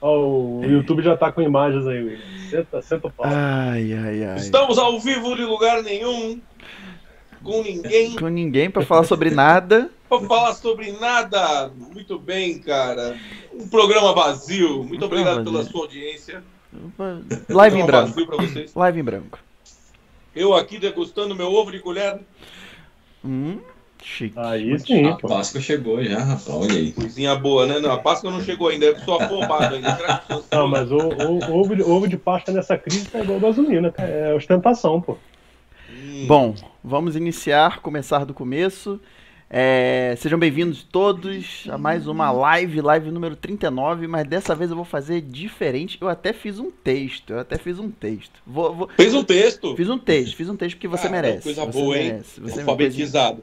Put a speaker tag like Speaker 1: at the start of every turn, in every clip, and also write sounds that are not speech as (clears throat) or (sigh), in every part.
Speaker 1: Ó, o YouTube já tá com imagens aí, William. Senta, senta o pau.
Speaker 2: Ai, ai, ai.
Speaker 3: Estamos ao vivo de lugar nenhum, com ninguém,
Speaker 2: Com ninguém pra falar sobre nada. (laughs)
Speaker 3: pra falar sobre nada. Muito bem, cara. Um programa vazio. Muito
Speaker 2: Um
Speaker 3: obrigado pela sua audiência.
Speaker 2: Live em branco. Live em branco.
Speaker 3: Eu aqui degustando meu ovo de colher.
Speaker 2: Hum, chique.
Speaker 1: Aí sim,
Speaker 4: A
Speaker 1: pô.
Speaker 4: Páscoa chegou já, rapaz. Olha aí.
Speaker 3: Coisinha boa, né? Não, a Páscoa não chegou ainda. Eu sou afobado ainda.
Speaker 1: Não, mas o, o- ovo, de, ovo de pasta nessa crise tá igual gasolina. É ostentação, pô.
Speaker 3: Hum.
Speaker 2: Bom, vamos iniciar, começar do começo. É, sejam bem-vindos todos a mais uma live, live número 39, mas dessa vez eu vou fazer diferente. Eu até fiz um texto, eu até fiz um texto. Vou, vou-
Speaker 3: Fez um texto.
Speaker 2: fiz um texto, fiz um texto porque você
Speaker 3: Ah,
Speaker 2: merece.
Speaker 3: Coisa
Speaker 2: você
Speaker 3: boa, hein?
Speaker 2: merece, você
Speaker 3: Alfabetizado.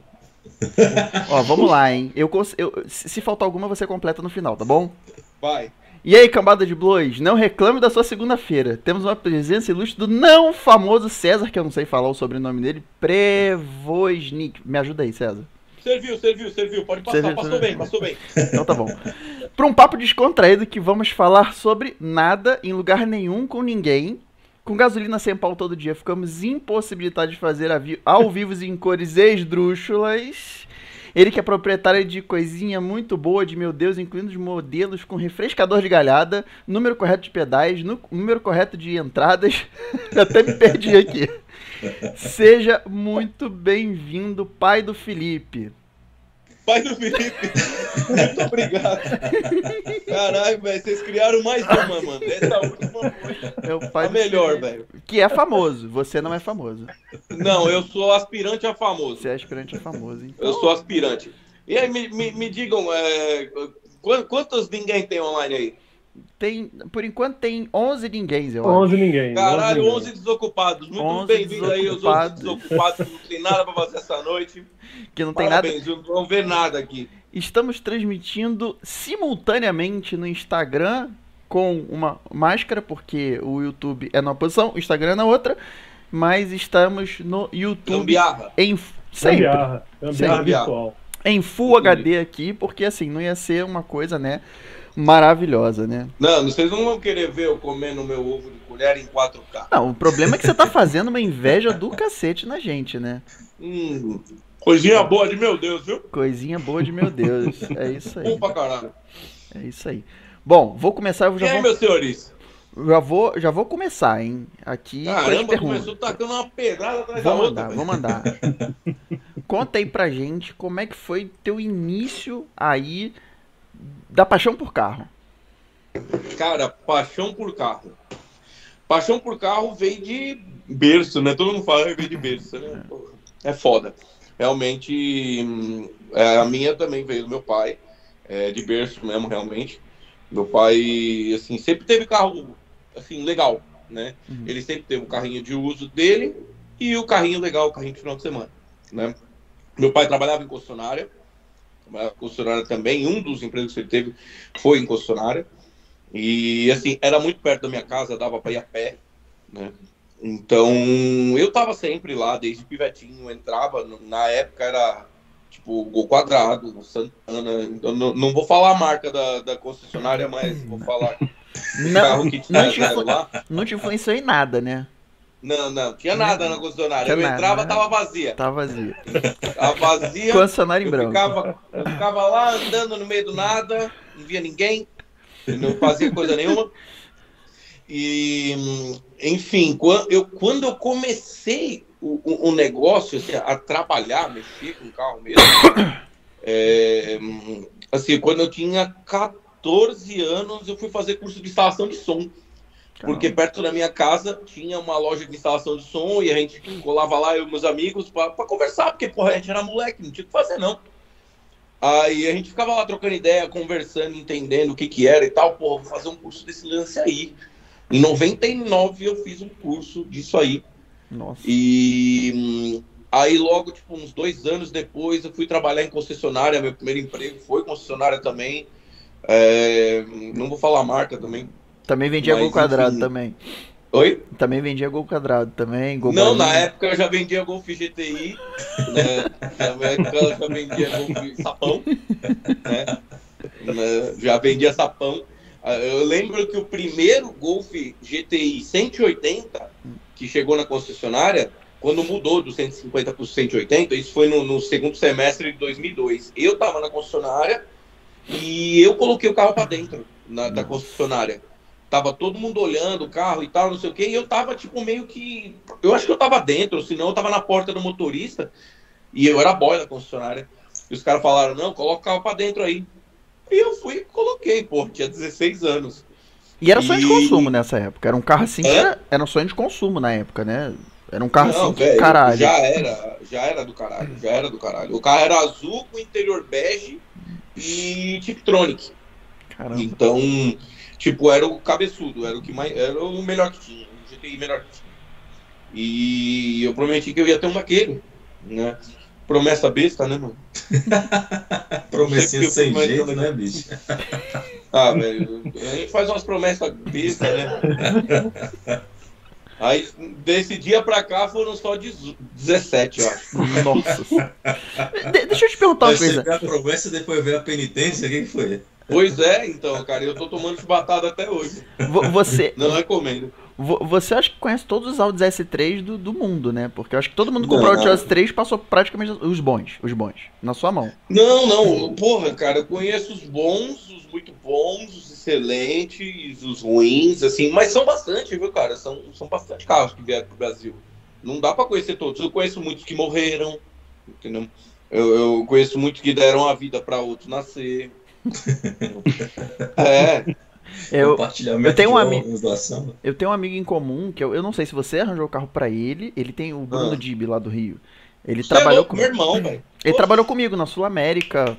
Speaker 3: (laughs)
Speaker 2: Ó, vamos lá, hein? Eu, eu- se faltar alguma, você completa no final, tá bom?
Speaker 3: Vai.
Speaker 2: E aí, cambada de blois, não reclame da sua segunda-feira. Temos uma presença ilustre do não famoso César, que eu não sei falar o sobrenome dele, Prevosnik. Me ajuda aí, César.
Speaker 3: Serviu, serviu, serviu. Pode passar.
Speaker 2: Serviu,
Speaker 3: passou
Speaker 2: serviu.
Speaker 3: bem, passou bem.
Speaker 2: Então tá bom. Para um papo descontraído que vamos falar sobre nada, em lugar nenhum, com ninguém. Com gasolina sem pau todo dia, ficamos impossibilitados de fazer ao vivo em cores esdrúxulas. Ele que é proprietário de coisinha muito boa de meu Deus, incluindo os modelos com refrescador de galhada, número correto de pedais, número correto de entradas. (laughs) Até me perdi aqui. Seja muito bem-vindo, pai do Felipe.
Speaker 3: Pai do Felipe. Muito obrigado. Caralho, velho. Vocês criaram mais uma, mano. Essa última foi
Speaker 2: É o pai
Speaker 3: a melhor, velho.
Speaker 2: Que é famoso. Você não é famoso.
Speaker 3: Não, eu sou aspirante a famoso.
Speaker 2: Você é aspirante a famoso. Então,
Speaker 3: Eu sou aspirante. E aí, me, me, me digam, é, quan- quantos ninguém tem online aí?
Speaker 2: Tem, por enquanto tem 11 ninguém, eu acho.
Speaker 1: 11 ninguém.
Speaker 3: Caralho,
Speaker 1: 11
Speaker 3: 11 desocupados. Muito
Speaker 2: 11
Speaker 3: bem-vindo aí, os outros
Speaker 2: desocupados.
Speaker 3: desocupados que não tem nada pra fazer essa noite.
Speaker 2: Que não tem nada.
Speaker 3: Parabéns, não vão ver nada aqui.
Speaker 2: Estamos transmitindo simultaneamente no Instagram com uma máscara, porque o YouTube é numa posição, o Instagram é na outra. Mas estamos no YouTube
Speaker 3: Gambiarra.
Speaker 2: em sempre
Speaker 1: Gambiarra. Gambiarra
Speaker 3: Sempre.
Speaker 1: virtual.
Speaker 2: em Full HD aqui, porque assim não ia ser uma coisa, né, maravilhosa, né?
Speaker 3: Não, vocês não vão querer ver eu comendo meu ovo de colher em 4K.
Speaker 2: Não, o problema é que você tá fazendo uma inveja do cacete na gente, né?
Speaker 3: Hum, coisinha boa de meu Deus, viu?
Speaker 2: Coisinha boa de meu Deus. É isso aí.
Speaker 3: Bom pra caralho.
Speaker 2: É isso aí. Bom, vou começar, eu
Speaker 3: E
Speaker 2: já
Speaker 3: aí,
Speaker 2: vou,
Speaker 3: meus senhores?
Speaker 2: já vou, já vou começar, hein? Aqui
Speaker 3: Caramba, começou tacando uma pedrada atrás da
Speaker 2: Vou
Speaker 3: outra.
Speaker 2: mandar,
Speaker 3: velho.
Speaker 2: vou mandar. (laughs) Conta aí pra gente como é que foi teu início aí da paixão por carro.
Speaker 3: Cara, paixão por carro. Paixão por carro veio de berço, né? Todo mundo fala que veio de berço, né? Pô, É foda. Realmente, hum, é, a minha também veio do meu pai, é, de berço mesmo, realmente. Meu pai, assim, sempre teve carro, assim, legal, né?
Speaker 2: Uhum.
Speaker 3: Ele sempre teve o carrinho de uso dele e o carrinho legal, o carrinho de final de semana, né? Meu pai trabalhava em concessionária, em concessionária também, um dos empregos que ele teve foi em concessionária. E assim, era muito perto da minha casa, dava para ir a pé, né? Então, eu tava sempre lá, desde pivetinho, entrava, na época era tipo Gol Quadrado, Santana, então não, não vou falar a marca da, da concessionária, mas vou falar
Speaker 2: Não,
Speaker 3: carro que tinha
Speaker 2: não te,
Speaker 3: lá.
Speaker 2: não te influenciou em nada, né?
Speaker 3: Não, não, tinha nada na concessionária.
Speaker 2: Tinha
Speaker 3: Eu
Speaker 2: nada,
Speaker 3: entrava,
Speaker 2: né?
Speaker 3: tava vazia.
Speaker 2: Tá vazio.
Speaker 3: Tava vazia. (laughs)
Speaker 2: Concessionário em branco.
Speaker 3: ficava, eu ficava lá andando no meio do nada, não via ninguém, não fazia coisa nenhuma. E, enfim, quando eu, quando eu comecei o, o- o negócio, assim, a trabalhar, mexer com carro mesmo, (coughs) é, assim, quando eu tinha 14 anos, eu fui fazer curso de instalação de som. Porque perto da minha casa tinha uma loja de instalação de som e a gente colava lá, eu e meus amigos, pra conversar, porque porra, a gente era moleque, não tinha o que fazer não. Aí a gente ficava lá trocando ideia, conversando, entendendo o que que era e tal. Porra, vou fazer um curso desse lance aí. Em 99 eu fiz um curso disso aí.
Speaker 2: Nossa.
Speaker 3: E hum, aí logo, tipo, uns dois anos depois, eu fui trabalhar em concessionária. Meu primeiro emprego foi concessionária também. É, não vou falar a marca também.
Speaker 2: Também vendia
Speaker 3: Mas,
Speaker 2: gol quadrado
Speaker 3: enfim.
Speaker 2: também.
Speaker 3: Oi?
Speaker 2: Também vendia gol quadrado também. Gol
Speaker 3: Não,
Speaker 2: bolinha.
Speaker 3: na época eu já vendia Golf GTI, né? Na época eu já vendia Golf Sapão, né? Né? Já vendia Sapão. Ah, Eu lembro que o primeiro Golf GTI 180 que chegou na concessionária, quando mudou do 150 para o 180, isso foi no, no segundo semestre de 2002. Eu estava na concessionária e eu coloquei o carro para dentro na- da concessionária. Tava todo mundo olhando o carro e tal, não sei o quê, e eu tava tipo meio que. Eu acho que eu tava dentro, senão eu tava na porta do motorista e eu era boy da concessionária. E os caras falaram: não, coloca o carro para dentro aí. E eu fui e coloquei, pô, tinha 16 anos.
Speaker 2: E era sonho de
Speaker 3: E-
Speaker 2: consumo nessa época. Era um carro assim
Speaker 3: Hã?
Speaker 2: era, era um sonho de consumo na época, né? Era um carro
Speaker 3: Não,
Speaker 2: assim
Speaker 3: velho,
Speaker 2: caralho.
Speaker 3: Já era, já era do caralho, já era do caralho. O carro era azul com interior bege e Tiptronic.
Speaker 2: Caramba.
Speaker 3: Então, tipo, era o cabeçudo, era o que mais, era o melhor que tinha, o GTI melhor que tinha. E eu prometi que eu ia ter um daquele, né? Promessa besta, né, mano? (laughs)
Speaker 4: Promessinha sem jeito,
Speaker 3: doido.
Speaker 4: né, bicho?
Speaker 3: Ah, velho, a gente faz umas promessas besta, né? Aí, desse dia pra cá foram só 17, eu acho.
Speaker 2: Nossa. De- deixa eu te perguntar uma
Speaker 4: Aí você
Speaker 2: coisa.
Speaker 4: a promessa e depois vê a penitência, o que que foi?
Speaker 3: Pois é, então, cara, eu tô tomando chibatada até hoje.
Speaker 2: Vo- Você, (laughs)
Speaker 3: Não recomendo.
Speaker 2: vo- você acho que conhece todos os Audis S3 do, do mundo, né? Porque eu acho que todo mundo
Speaker 3: Não,
Speaker 2: comprou o Audi
Speaker 3: não.
Speaker 2: S3 passou praticamente os bons, os bons, na sua mão.
Speaker 3: Não, não, porra, cara, eu conheço os bons, os muito bons, os excelentes, os ruins, assim, mas são bastante, viu, cara? São, são bastante carros que vieram pro Brasil. Não dá pra conhecer todos. Eu conheço muitos que morreram, entendeu? Eu, eu conheço muitos que deram a vida pra outros nascer. É,
Speaker 2: Eu, eu tenho um
Speaker 4: de
Speaker 2: ami-
Speaker 4: órgãos, doação.
Speaker 2: eu tenho um amigo em comum que eu, eu não sei se você arranjou o carro pra ele. Ele tem o Bruno
Speaker 3: Ah.
Speaker 2: Dib lá do Rio. Ele
Speaker 3: Você é
Speaker 2: trabalhou
Speaker 3: louco, meu
Speaker 2: comigo.
Speaker 3: irmão, velho.
Speaker 2: Ele
Speaker 3: Poxa.
Speaker 2: trabalhou comigo na Sul América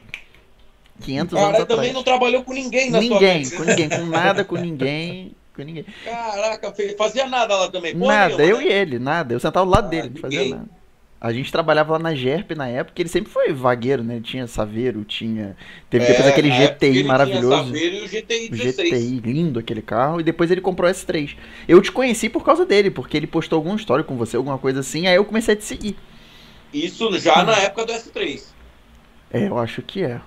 Speaker 2: 500 anos
Speaker 3: Cara,
Speaker 2: atrás.
Speaker 3: também não trabalhou com ninguém na
Speaker 2: Ninguém, com ninguém, com nada, com ninguém, com ninguém.
Speaker 3: Caraca, fazia nada lá também. porra
Speaker 2: Nada, eu
Speaker 3: né?
Speaker 2: e ele, nada. Eu sentava ao lado
Speaker 3: Ah,
Speaker 2: dele, não fazia nada. A gente trabalhava lá na GERP na época, ele sempre foi vagueiro, né? Ele tinha Saveiro, tinha. Teve depois
Speaker 3: É,
Speaker 2: aquele
Speaker 3: na época ele
Speaker 2: GTI
Speaker 3: tinha
Speaker 2: maravilhoso.
Speaker 3: Saveiro e o GTI
Speaker 2: O
Speaker 3: 16.
Speaker 2: GTI, lindo aquele carro, e depois ele comprou o S3. Eu te conheci por causa dele, porque ele postou alguma história com você, alguma coisa assim, aí eu comecei a te seguir.
Speaker 3: Isso já na época do S3.
Speaker 2: É, eu acho que é.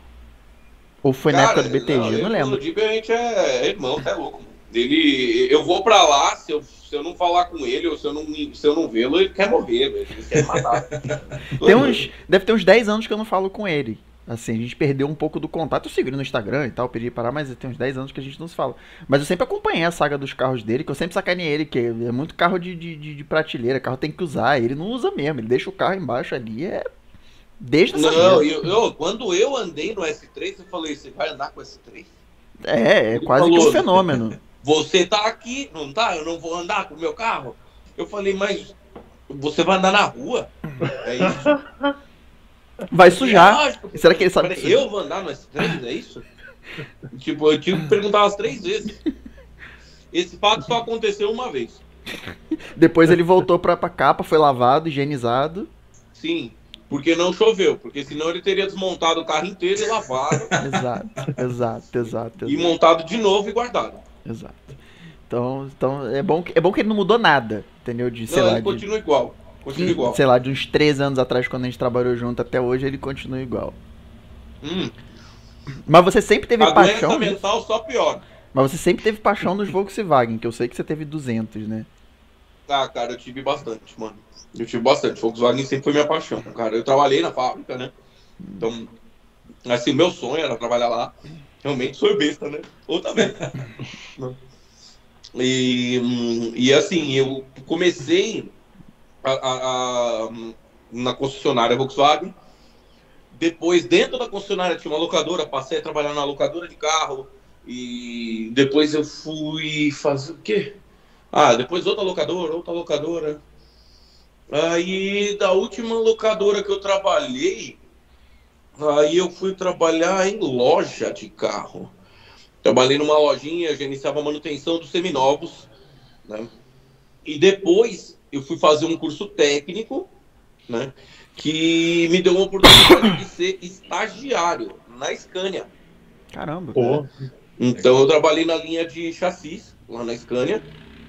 Speaker 2: Ou foi na
Speaker 3: Cara,
Speaker 2: época do BTG, eu
Speaker 3: eu
Speaker 2: não lembro.
Speaker 3: Diego, a gente é irmão, tá louco. Ele, eu vou pra lá, se eu, se eu não falar com ele, ou se eu não, se eu não vê-lo, ele quer morrer, velho. Ele quer matar. (laughs)
Speaker 2: Tem uns, deve ter uns 10 anos que eu não falo com ele. Assim, a gente perdeu um pouco do contato. Eu ele no Instagram e tal, pedi parar, mas tem uns 10 anos que a gente não se fala. Mas eu sempre acompanhei a saga dos carros dele, que eu sempre sacanei ele, que é muito carro de, de, de- prateleira, carro tem que usar. Ele não usa mesmo, ele deixa o carro embaixo ali, é. Desde essa
Speaker 3: Não, eu, eu- quando eu andei no S3, eu falei, você vai andar com o S3?
Speaker 2: É, é quase que
Speaker 3: falou,
Speaker 2: um fenômeno. (laughs)
Speaker 3: Você tá aqui, não tá? Eu não vou andar com o meu carro? Eu falei, mas você vai andar na rua? É isso? (laughs)
Speaker 2: Vai sujar.
Speaker 3: Lógico.
Speaker 2: Será que ele sabe
Speaker 3: Falei, eu vou andar no S3, é isso? (laughs) tipo, eu tive que perguntar umas três vezes. Esse fato só aconteceu uma vez.
Speaker 2: Depois ele voltou pra, pra capa, foi lavado, higienizado.
Speaker 3: Sim, porque não choveu. Porque senão ele teria desmontado o carro inteiro e lavado. (laughs)
Speaker 2: Exato, exato, exato.
Speaker 3: e
Speaker 2: exato.
Speaker 3: montado de novo e guardado.
Speaker 2: Exato. Então, então é, bom que, é bom que ele não mudou nada, entendeu? De, sei
Speaker 3: não,
Speaker 2: lá,
Speaker 3: ele
Speaker 2: de,
Speaker 3: continua igual. Continua
Speaker 2: 15,
Speaker 3: igual.
Speaker 2: sei lá, de uns 13 anos atrás, quando a gente trabalhou junto até hoje, ele continua igual.
Speaker 3: Hum,
Speaker 2: Mas você sempre teve
Speaker 3: a
Speaker 2: paixão.
Speaker 3: mental só piora.
Speaker 2: Mas você sempre teve paixão nos Volkswagen, que eu sei que você teve 200, né?
Speaker 3: Ah, cara, eu tive bastante, mano. Eu tive bastante. Volkswagen sempre foi minha paixão, cara. Eu trabalhei na fábrica, né? Então, assim, meu sonho era trabalhar lá. Realmente sou besta, né? Outra vez. e, e assim, eu comecei a- a- a- na concessionária Volkswagen. Depois, dentro da concessionária, tinha uma locadora. Passei a trabalhar na locadora de carro. E depois eu fui fazer o quê? Ah, depois outra locadora, outra locadora. Aí, da última locadora que eu trabalhei, aí eu fui trabalhar em loja de carro. Trabalhei numa lojinha, gerenciava a manutenção dos seminovos, né? E depois eu fui fazer um curso técnico, né? Que me deu uma oportunidade de ser estagiário na Scania.
Speaker 2: Caramba.
Speaker 1: Pô,
Speaker 3: Então eu trabalhei na linha de chassis, lá na Scania.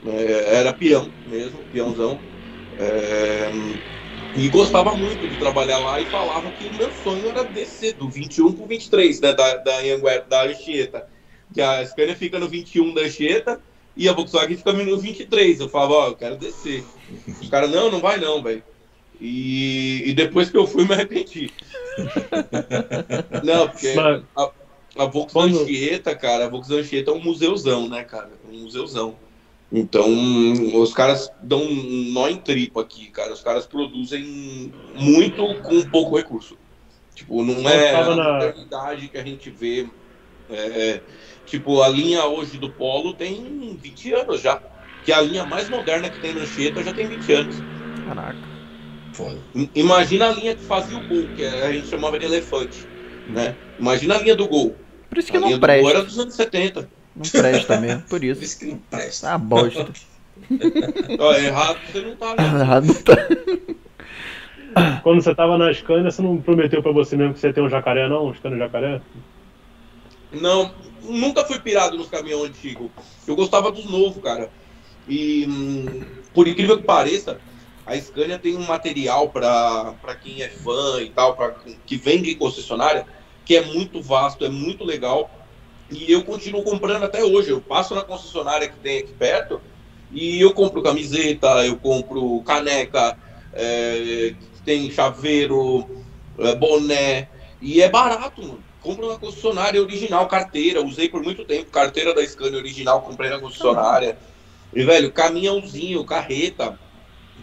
Speaker 3: É, era peão mesmo, peãozão. É, e gostava muito de trabalhar lá e falava que o meu sonho era descer do 21 pro 23, né? Da, da, Anhanguera, da Anchieta. que a Scania fica no 21 da Anchieta e a Volkswagen fica no 23. Eu falava, ó, eu quero descer. Os caras, não, não vai não, velho. E, e depois que eu fui, me arrependi. não, porque a, a Volkswagen Anchieta, cara, a Volkswagen Anchieta é um museuzão, né, cara? Um museuzão. Então, os caras dão um nó em tripa aqui, cara. Os caras produzem muito com pouco recurso. Tipo, não é a
Speaker 1: na-
Speaker 3: modernidade que a gente vê. é, tipo, a linha hoje do Polo tem 20 anos já. Que a linha mais moderna que tem na Anchieta já tem 20 anos.
Speaker 2: Caraca.
Speaker 4: Foda.
Speaker 3: Imagina a linha que fazia o Gol, que a gente chamava de elefante. Né? Imagina a linha do Gol.
Speaker 2: Por isso que
Speaker 3: a linha
Speaker 2: não
Speaker 3: do Gol era
Speaker 2: presta.
Speaker 3: dos anos 70.
Speaker 2: Não presta mesmo, por
Speaker 4: Por
Speaker 2: isso.
Speaker 4: isso que não presta.
Speaker 2: Tá uma bosta.
Speaker 3: Ó, errado você não tá, né? (laughs)
Speaker 2: Errado não tá.
Speaker 1: Quando você tava na Scania, você não prometeu pra você mesmo que você ter um jacaré, não? Um Scania jacaré?
Speaker 3: Não, nunca fui pirado nos caminhões antigos. Eu gostava dos novos, cara. E hum, por incrível que pareça, a Scania tem um material para quem é fã e tal, pra, que vende em concessionária, que é muito vasto, é muito legal. E eu continuo comprando até hoje. Eu passo na concessionária que tem aqui perto e eu compro camiseta, eu compro caneca, é, tem chaveiro, é, boné. E é barato, mano. Compro na concessionária original, carteira. Usei por muito tempo. Carteira da Scania original, comprei na concessionária. E, velho, caminhãozinho, carreta,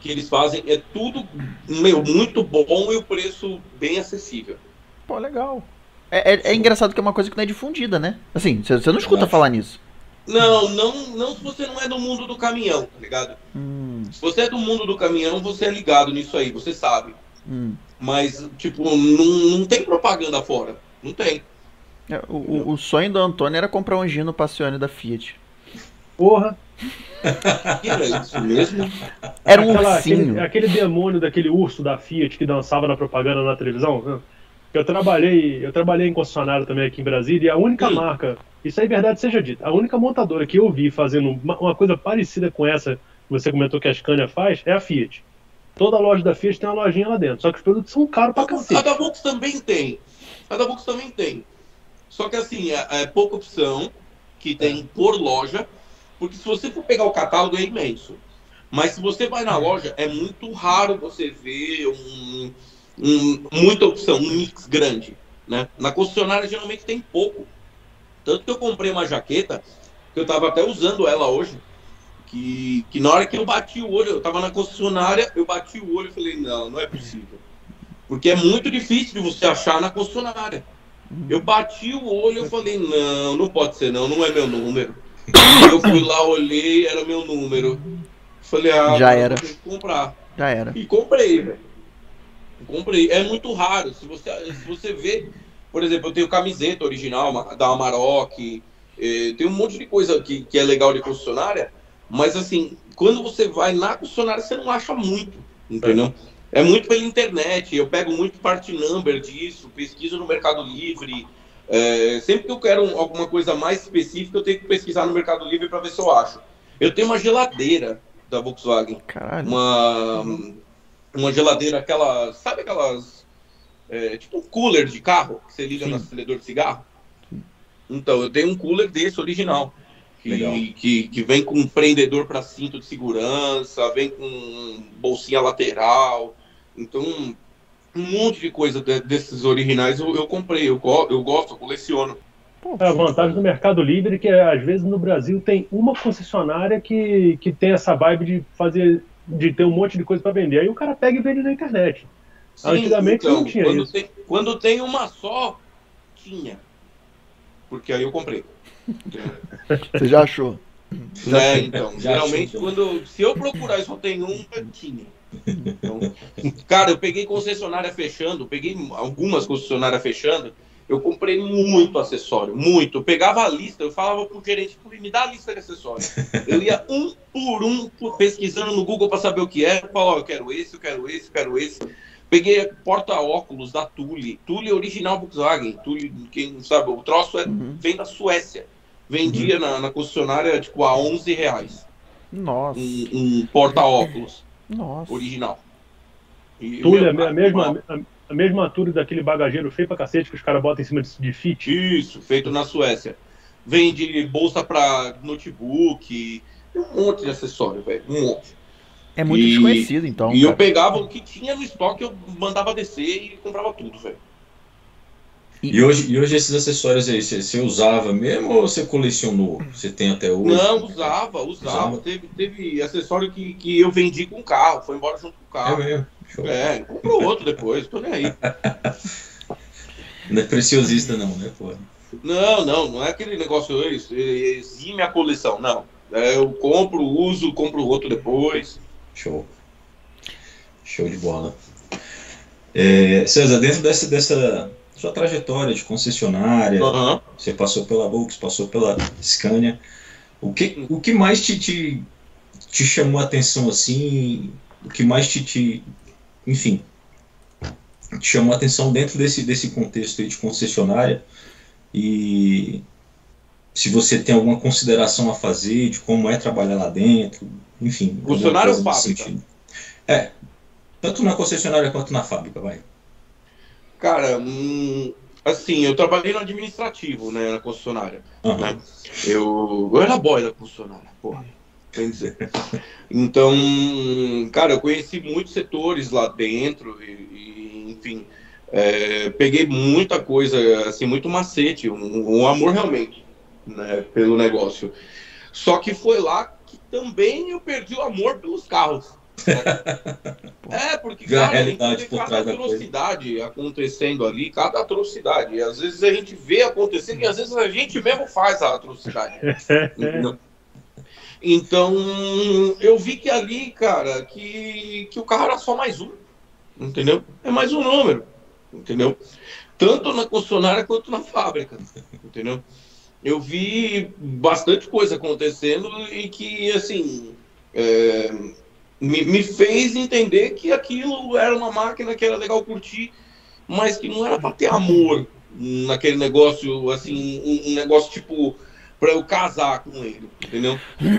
Speaker 3: que eles fazem, é tudo, meu, muito bom e o preço bem acessível.
Speaker 2: Pô, legal. É, é- é engraçado que é uma coisa que não é difundida, né? Assim, você não escuta falar nisso.
Speaker 3: Não, não, não se você não é do mundo do caminhão, tá ligado?
Speaker 2: Hum,
Speaker 3: Se você é do mundo do caminhão, você é ligado nisso aí, você sabe.
Speaker 2: hum.
Speaker 3: Mas, tipo, não, não tem propaganda fora. Não tem.
Speaker 2: É, O, o- o sonho do Antônio era comprar um Gino Passione da Fiat.
Speaker 1: Porra!
Speaker 3: Era isso mesmo?
Speaker 2: Era um
Speaker 1: Aquela-
Speaker 2: ursinho.
Speaker 1: aquele, aquele demônio daquele urso da Fiat que dançava na propaganda na televisão. né? Eu trabalhei, eu trabalhei em concessionário também aqui em Brasília e a única marca, isso aí é verdade seja dita, a única montadora que eu vi fazendo uma, uma coisa parecida com essa que você comentou que a Scania faz é a Fiat. Toda loja da Fiat tem uma lojinha lá dentro, só que os produtos são caros pra
Speaker 3: A
Speaker 1: cacete.
Speaker 3: da Volks também tem. A da Volks também tem. Só que assim, é, é pouca opção que tem por loja, porque se você for pegar o catálogo é imenso. Mas se você vai na loja, é muito raro você ver um, um- muita opção, um mix grande. Né? Na concessionária geralmente tem pouco. Tanto que eu comprei uma jaqueta, que eu estava até usando ela hoje, que, que na hora que eu bati o olho, eu estava na concessionária, eu bati o olho e falei, não, não é possível. Porque é muito difícil de você achar na concessionária. Eu bati o olho e falei, não, não pode ser não, não é meu número. eu fui lá, olhei, era meu número. Falei, ah,
Speaker 2: Já era.
Speaker 3: comprar.
Speaker 2: Já era.
Speaker 3: E comprei, velho. Comprei. É muito raro. Se você, se você vê, por exemplo, eu tenho camiseta original da Amarok, eh, tem um monte de coisa que, que é legal de concessionária, mas assim, quando você vai na concessionária, você não acha muito, entendeu? É muito pela internet, eu pego muito part number disso, pesquiso no Mercado Livre. eh, sempre que eu quero um- alguma coisa mais específica, eu tenho que pesquisar no Mercado Livre para ver se eu acho. Eu tenho uma geladeira da Volkswagen
Speaker 2: Caralho.
Speaker 3: uma, uma geladeira, aquela. Sabe aquelas. é, tipo um cooler de carro que você liga
Speaker 2: Sim.
Speaker 3: no acendedor de cigarro? Então, eu tenho um cooler desse original. Que, que, que vem com um prendedor para cinto de segurança, vem com bolsinha lateral. Então, um monte de coisa de- desses originais eu, eu comprei. Eu, go- eu gosto, eu coleciono.
Speaker 1: É a vantagem do Mercado Livre é que às vezes no Brasil tem uma concessionária que, que tem essa vibe de fazer de ter um monte de coisa para vender. Aí o cara pega e vende na internet. Antigamente não tinha
Speaker 3: quando
Speaker 1: isso.
Speaker 3: Tem, quando tem uma só, tinha. Porque aí eu comprei.
Speaker 2: Você já achou?
Speaker 3: É, então,
Speaker 4: Já
Speaker 3: geralmente
Speaker 4: achou.
Speaker 3: quando se eu procurar e só tem um, eu tinha. Então, cara, eu peguei concessionária fechando, peguei algumas concessionárias fechando, eu comprei muito acessório, muito. Eu pegava a lista, eu falava pro gerente, "Pô, me dá a lista de acessórios. (laughs) Eu ia um por um pesquisando no Google para saber o que era, falava, ó, eu quero esse, eu quero esse, eu quero esse. Peguei porta-óculos da Tule, Tule original Volkswagen, Tule, quem não sabe, o troço é,
Speaker 2: Uhum.
Speaker 3: vem da Suécia. Vendia na, na concessionária tipo a 11 reais
Speaker 2: Nossa.
Speaker 3: um, um porta-óculos (laughs)
Speaker 2: Nossa.
Speaker 3: original. E,
Speaker 1: Tule,
Speaker 3: meu,
Speaker 1: a, me- a mesma,
Speaker 3: uma-
Speaker 1: a, a mesma altura daquele bagageiro feio pra cacete que os caras botam em cima de, de fit.
Speaker 3: Isso, feito na Suécia. vende bolsa para notebook, tem um monte de acessório, velho, um monte.
Speaker 2: É muito
Speaker 3: E-
Speaker 2: desconhecido, então.
Speaker 3: e eu
Speaker 2: cara.
Speaker 3: pegava o que tinha no estoque, eu mandava descer e comprava tudo, velho.
Speaker 4: E hoje, e hoje esses acessórios aí, você, você usava mesmo ou você colecionou? Você tem até hoje?
Speaker 3: Não, usava, usava.
Speaker 4: Usava.
Speaker 3: Teve, teve acessório que, que eu vendi com o carro, foi embora junto com o
Speaker 4: É
Speaker 3: carro.
Speaker 4: mesmo. Show.
Speaker 3: É, comprou outro depois, tô nem aí.
Speaker 4: Não é preciosista não, né, pô?
Speaker 3: Não, não, não é aquele negócio "Ei, exime a coleção, não. É, eu compro, uso, compro outro depois.
Speaker 4: Show. Show de bola. É, César, dentro dessa, dessa sua trajetória de concessionária,
Speaker 3: Aham.
Speaker 4: você passou pela Volks, passou pela Scania, o que, o que mais te, te, te chamou a atenção assim? O que mais te, te enfim, te chamou a atenção dentro desse, desse contexto aí de concessionária? E se você tem alguma consideração a fazer de como é trabalhar lá dentro, enfim. alguma
Speaker 3: Concessionária ou fábrica?
Speaker 4: sentido. É, tanto na concessionária quanto na fábrica, vai.
Speaker 3: Cara, hum, assim, eu trabalhei no administrativo, né, na concessionária.
Speaker 4: Aham.
Speaker 3: né? Eu, eu era boy da concessionária, porra. Quer dizer. Então, cara, eu conheci muitos setores lá dentro e, e, enfim, é, peguei muita coisa, assim, muito macete, um, um amor realmente, né, pelo negócio. Só que foi lá que também eu perdi o amor pelos carros. (laughs) É, porque,
Speaker 4: a
Speaker 3: cara, a gente
Speaker 4: realidade
Speaker 3: vê
Speaker 4: por
Speaker 3: cada
Speaker 4: trás da coisa.
Speaker 3: atrocidade acontecendo ali, cada atrocidade. E às vezes a gente vê acontecendo e às vezes a gente mesmo faz a atrocidade. (laughs) Então, eu vi que ali, cara, que, que o carro era só mais um. Entendeu? É mais um número. Entendeu? Tanto na concessionária quanto na fábrica. Entendeu? Eu vi bastante coisa acontecendo e que, assim, é, me, me fez entender que aquilo era uma máquina que era legal curtir, mas que não era para ter amor naquele negócio, assim, um, um negócio tipo para eu casar com ele, entendeu?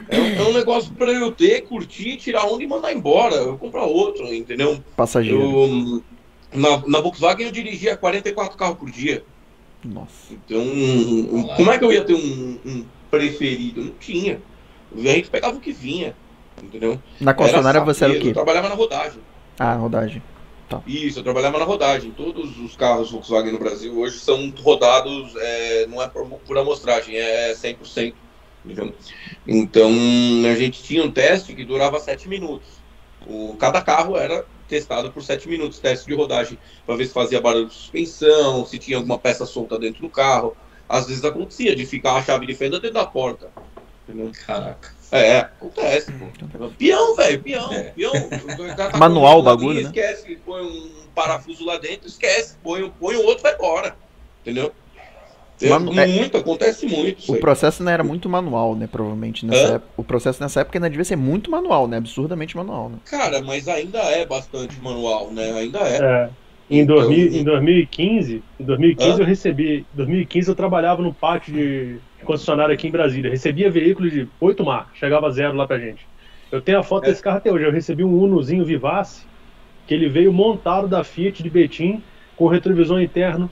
Speaker 3: É, um- é um negócio para eu ter, curtir, tirar onda e mandar embora, eu comprar outro, entendeu?
Speaker 2: Passageiro.
Speaker 3: Eu, na, na Volkswagen eu dirigia 44 carros por dia.
Speaker 2: Nossa.
Speaker 3: Então, um- como é que eu ia ter um, um preferido? Não tinha. A gente pegava o que vinha, entendeu?
Speaker 2: Na concessionária você era o quê?
Speaker 3: Eu trabalhava na rodagem.
Speaker 2: Ah, rodagem.
Speaker 3: Isso, eu trabalhava na rodagem. Todos os carros Volkswagen no Brasil hoje são rodados, é, não é por, por amostragem, é 100%. Entendeu? Então, a gente tinha um teste que durava 7 minutos. O, cada carro era testado por 7 minutos, teste de rodagem, para ver se fazia barulho de suspensão, se tinha alguma peça solta dentro do carro. Às vezes acontecia de ficar a chave de fenda dentro da porta. Entendeu?
Speaker 4: Caraca.
Speaker 3: É, acontece, pô. Peão, velho, peão,
Speaker 2: É.
Speaker 3: peão. (laughs) O cara tá
Speaker 2: Manual o bagulho,
Speaker 3: ali,
Speaker 2: né?
Speaker 3: Esquece, põe um parafuso lá dentro, esquece, põe, põe o outro, vai embora. Entendeu? É,
Speaker 2: Manu- é-
Speaker 3: muito, acontece muito.
Speaker 2: O
Speaker 3: aí.
Speaker 2: processo não era muito manual, né? Provavelmente nessa época. O processo nessa época ainda devia ser muito manual, né? Absurdamente manual, né?
Speaker 3: Cara, mas ainda é bastante manual, né? Ainda é.
Speaker 1: É. Em,
Speaker 3: Então-
Speaker 1: 2000, em 2015, em 2015
Speaker 3: Hã?
Speaker 1: eu recebi, em 2015 eu trabalhava no pátio de concessionária aqui em Brasília. Recebia veículos de oito marcas, chegava zero lá pra gente. Eu tenho a foto
Speaker 3: É.
Speaker 1: desse carro até hoje. Eu recebi um Unozinho Vivace, que ele veio montado da Fiat de Betim, com retrovisor interno,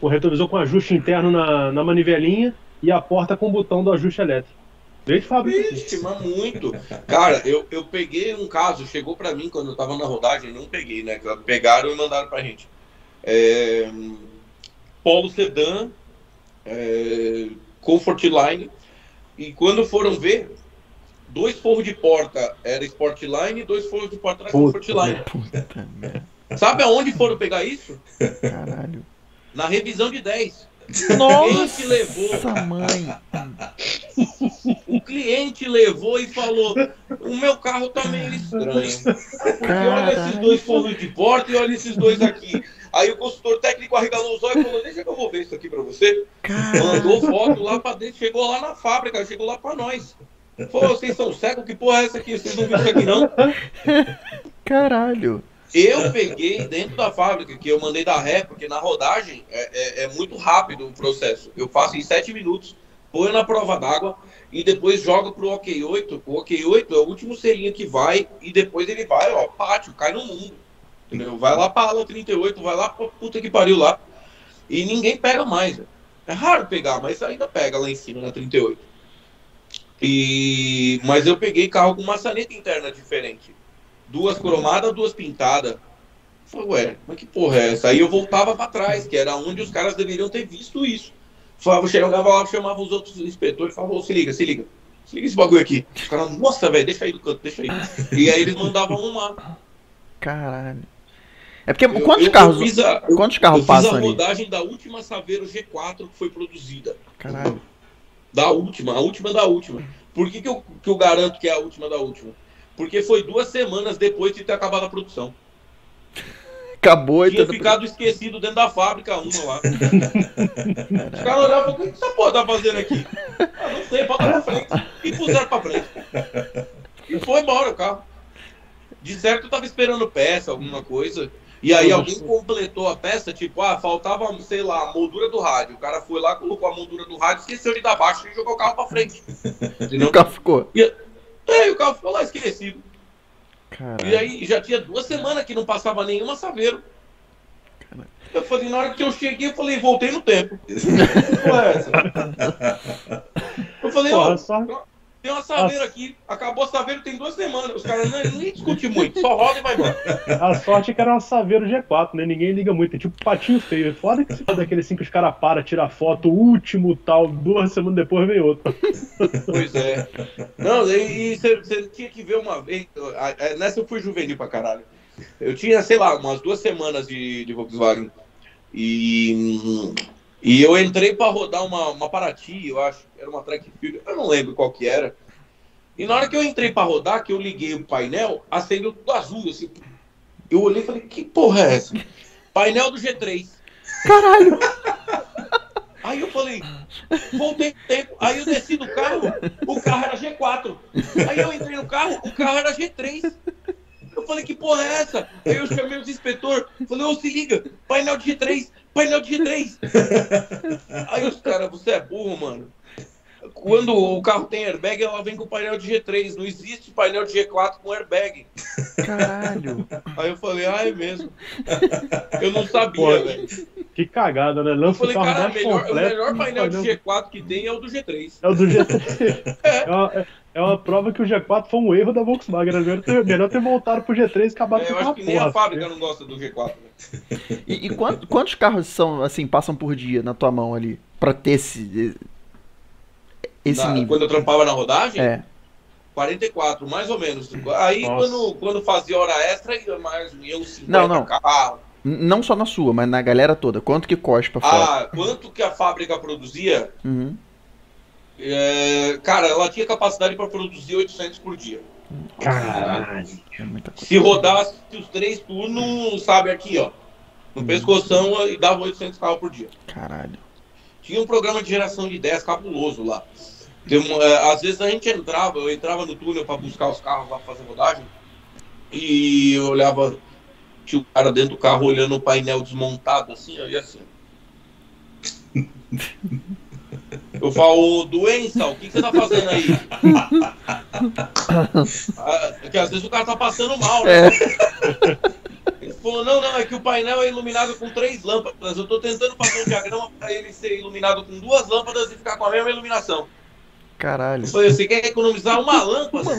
Speaker 1: com retrovisor com ajuste interno na, na manivelinha e a porta com botão do ajuste elétrico. Veio de fábrica.
Speaker 3: mas muito. Cara, eu, eu peguei um caso, chegou pra mim quando eu tava na rodagem, não peguei, né? Pegaram e mandaram pra gente. É, Polo Sedan, é, Comfort Line, e quando foram ver, dois forros de porta era Sportline e dois forros de porta era
Speaker 1: Puta
Speaker 3: Comfortline.
Speaker 2: Puta merda.
Speaker 3: Sabe aonde foram pegar isso?
Speaker 2: Caralho.
Speaker 3: Na revisão de 10.
Speaker 2: Nossa,
Speaker 3: Quem te levou?
Speaker 2: mãe.
Speaker 3: O cliente levou e falou: O meu carro tá meio estranho. Porque olha esses dois forros de porta e olha esses dois aqui. Aí o consultor técnico arregalou os olhos e falou: Deixa que eu vou ver isso aqui pra você. Mandou foto lá pra dentro, chegou lá na fábrica, chegou lá pra nós. Pô, vocês são cegos? Que porra é essa aqui? Vocês não viram isso aqui não? (laughs)
Speaker 2: Caralho.
Speaker 3: Eu peguei dentro da fábrica, que eu mandei da ré, porque na rodagem é, é- é muito rápido o processo. Eu faço em 7 minutos, ponho na prova d'água e depois jogo pro OK8. O OK8 é o último selinho que vai e depois ele vai, ó, pátio, cai no mundo. Entendeu? Vai lá pra ala 38, vai lá pra puta que pariu lá. E ninguém pega mais. É raro pegar, mas ainda pega lá em cima na 38. E... Mas eu peguei carro com maçaneta interna diferente. Duas cromadas, duas pintadas. Falei, ué, mas que porra é essa? Aí eu voltava pra trás, que era onde os caras deveriam ter visto isso. Falava, chegava lá, chamava os outros inspetores e falava, se liga, se liga. Se liga esse bagulho aqui. Os caras, nossa, velho, deixa aí do canto, deixa aí. E aí eles mandavam arrumar.
Speaker 2: Caralho. É porque
Speaker 3: Eu-
Speaker 2: quantos
Speaker 3: eu-
Speaker 2: carros,
Speaker 3: Eu fiz a, eu,
Speaker 2: quantos
Speaker 3: eu
Speaker 2: carros
Speaker 3: fiz
Speaker 2: passam
Speaker 3: a
Speaker 2: ali?
Speaker 3: rodagem da última Saveiro G4 que foi produzida.
Speaker 2: Caralho.
Speaker 3: Da última, a última da última. Por que, que, eu, que eu garanto que é a última da última? Porque foi duas semanas depois de ter acabado a produção.
Speaker 2: Acabou e
Speaker 3: Tinha
Speaker 2: tudo.
Speaker 3: ficado esquecido dentro da fábrica uma lá. Os caras olhavam e o que essa porra tá fazendo aqui? Ah, não sei, bota pra frente. E puseram pra frente. E foi embora o carro. De certo eu tava esperando peça, alguma coisa. E aí alguém completou a peça, tipo, ah, faltava, sei lá, a moldura do rádio. O cara foi lá, colocou a moldura do rádio, esqueceu de dar baixo e jogou o carro pra frente. (laughs)
Speaker 2: E o carro ficou.
Speaker 3: É, e o carro ficou lá esquecido. E
Speaker 2: Caralho.
Speaker 3: aí já tinha duas semanas que não passava nenhuma saveiro. Eu falei, na hora que eu cheguei, eu falei, voltei no tempo. (laughs) É? Eu falei, ó,
Speaker 1: só,
Speaker 3: tem uma saveiro aqui, acabou a saveiro tem duas semanas. Os caras nem, nem discutem muito, só roda e vai embora.
Speaker 1: a sorte é que era uma Saveiro G4, né? Ninguém liga muito. É tipo patinho feio. É Foda que se daquele assim que os caras param, tiram foto, o último tal, duas semanas depois vem outro.
Speaker 3: Pois é. Não, e você tinha que ver uma vez. Nessa eu fui juvenil pra caralho. Eu tinha, sei lá, umas duas semanas de, de Volkswagen. E, e eu entrei pra rodar uma, uma Paraty, eu acho. Era uma track field, eu não lembro qual que era. E na hora que eu entrei pra rodar, que eu liguei o painel, acendeu tudo azul, assim. Eu olhei e falei, que porra é essa? Painel do G3.
Speaker 2: Caralho. (laughs)
Speaker 3: Aí eu falei, voltei tempo. Aí eu desci do carro, o carro era G4. Aí eu entrei no carro, o carro era G3. Eu falei, que porra é essa? Aí eu chamei os inspetor, falei, ô, se liga, painel de G3, painel de G3. Aí os caras, você é burro, mano. Quando o carro tem airbag, ela vem com painel de G3. Não existe painel de G4 com airbag.
Speaker 2: Caralho.
Speaker 3: Aí eu falei, ah, é mesmo. Eu não
Speaker 1: Pô,
Speaker 3: sabia, velho.
Speaker 1: Que cagada, né?
Speaker 3: Eu
Speaker 1: Lança o
Speaker 3: falei,
Speaker 1: carro
Speaker 3: cara, melhor, o melhor painel de
Speaker 1: painel-
Speaker 3: G4 que tem é o do G3.
Speaker 1: É o do G3. (laughs) É é- é uma prova que o G4 foi um erro da Volkswagen. Era melhor ter, melhor ter voltado pro G3 e acabado
Speaker 3: É,
Speaker 1: com
Speaker 3: eu acho que nem a
Speaker 1: porra.
Speaker 3: fábrica não gosta do G4. né?
Speaker 2: E, e quant- quantos carros são, assim, passam por dia na tua mão ali? Pra ter esse. Esse
Speaker 3: Na-
Speaker 2: nível?
Speaker 3: Quando eu trampava na rodagem,
Speaker 2: É.
Speaker 3: 44, mais ou menos. Aí
Speaker 1: Nossa.
Speaker 3: quando, quando fazia hora extra, ia mais uns 50
Speaker 2: Não, não.
Speaker 3: carros.
Speaker 2: Não só na sua, mas na galera toda. Quanto que cospa fora?
Speaker 3: Ah, quanto que a fábrica produzia?
Speaker 2: Uhum.
Speaker 3: É, cara, ela tinha capacidade para produzir 800 por dia.
Speaker 1: Caralho.
Speaker 2: É.
Speaker 3: Se rodasse os três turnos, sabe, aqui, ó. No pescoção, e dava 800 carros por dia.
Speaker 2: Caralho.
Speaker 3: Tinha um programa de geração de ideias cabuloso lá. Tem é, às vezes a gente entrava, eu entrava no túnel para buscar os carros lá pra fazer rodagem e eu olhava, tinha o cara dentro do carro olhando o painel desmontado assim, eu ia assim. (laughs) Eu falo, doença, o que, que você tá fazendo aí? (laughs) Ah, Porque às vezes o cara tá passando mal, né?
Speaker 2: É.
Speaker 3: Ele falou, não, não, é que o painel é iluminado com três lâmpadas. Eu tô tentando fazer um diagrama para ele ser iluminado com duas lâmpadas e ficar com a mesma iluminação.
Speaker 2: Caralho.
Speaker 3: Eu falei, você quer economizar uma lâmpada?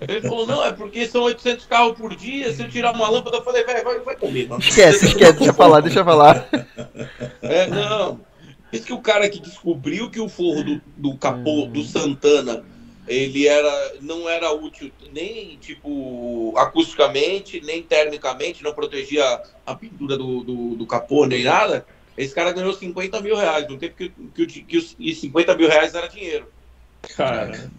Speaker 3: Ele falou, não, é porque são 800 carros por dia, se eu tirar uma lâmpada, eu falei, velho, vai, vai comer, mano.
Speaker 2: Esquece, esquece. Deixa eu falar, deixa eu falar.
Speaker 3: É, não. Diz que o cara que descobriu que o forro do, do capô do Santana ele era não era útil nem tipo acusticamente, nem termicamente, não protegia a pintura do, do, do capô nem nada. Esse cara ganhou 50 mil reais, no tempo que, que, que os, e 50 mil reais era dinheiro.
Speaker 1: Cara,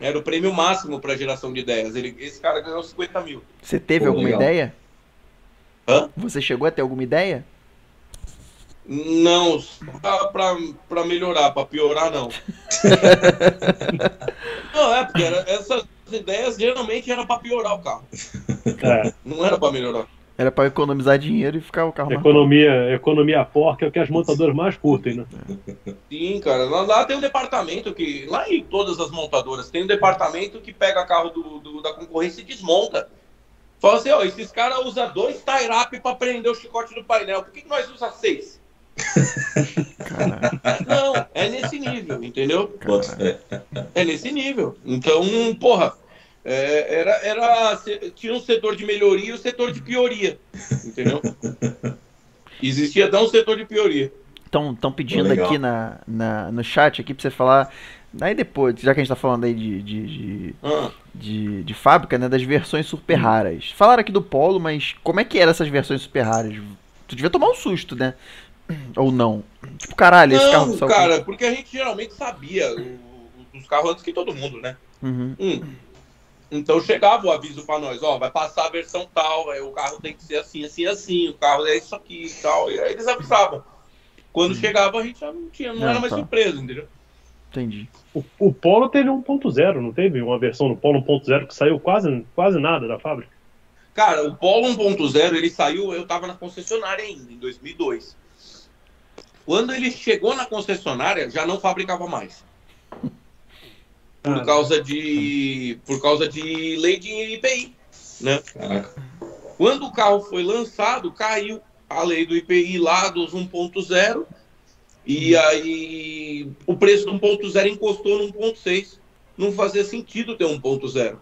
Speaker 3: Era o prêmio máximo para geração de ideias. Ele, esse cara ganhou 50 mil.
Speaker 2: Você teve
Speaker 4: Pô,
Speaker 2: alguma
Speaker 4: legal.
Speaker 2: ideia?
Speaker 3: Hã?
Speaker 2: Você chegou a ter alguma ideia?
Speaker 3: Não, só pra, pra, pra melhorar, pra piorar, não. (laughs) não, é, porque era- essas ideias geralmente era pra piorar o carro.
Speaker 1: é,
Speaker 3: Não era pra melhorar.
Speaker 2: Era pra economizar dinheiro e ficar o carro mais
Speaker 1: economia, economia porca é o que as montadoras mais curtem, né?
Speaker 3: Sim, cara. Lá, lá tem um departamento que. Lá em todas as montadoras, tem um departamento que pega carro do, do- da concorrência e desmonta. Fala assim, ó, esses caras usam dois tie-up pra prender o chicote do painel. Por que, que nós usamos seis? (laughs)
Speaker 2: Caralho.
Speaker 3: Não, é nesse nível, entendeu? É nesse nível. Então, porra, é, era, era, tinha um setor de melhoria e um setor de pioria, entendeu? Existia até um setor de pioria.
Speaker 2: Estão tão pedindo aqui na, na, no chat aqui pra você falar. Aí depois, já que a gente tá falando aí de, de, de,
Speaker 3: Ah,
Speaker 2: de, de fábrica, né? Das versões super raras. Falaram aqui do Polo, mas como é que eram essas versões super raras? Tu devia tomar um susto, né? Ou não? Tipo, caralho, esse carro
Speaker 3: não,
Speaker 2: saiu
Speaker 3: cara, porque a gente geralmente sabia o- os carros antes que todo mundo, né?
Speaker 2: Uhum.
Speaker 3: Hum. Então chegava o aviso pra nós, ó, vai passar a versão tal, aí o carro tem que ser assim, assim, assim, o carro é isso aqui e tal, e aí eles avisavam. Quando chegava a gente já não tinha, não
Speaker 2: Ah,
Speaker 3: era mais
Speaker 2: tá.
Speaker 3: surpresa, entendeu?
Speaker 2: Entendi.
Speaker 1: O, o Polo teve 1.0, não teve? Uma versão do Polo 1.0 que saiu quase, quase nada da fábrica.
Speaker 3: Cara, o Polo 1.0 ele saiu, eu tava na concessionária ainda, em 2002. Quando ele chegou na concessionária, já não fabricava mais. (laughs) Por
Speaker 1: Cara.
Speaker 3: causa de por causa de lei de IPI, né?
Speaker 4: Caraca.
Speaker 3: Quando o carro foi lançado, caiu a lei do IPI lá dos 1.0 e aí o preço do 1.0 encostou no 1.6. Não fazia sentido ter 1.0,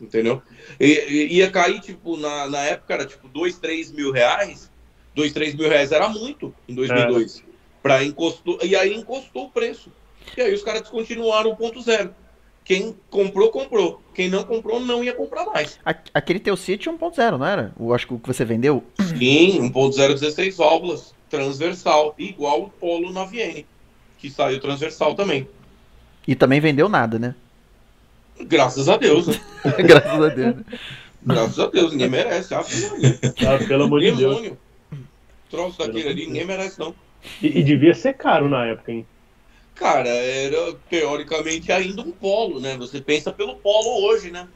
Speaker 3: entendeu? E- ia cair, tipo, na, na época era tipo 2, 3 mil reais. 2, 3 mil reais era muito em 2002. Pra encostou, e aí encostou o preço. E aí os caras descontinuaram o 1.0. Quem comprou, comprou. Quem não comprou, não ia comprar mais.
Speaker 2: Aquele teu City 1.0, não era? Eu acho que o que você vendeu.
Speaker 3: Sim, 1.0 16 válvulas, transversal, igual o Polo 9N, que saiu transversal também.
Speaker 2: E também vendeu nada, né?
Speaker 3: Graças a Deus, né? (laughs)
Speaker 2: Graças a Deus. né?
Speaker 3: Graças a Deus, ninguém merece.
Speaker 1: Ah, pelo amor de Deus.
Speaker 3: Troço daquele ali, ninguém merece, não.
Speaker 1: E, e devia ser caro na época, hein?
Speaker 3: Cara, era teoricamente ainda um polo, né? Você pensa pelo polo hoje, né?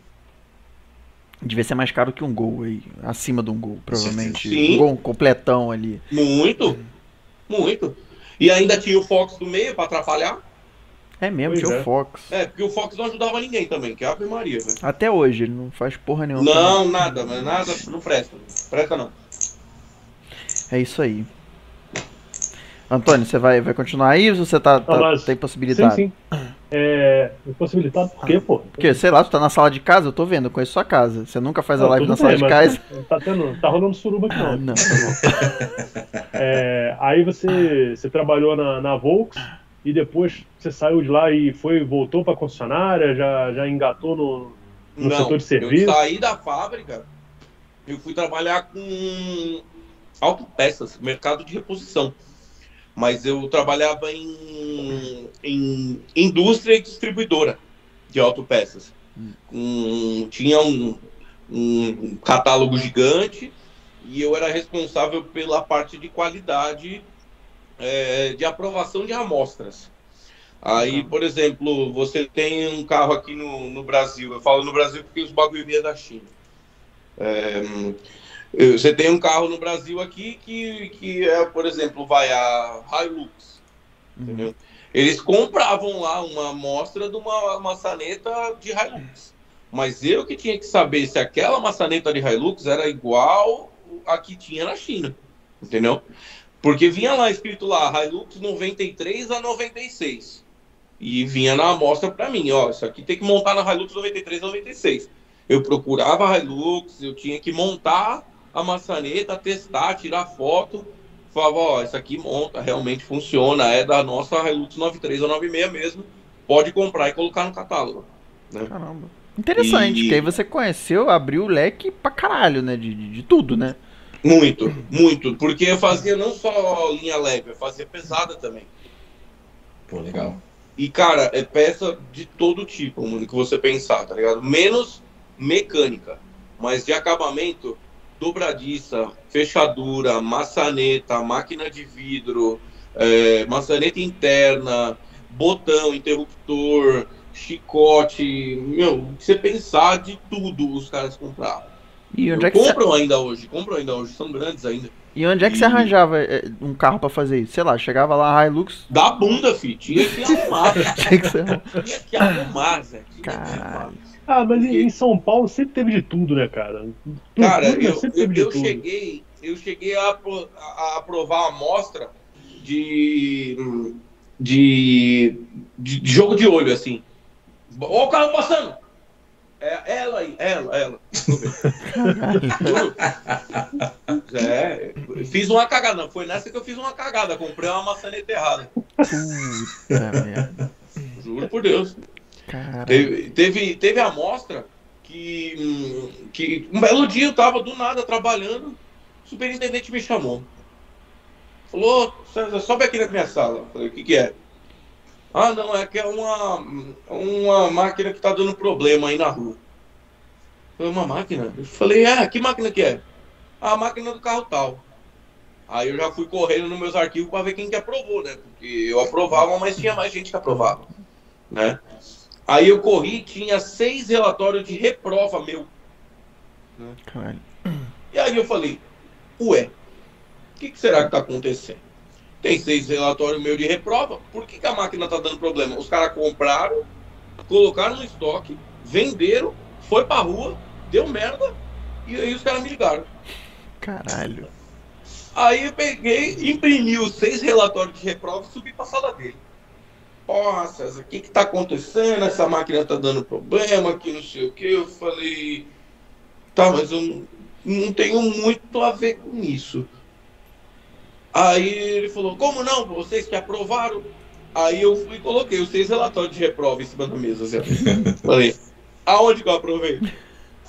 Speaker 2: Devia ser mais caro que um gol aí. Acima de um gol, provavelmente.
Speaker 3: Sim.
Speaker 2: Um gol completão ali.
Speaker 3: Muito, muito. E ainda tinha o Fox do meio pra atrapalhar.
Speaker 2: É mesmo,
Speaker 1: Pois
Speaker 2: tinha
Speaker 1: é.
Speaker 2: o Fox.
Speaker 3: É, porque o Fox não ajudava ninguém também, que é Ave Maria, velho.
Speaker 2: Até hoje, ele não faz porra nenhuma.
Speaker 3: Não, nada, mas nada, não presta. Presta não.
Speaker 2: É isso aí. Antônio, você vai, vai continuar aí ou você tá, tá- tem possibilidade?
Speaker 1: Sim, sim. É. Impossibilitado por quê, pô?
Speaker 2: Porque, sei lá, tu tá na sala de casa, eu tô vendo, eu conheço sua casa. Você nunca faz a
Speaker 1: Não,
Speaker 2: live na sala
Speaker 1: bem,
Speaker 2: de
Speaker 1: mas
Speaker 2: casa.
Speaker 1: Tá, tendo, tá rolando suruba aqui,
Speaker 2: Ah,
Speaker 1: não.
Speaker 2: não.
Speaker 1: É, aí você, você trabalhou na, na Volks e depois você saiu de lá e foi voltou pra concessionária, já, já engatou no. No
Speaker 3: não,
Speaker 1: setor de serviço?
Speaker 3: eu saí da fábrica, eu fui trabalhar com autopeças, mercado de reposição. Mas eu trabalhava em, em indústria e distribuidora de autopeças. Um, tinha um, um catálogo gigante e eu era responsável pela parte de qualidade é, de aprovação de amostras. Aí, por exemplo, você tem um carro aqui no, no Brasil. Eu falo no Brasil porque os bagulho vinha da China. É, você tem um carro no Brasil aqui que, que é, por exemplo, vai a Hilux. Entendeu? Eles compravam lá uma amostra de uma maçaneta de Hilux. Mas eu que tinha que saber se aquela maçaneta de Hilux era igual a que tinha na China. Entendeu? Porque vinha lá escrito lá, Hilux 93 a 96. E vinha na amostra para mim, ó, isso aqui tem que montar na Hilux 93 a 96. Eu procurava a Hilux, eu tinha que montar a maçaneta, testar, tirar foto. Falava, ó, isso aqui monta, realmente funciona, é da nossa Hilux 93 ou 96 mesmo. Pode comprar e colocar no catálogo.
Speaker 2: Caramba. Interessante,
Speaker 3: E-
Speaker 2: que aí você conheceu, abriu o leque pra caralho, né? De, de, de tudo, né?
Speaker 3: Muito, muito. Porque eu fazia não só linha leve, eu fazia pesada também.
Speaker 4: Pô, legal.
Speaker 3: E, cara, é peça de todo tipo, mano, que você pensar, tá ligado? Menos mecânica, mas de acabamento, dobradiça, fechadura, maçaneta, máquina de vidro, é, maçaneta interna, botão, interruptor, chicote, meu, o que você pensar de tudo os caras compravam.
Speaker 2: E onde é que você,
Speaker 3: compram ainda hoje, compram ainda hoje, são grandes ainda.
Speaker 2: e onde é que você
Speaker 3: E-
Speaker 2: arranjava é, um carro pra fazer isso? Sei lá, chegava lá Hilux,
Speaker 3: Da bunda, fi, tinha que arrumar, (laughs)
Speaker 2: tinha que ser.
Speaker 3: tinha que arrumar, Zé. tinha que arrumar.
Speaker 1: Ah, mas em em São Paulo sempre teve de tudo, né, cara?
Speaker 3: Cara,
Speaker 1: tudo,
Speaker 3: eu,
Speaker 1: sempre
Speaker 3: eu,
Speaker 1: teve de
Speaker 3: eu
Speaker 1: tudo.
Speaker 3: cheguei, eu cheguei a, a aprovar a amostra de, de, de, de jogo de olho, assim. Ó o carro passando! É ela aí, ela, ela. (laughs) É, fiz uma cagada. Foi nessa que eu fiz uma cagada. Comprei uma maçaneta errada.
Speaker 2: Puta merda.
Speaker 3: Juro por Deus. Teve, teve, teve a amostra que, hum, que um belo dia eu tava do nada trabalhando, o superintendente me chamou. Falou, sobe aqui na minha sala. Eu Falei, o que, que é? Ah, não, é que é uma, uma máquina que tá dando problema aí na rua. Foi uma máquina? Eu falei, é, que máquina que é? "Ah, A máquina do carro tal. Aí eu já fui correndo nos meus arquivos para ver quem que aprovou, né? Porque eu aprovava, mas tinha mais gente que aprovava, né? Aí eu corri, tinha seis relatórios de reprova meu.
Speaker 2: Caralho.
Speaker 3: E aí eu falei, ué, o que, que será que está acontecendo? Tem seis relatórios meus de reprova, por que, que a máquina está dando problema? Os caras compraram, colocaram no estoque, venderam, foi pra rua, deu merda, e aí os caras me ligaram.
Speaker 2: Caralho.
Speaker 3: Aí eu peguei, imprimi os seis relatórios de reprova e subi pra sala dele. Porra, César, o que que tá acontecendo? Essa máquina tá dando problema, que não sei o que. Eu falei, tá, mas eu não- não tenho muito a ver com isso. Aí ele falou, como não? Vocês que aprovaram? Aí eu fui e coloquei os seis relatórios de reprova em cima da mesa. Assim. (laughs) Falei, aonde que eu aprovei?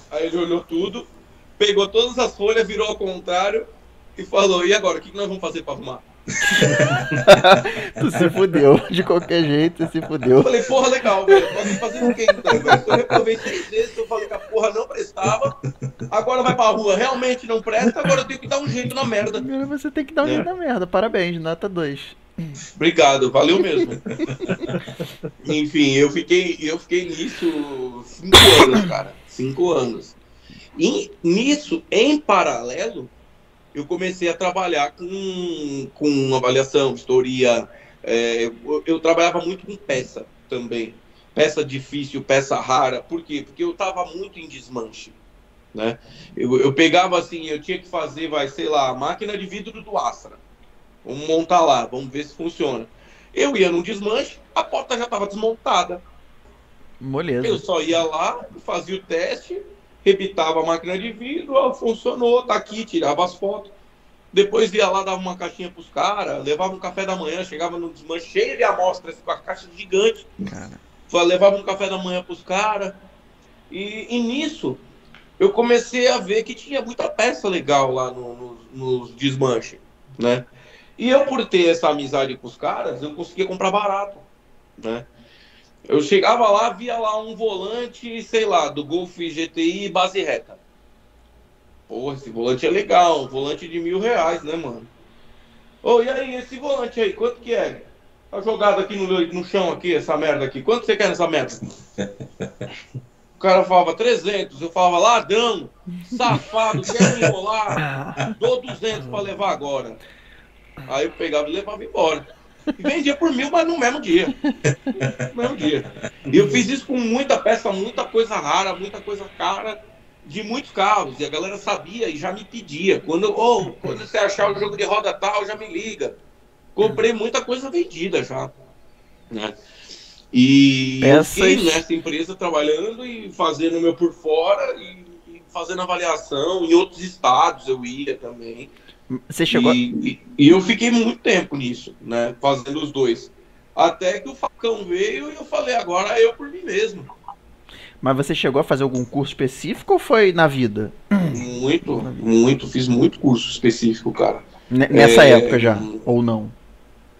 Speaker 3: Aí ele olhou tudo, pegou todas as folhas, virou ao contrário e falou, e agora, o que que nós vamos fazer para arrumar? (laughs)
Speaker 2: Tu se fudeu. De qualquer jeito, tu se
Speaker 3: Eu
Speaker 2: fudeu.
Speaker 3: falei, porra, legal, velho. Fazer o quê então, eu reprovei três vezes, eu falei que a porra não prestava, agora vai pra rua, realmente não presta, agora eu tenho que dar um jeito na merda.
Speaker 2: Agora você tem que dar um
Speaker 3: É.
Speaker 2: jeito na merda. Parabéns, nota 2.
Speaker 3: Obrigado, valeu mesmo. (laughs) Enfim, eu fiquei, eu fiquei nisso cinco anos, cara. Cinco anos. E nisso, em paralelo, eu comecei a trabalhar com, com avaliação, vistoria. é, eu, eu trabalhava muito com peça também. Peça difícil, peça rara. Por quê? Porque eu estava muito em desmanche. Né? Eu, eu pegava assim, eu tinha que fazer, vai, sei lá, máquina de vidro do Astra. Vamos montar lá, vamos ver se funciona. Eu ia num desmanche, a porta já estava desmontada. Eu
Speaker 2: Moleza.
Speaker 3: só ia lá, fazia o teste, rebitava a máquina de vidro, ó, funcionou, tá aqui, tirava as fotos. Depois ia lá, dava uma caixinha pros caras, levava um café da manhã, chegava no desmanche cheio de amostras, com a caixa gigante.
Speaker 2: Cara.
Speaker 3: Levava um café da manhã pros caras. E, e nisso, eu comecei a ver que tinha muita peça legal lá no- no- nos desmanches, né? E eu, por ter essa amizade com os caras, eu conseguia comprar barato, né? Eu chegava lá, via lá um volante, sei lá, do Golf GTI base reta. Porra, esse volante é legal, um volante de mil reais, né, mano? Ô, e aí, esse volante aí, quanto que é? Tá jogado aqui no, no chão, aqui, essa merda aqui. Quanto você quer nessa merda? O cara falava 300, eu falava ladrão, safado, quer me enrolar? (laughs) Dou 200 pra levar agora. Aí eu pegava e levava embora. E vendia por mil, mas no mesmo dia. No mesmo dia. E eu fiz isso com muita peça, muita coisa rara, muita coisa cara, de muitos carros. E a galera sabia e já me pedia. Quando, oh, quando você achar o jogo de roda tal, já me liga. Comprei muita coisa vendida já. Né? E eu
Speaker 2: Peças-
Speaker 3: fiquei nessa empresa trabalhando e fazendo o meu por fora e fazendo avaliação. Em outros estados eu ia também.
Speaker 2: Você chegou.
Speaker 3: E, e- e eu fiquei muito tempo nisso, né? Fazendo os dois. Até que o Facão veio e eu falei, agora é eu por mim mesmo.
Speaker 2: Mas você chegou a fazer algum curso específico ou foi na vida?
Speaker 3: Muito, muito, fiz muito curso específico, cara.
Speaker 2: N- Nessa
Speaker 3: É,
Speaker 2: época já? Ou não?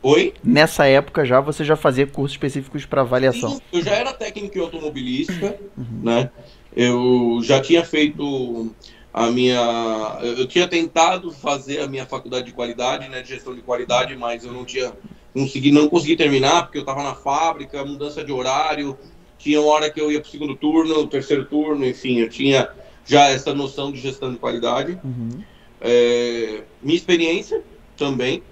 Speaker 3: Oi?
Speaker 2: Nessa época já você já fazia cursos específicos para avaliação?
Speaker 3: Sim, eu já era técnico em automobilística, né? Eu já tinha feito a minha. Eu tinha tentado fazer a minha faculdade de qualidade, né? De gestão de qualidade, mas eu não tinha consegui, não consegui terminar, porque eu estava na fábrica, mudança de horário, tinha hora que eu ia para o segundo turno, terceiro turno, enfim, eu tinha já essa noção de gestão de qualidade.
Speaker 2: Uhum.
Speaker 3: É, minha experiência também.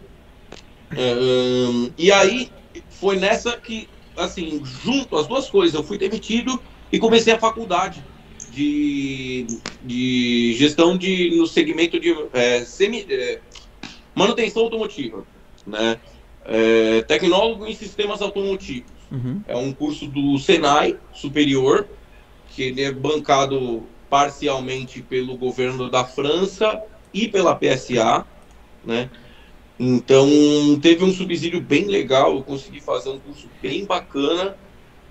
Speaker 3: É, hum, e aí foi nessa que, assim, junto as duas coisas, eu fui demitido e comecei a faculdade de, de gestão de, no segmento de é, semi, é, manutenção automotiva, né? É, tecnólogo em sistemas automotivos.
Speaker 2: Uhum.
Speaker 3: É um curso do Senai superior, que ele é bancado parcialmente pelo governo da França e pela PSA, né? Então teve um subsídio bem legal, eu consegui fazer um curso bem bacana,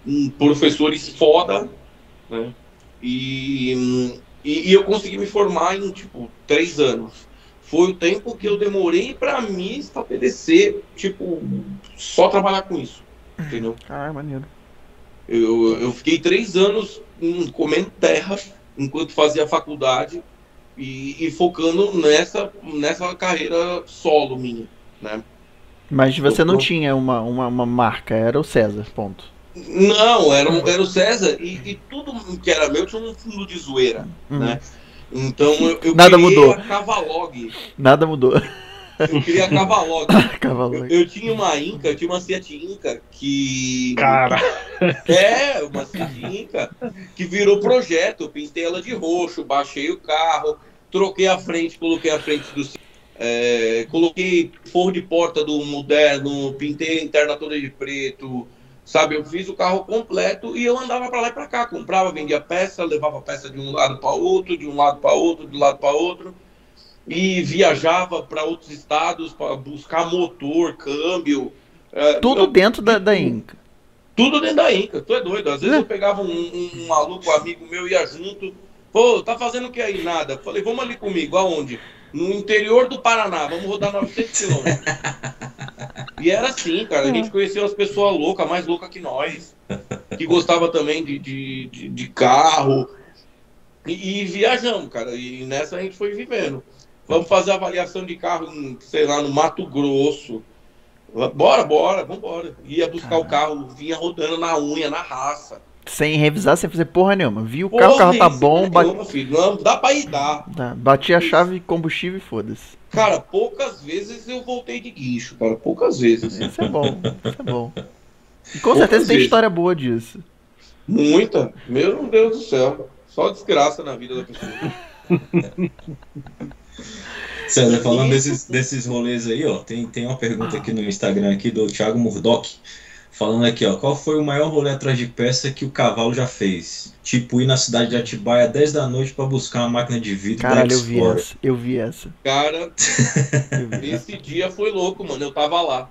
Speaker 3: um professores foda, né? E, e, e eu consegui me formar em tipo três anos. Foi o tempo que eu demorei para me estabelecer, tipo, só trabalhar com isso, entendeu?
Speaker 2: Ah, maneiro.
Speaker 3: Eu, eu fiquei três anos hum, comendo terra enquanto fazia faculdade e, e focando nessa, nessa carreira solo minha, né?
Speaker 2: Mas você não
Speaker 3: Eu-
Speaker 2: tinha uma, uma, uma marca, era o César, ponto.
Speaker 3: Não, era, um- era o César e, e tudo que era meu tinha um fundo de zoeira,
Speaker 2: Hum.
Speaker 3: né? Então eu, eu
Speaker 2: Nada
Speaker 3: criei
Speaker 2: mudou.
Speaker 3: a Cavalog.
Speaker 2: Nada mudou.
Speaker 3: Eu queria a Cavalog. (laughs)
Speaker 2: Cavalo.
Speaker 3: Eu, eu tinha uma Inca, eu tinha uma Fiat Inca que.
Speaker 1: Cara,
Speaker 3: É, uma Fiat Inca que virou projeto. Eu pintei ela de roxo, baixei o carro, troquei a frente, coloquei a frente do. É, coloquei forro de porta do moderno, pintei a interna toda de preto, sabe? Eu fiz o carro completo e eu andava para lá e para cá, comprava, vendia peça, levava peça de um lado para outro, de um lado para outro, de um lado para outro e viajava para outros estados para buscar motor, câmbio. é,
Speaker 2: Tudo
Speaker 3: eu-
Speaker 2: dentro da, da Inca.
Speaker 3: tudo dentro da Inca, tu é doido. Às vezes
Speaker 2: É.
Speaker 3: eu pegava um, um- um maluco amigo meu, ia junto. Pô, tá fazendo o que aí? Nada. Falei, vamos ali comigo. Aonde? No interior do Paraná. Vamos rodar 900 quilômetros. E era assim, cara. A gente conheceu as pessoas loucas, mais loucas que nós. Que gostava também de, de, de, de carro. E, e viajamos, cara. E nessa a gente foi vivendo. Vamos fazer avaliação de carro, em, sei lá, no Mato Grosso. Bora, bora, vambora. Ia buscar o carro, vinha rodando na unha, na raça.
Speaker 2: Sem revisar, sem fazer porra nenhuma. Viu o
Speaker 3: Porra,
Speaker 2: carro, o carro tá
Speaker 3: isso
Speaker 2: bom,
Speaker 3: não,
Speaker 2: ba-
Speaker 3: filho, não, dá pra ir, dá.
Speaker 2: tá, bati a chave, combustível e foda-se.
Speaker 3: Cara, poucas vezes eu voltei de guincho, cara. Poucas vezes.
Speaker 2: Isso é bom, isso é bom. E com
Speaker 3: Poucas
Speaker 2: certeza tem
Speaker 3: vezes.
Speaker 2: história boa disso.
Speaker 3: Muita. Meu Deus do céu. Só desgraça na vida da pessoa. (laughs)
Speaker 4: César, falando desses, desses rolês aí, ó, tem, tem uma pergunta aqui no Instagram aqui do Thiago Murdock, falando aqui, ó, qual foi o maior rolê atrás de peça que o cavalo já fez? Tipo, ir na cidade de Atibaia às 10 da noite pra buscar uma máquina de vidro da
Speaker 2: Caralho, eu vi
Speaker 4: Explorer.
Speaker 2: essa. Eu vi essa.
Speaker 3: Cara, (laughs)
Speaker 2: Eu vi.
Speaker 3: esse dia foi louco, mano. Eu tava lá.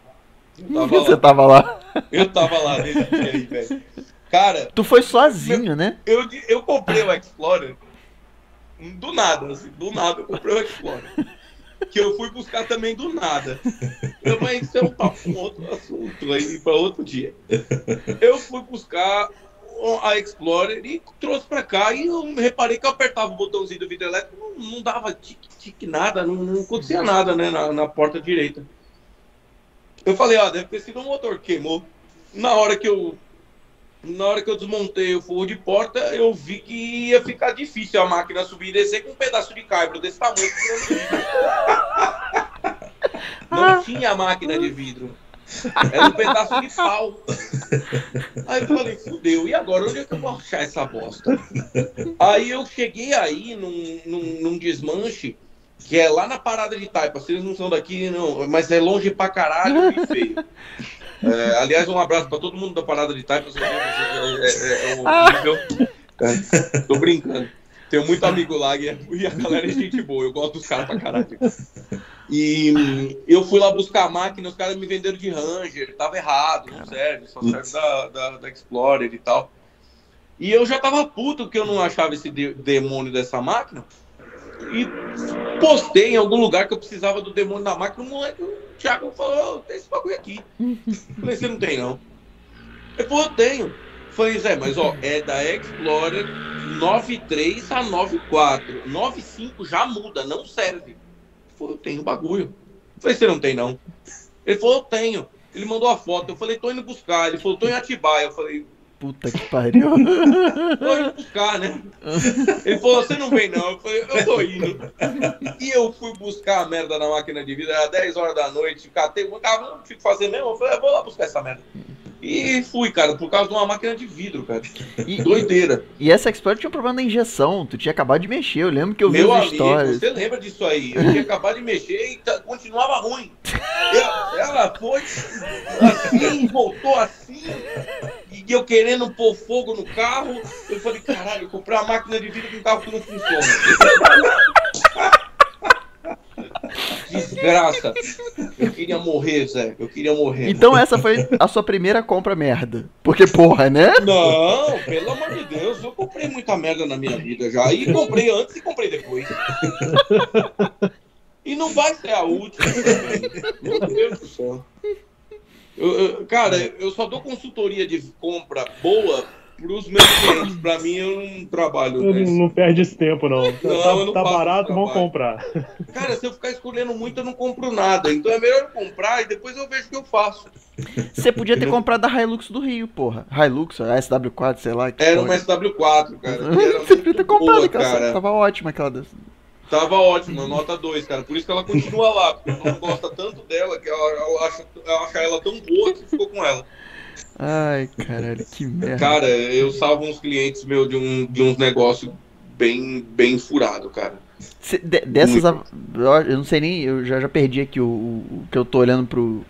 Speaker 3: Eu tava
Speaker 2: Você
Speaker 3: lá.
Speaker 2: tava lá.
Speaker 3: Eu tava lá nesse (laughs) dia aí, velho. Cara,
Speaker 2: Tu foi sozinho, né?
Speaker 3: eu, eu comprei o Explorer do nada, assim, do nada eu comprei o Explorer. Que eu fui buscar também do nada. Eu, mas isso é um papo, um outro assunto aí para outro dia. Eu fui buscar a Explorer e trouxe pra cá e eu reparei que eu apertava o botãozinho do vidro elétrico, não, não dava tique-tique nada, não, não acontecia nada, né, na, na porta direita. Eu falei, ó, deve ter sido um motor que queimou. Na hora que eu na hora que eu desmontei o forro de porta, eu vi que ia ficar difícil a máquina subir e descer com um pedaço de caibro desse tamanho. (laughs) Não tinha máquina de vidro. Era um pedaço de pau. Aí eu falei, fudeu, e agora onde é que eu vou achar essa bosta? Aí eu cheguei aí num, num, num desmanche, que é lá na parada de Taipa. Vocês não são daqui, não, mas é longe pra caralho e feio. É, aliás, um abraço pra todo mundo da parada de Taipa. vocês É, é, é horrível. É, tô brincando. Tenho muito amigo lá e, é- e a galera é gente boa. Eu gosto dos caras pra caralho. E eu fui lá buscar a máquina, os caras me venderam de Ranger, tava errado, não serve, só serve da, da, da Explorer e tal. E eu já tava puto que eu não achava esse de- demônio dessa máquina. E postei em algum lugar que eu precisava do demônio da máquina. O moleque, o Thiago falou: "Ô, tem esse bagulho aqui. Falei: você não tem não. Ele falou: eu tenho. Falei: Zé, mas ó, é da Explorer 93 a 94. 95 já muda, não serve. Ele falou: eu tenho bagulho. Falei: você não tem não. Ele falou: eu tenho. Ele mandou a foto. Eu falei: tô indo buscar. Ele falou: tô em Atibaia. Eu falei:
Speaker 2: Puta que pariu. (laughs)
Speaker 3: indo buscar, né? Ele falou, você não vem não. Eu falei, eu tô indo. E eu fui buscar a merda na máquina de vidro, era 10 horas da noite, catei, o carro, não tinha que fazer mesmo. Eu falei, eu vou lá buscar essa merda. E fui, cara, por causa de uma máquina de vidro, cara.
Speaker 2: E,
Speaker 3: Doideira.
Speaker 2: e essa Explorer tinha um problema da injeção. Tu tinha acabado de mexer. Eu lembro que eu vi
Speaker 3: Meu
Speaker 2: as
Speaker 3: amigo,
Speaker 2: histórias.
Speaker 3: você lembra disso aí? Eu tinha acabado de mexer e continuava ruim. (laughs) Eu- ela foi assim, voltou assim, e eu querendo pôr fogo no carro. Eu falei, caralho, eu comprei uma máquina de vidro com um carro que não funciona. (laughs) Desgraça. Eu queria morrer, Zé. Eu queria morrer.
Speaker 2: Então essa foi a sua primeira compra merda. Porque, porra, né?
Speaker 3: Não, pelo amor de Deus, eu comprei muita merda na minha vida já. E comprei antes e comprei depois. E não vai ser a última. Meu Deus do céu. Eu- eu- cara, eu só dou consultoria de compra boa pros meus clientes. Pra mim, eu não trabalho.
Speaker 1: Não,
Speaker 3: né?
Speaker 1: não perde esse tempo, não.
Speaker 3: eu
Speaker 1: tá
Speaker 3: não
Speaker 1: tá
Speaker 3: faço
Speaker 1: barato,
Speaker 3: trabalho.
Speaker 1: comprar.
Speaker 3: Cara, se eu ficar escolhendo muito, eu não compro nada. Então é melhor eu comprar e depois eu vejo o que eu faço.
Speaker 2: Você podia ter comprado a Hilux do Rio, porra. Hilux, a SW4, sei lá. que
Speaker 3: Era
Speaker 2: porra.
Speaker 3: uma SW4, cara. (laughs)
Speaker 2: Você podia ter comprado,
Speaker 3: boa,
Speaker 2: cara.
Speaker 3: cara.
Speaker 2: Tava ótima aquela.
Speaker 3: Tava ótimo, nota 2, cara. Por isso que ela continua lá, porque ela não gosta tanto dela que ela, ela acha, ela acha ela tão boa que ficou com ela.
Speaker 2: Ai, caralho, que merda.
Speaker 3: Cara, eu salvo uns clientes meus de, um, de uns negócios bem, bem furado, cara.
Speaker 2: Cê- de- dessas. Eu não sei nem. Eu já, já perdi aqui o- o que eu tô olhando pro.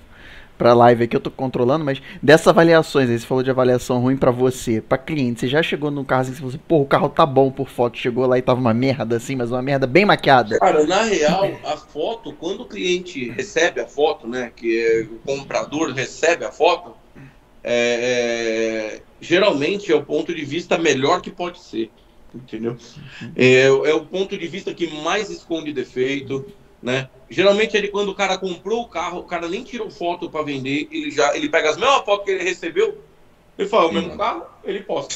Speaker 2: Pra live aqui, eu tô controlando, mas dessas avaliações aí, você falou de avaliação ruim pra você, pra cliente, você já chegou num carro assim você falou assim, pô, o carro tá bom por foto, chegou lá e tava uma merda assim, mas uma merda bem maquiada.
Speaker 3: Cara, na real, a foto, quando o cliente recebe a foto, né, que é, o comprador recebe a foto, é, é, geralmente é o ponto de vista melhor que pode ser, entendeu? É, é o ponto de vista que mais esconde defeito, né? Geralmente ele quando o cara comprou o carro, o cara nem tirou foto para vender, ele já ele pega as mesmas fotos que ele recebeu, ele fala, o mesmo carro, ele posta.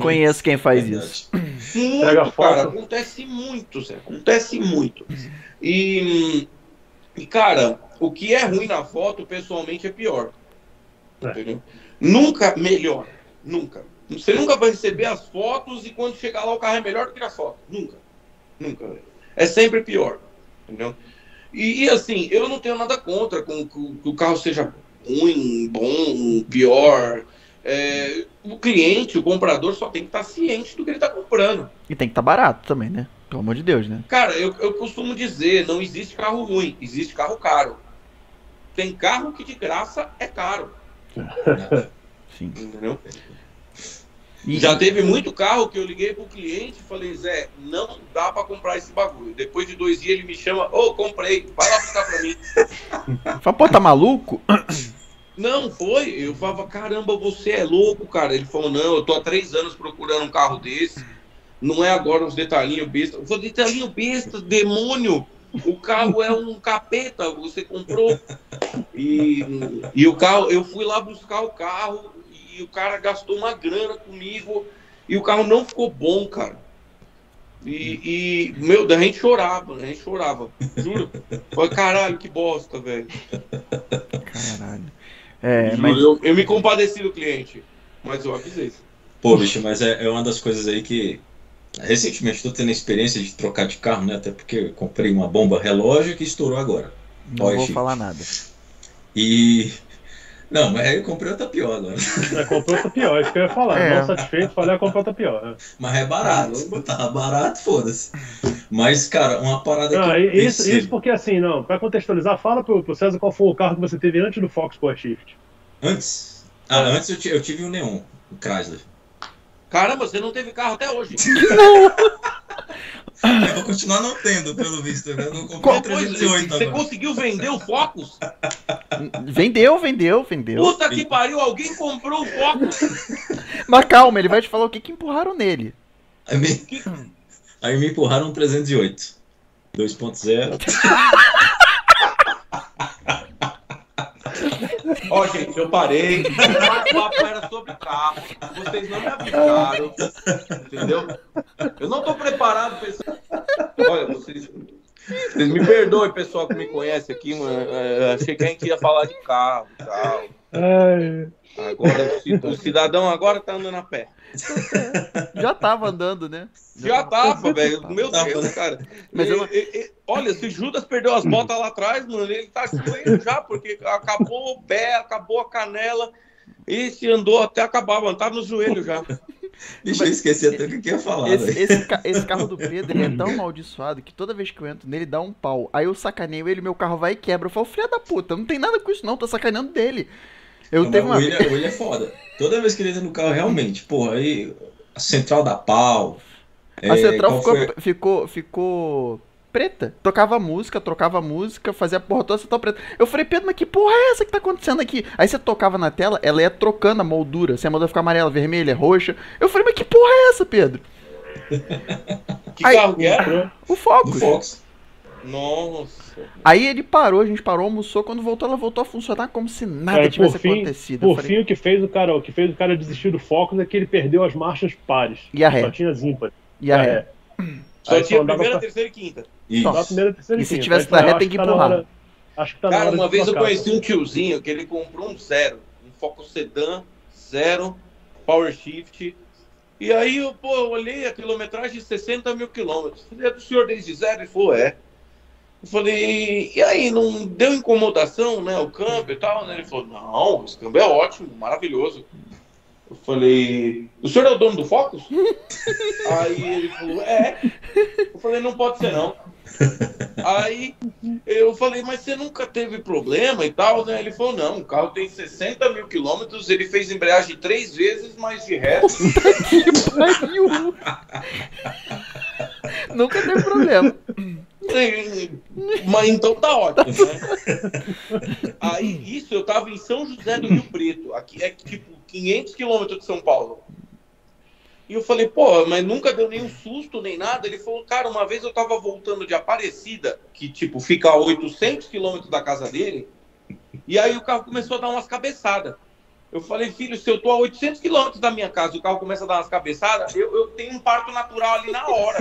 Speaker 2: Conheço quem faz
Speaker 4: Verdade.
Speaker 2: isso.
Speaker 3: Muito,
Speaker 1: Pega a foto.
Speaker 3: cara, acontece muito, Zé, acontece muito. E, e, cara, o que é ruim na foto, pessoalmente, é pior.
Speaker 1: É.
Speaker 3: Entendeu? Nunca melhor, nunca. Você nunca vai receber as fotos e quando chegar lá o carro é melhor do que as fotos. Nunca. Nunca. É sempre pior. Entendeu? E, e, assim, eu não tenho nada contra com que, que o carro seja ruim, bom, pior. É, o cliente, o comprador, só tem que estar ciente do que ele está comprando.
Speaker 2: E tem que tá barato também, né? Pelo amor de Deus, né?
Speaker 3: Cara, eu, eu costumo dizer, não existe carro ruim, existe carro caro. Tem carro que de graça é caro, (laughs)
Speaker 2: Sim.
Speaker 3: entendeu?
Speaker 2: E,
Speaker 3: Já teve muito carro que eu liguei pro cliente e falei, Zé, não dá pra comprar esse bagulho. Depois de dois dias ele me chama, ô, comprei, vai lá buscar pra mim. (laughs)
Speaker 2: Fala, pô, tá maluco? (coughs)
Speaker 3: Não, foi. Eu falava, caramba, você é louco, cara. Ele falou, não, eu tô há três anos procurando um carro desse. Não é agora uns detalhinhos besta. Eu falei, detalhinho besta, demônio. O carro é um capeta, você comprou. E, e o carro, eu fui lá buscar o carro e o cara gastou uma grana comigo e o carro não ficou bom, cara. E, e meu, da gente chorava? A gente chorava, juro. Falei, caralho, que bosta, velho.
Speaker 2: Caralho. É,
Speaker 3: Juro,
Speaker 2: mas.
Speaker 3: eu, eu me compadeci do cliente, mas eu avisei.
Speaker 4: Pô, bicho, mas é, é uma das coisas aí que. Recentemente estou tendo a experiência de trocar de carro, né? Até porque eu comprei uma bomba relógio que estourou agora.
Speaker 2: Não
Speaker 4: Olha,
Speaker 2: vou
Speaker 4: Chico.
Speaker 2: falar nada.
Speaker 4: E. Não, mas aí eu comprei outra pior agora.
Speaker 1: É, comprou outra pior, isso que eu ia falar.
Speaker 2: É.
Speaker 1: Não satisfeito, falei, ah, comprou outra pior.
Speaker 4: Mas é barato. Tava barato, foda-se. Mas, cara, uma parada
Speaker 1: Não,
Speaker 4: que. eu
Speaker 1: isso, isso porque assim, não, pra contextualizar, fala pro, pro César qual foi o carro que você teve antes do Fox Power Shift.
Speaker 4: Antes. Ah, antes eu, eu tive um Neon, um Chrysler.
Speaker 3: Caramba, você não teve carro até hoje. (laughs) (laughs)
Speaker 4: Eu vou continuar não tendo, pelo visto. né? Eu não comprei
Speaker 2: Qual-
Speaker 3: Pois,
Speaker 4: 308
Speaker 3: você
Speaker 4: agora.
Speaker 3: conseguiu vender o Focus?
Speaker 2: Vendeu, vendeu, vendeu.
Speaker 3: Puta que pariu, alguém comprou o Focus.
Speaker 2: Mas calma, ele vai te falar o que, que empurraram nele.
Speaker 4: Aí me, aí me empurraram um 308. 2.0. (laughs)
Speaker 3: Ó, gente, eu parei. (laughs) O papo era sobre carro. Vocês não me avisaram. Entendeu? Eu não tô preparado pra isso. Olha, vocês. Vocês me perdoem, pessoal que me conhece aqui, mano. É, Achei que a gente ia falar de carro e tal.
Speaker 1: Ai,
Speaker 3: Agora, o ci- o cidadão agora tá andando a pé.
Speaker 2: Já tava andando, né?
Speaker 3: Já tava, velho. Meu
Speaker 4: Tava,
Speaker 3: Deus,
Speaker 4: né?
Speaker 3: cara.
Speaker 2: Mas eu não-
Speaker 3: E- e- e- olha, se Judas perdeu as botas lá atrás, mano, ele tá joelho já, porque acabou o pé, acabou a canela. Esse andou até acabar, mano. Tá no joelho já.
Speaker 4: Bicho, eu esqueci até o que eu ia falar,
Speaker 2: Esse, esse, esse carro do Pedro, ele é tão amaldiçoado que toda vez que eu entro nele, dá um pau. Aí eu sacaneio ele, meu carro vai e quebra. Eu falo, filha da puta, não tem nada com isso não, tô sacaneando dele. Eu
Speaker 4: Não, mas
Speaker 2: uma
Speaker 4: o William, o William é foda. Toda vez que ele entra no carro, realmente, porra, aí a central da pau.
Speaker 2: A
Speaker 4: é,
Speaker 2: central ficou,
Speaker 4: foi-
Speaker 2: ficou, ficou preta. Tocava música, trocava música, fazia a porra toda, a central preta. Eu falei, Pedro, mas que porra é essa que tá acontecendo aqui? Aí você tocava na tela, ela ia trocando a moldura. Se a moldura ficar amarela, vermelha, roxa. Eu falei, mas que porra é essa, Pedro? (laughs)
Speaker 3: Que
Speaker 2: Ai,
Speaker 3: carro que era?
Speaker 2: O
Speaker 4: do
Speaker 2: Focus.
Speaker 4: Fox.
Speaker 3: Nossa.
Speaker 2: Aí ele parou, a gente parou, almoçou. Quando voltou, ela voltou a funcionar como se nada
Speaker 1: Cara,
Speaker 2: tivesse
Speaker 1: por fim-
Speaker 2: acontecido.
Speaker 1: Por
Speaker 2: falei,
Speaker 1: fim, o que fez o cara, o que fez o cara desistir do Focus é que ele perdeu as marchas pares.
Speaker 2: E a ré?
Speaker 1: Só tinha as ímpares.
Speaker 2: e a ré?
Speaker 3: Só
Speaker 1: Aí
Speaker 3: tinha
Speaker 1: só
Speaker 3: primeira,
Speaker 1: pra-
Speaker 3: terceira e quinta.
Speaker 4: Isso.
Speaker 1: Só a primeira, terceira
Speaker 2: E se
Speaker 1: quinta.
Speaker 2: tivesse da
Speaker 1: falei,
Speaker 2: ré, tem que
Speaker 1: tá na
Speaker 2: empurrar.
Speaker 1: hora- Acho que tá na
Speaker 3: Cara, uma vez eu conheci um tiozinho que ele comprou um zero, um Focus Sedan, zero, Power Shift. E aí, eu, pô, eu olhei a quilometragem de 60 mil quilômetros. Falei, é do senhor desde zero? Ele falou, é. Eu falei, e aí, não deu incomodação, né, o câmbio e tal? né? Ele falou, não, esse câmbio é ótimo, maravilhoso. Eu falei, o senhor é o dono do Focus? (laughs) aí ele falou, é. Eu falei, não pode ser não. Aí eu falei, mas você nunca teve problema e tal, né? Ele falou, não, o carro tem 60 mil quilômetros, ele fez embreagem três vezes, mas de resto. (laughs)
Speaker 2: Pariu. (laughs) Nunca teve problema. (laughs)
Speaker 3: mas então tá ótimo, né? Aí isso eu tava em São José do Rio Preto, aqui é tipo 500 quilômetros de São Paulo. E eu falei, pô, mas nunca deu nenhum susto nem nada. Ele falou, cara, uma vez eu tava voltando de Aparecida, que tipo fica a 800 quilômetros da casa dele, e aí o carro começou a dar umas cabeçadas. Eu falei, filho, se eu tô a 800 quilômetros da minha casa e o carro começa a dar umas cabeçadas, eu, eu tenho um parto natural ali na hora.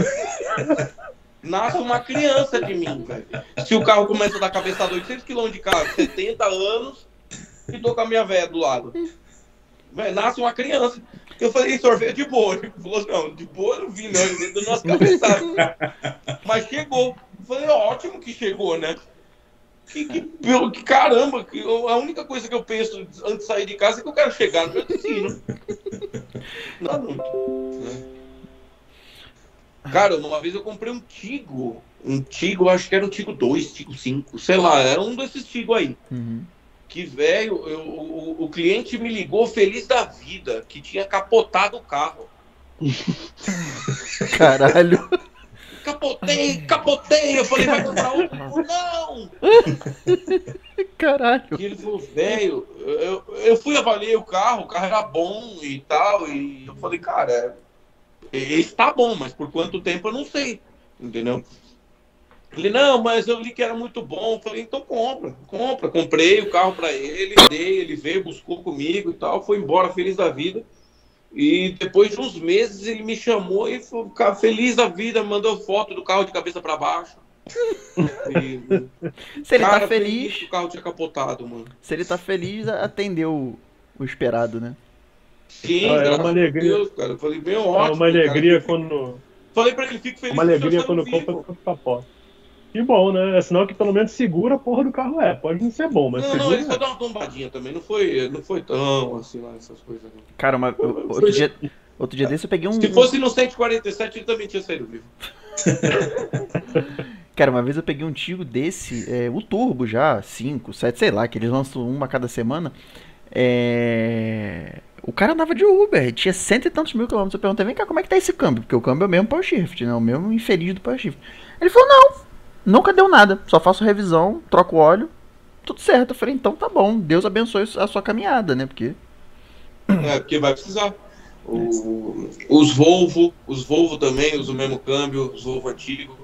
Speaker 3: Nasce uma criança de mim, velho. Se o carro começa a dar cabeçada 800 quilômetros de carro, 70 anos, e tô com a minha velha do lado. Véi, nasce uma criança. Eu falei, sorvete de boa. Ele falou, não, de boa eu não vi, não. Ele. Mas chegou. Eu falei, ótimo que chegou, né? Que, que, que caramba, que eu- a única coisa que eu penso antes de sair de casa é que eu quero chegar no meu destino. Não, não. Cara, uma vez eu comprei um Tigo. Um Tigo, acho que era um Tigo 2, Tigo 5, sei lá, era um desses Tigo aí.
Speaker 2: Uhum.
Speaker 3: Que velho, o, o cliente me ligou feliz da vida, que tinha capotado o carro. (laughs)
Speaker 2: Caralho.
Speaker 3: Capotei, capotei. Eu falei, vai comprar outro? Não! (laughs)
Speaker 2: Caralho.
Speaker 3: E ele falou, velho, eu, eu fui avaliar o carro, o carro era bom e tal. E eu falei, cara, esse tá bom, mas por quanto tempo eu não sei. Entendeu? Ele, não, mas eu li que era muito bom. Eu falei, então compra, compra. Comprei o carro pra ele, dei, ele veio, buscou comigo e tal, foi embora feliz da vida. E depois de uns meses ele me chamou e foi feliz da vida, mandou foto do carro de cabeça pra baixo. (laughs) E,
Speaker 2: Se ele
Speaker 3: cara,
Speaker 2: tá feliz,
Speaker 3: que O carro tinha capotado, mano.
Speaker 2: se ele tá feliz, atendeu o esperado, né?
Speaker 3: Sim,
Speaker 1: Ah, é uma alegria.
Speaker 3: Deus, cara. Eu falei, bem
Speaker 1: É
Speaker 3: ótimo.
Speaker 1: uma alegria
Speaker 3: cara.
Speaker 1: quando.
Speaker 3: Falei pra ele, fico
Speaker 1: É
Speaker 3: feliz
Speaker 1: uma
Speaker 3: o
Speaker 1: alegria quando
Speaker 3: vivo.
Speaker 1: compra capota. Que bom, né? É sinal que pelo menos segura a porra do carro é. Pode não ser bom, mas
Speaker 3: Não, não,
Speaker 1: segura.
Speaker 3: ele só deu uma tombadinha também. Não foi, não foi tão assim lá, essas coisas. Não.
Speaker 2: Cara, uma- outro, dia, outro dia desse eu peguei um.
Speaker 3: Se fosse no 147, ele também tinha saído vivo. (laughs)
Speaker 2: Cara, uma vez eu peguei um Tigo desse, é, o Turbo já, 5, 7, sei lá, que eles lançam uma a cada semana. É... O cara andava de Uber, tinha cento e tantos mil quilômetros. Eu perguntei, vem cá, como é que tá esse câmbio? Porque o câmbio é o mesmo Power Shift, né? O mesmo infeliz do Power Shift. Ele falou, não, nunca deu nada. Só faço revisão, troco óleo, tudo certo. Eu falei, então tá bom, Deus abençoe a sua caminhada, né? Porque.
Speaker 3: É, porque vai precisar. O- os Volvo, os Volvo também usam o mesmo câmbio, os Volvo antigo.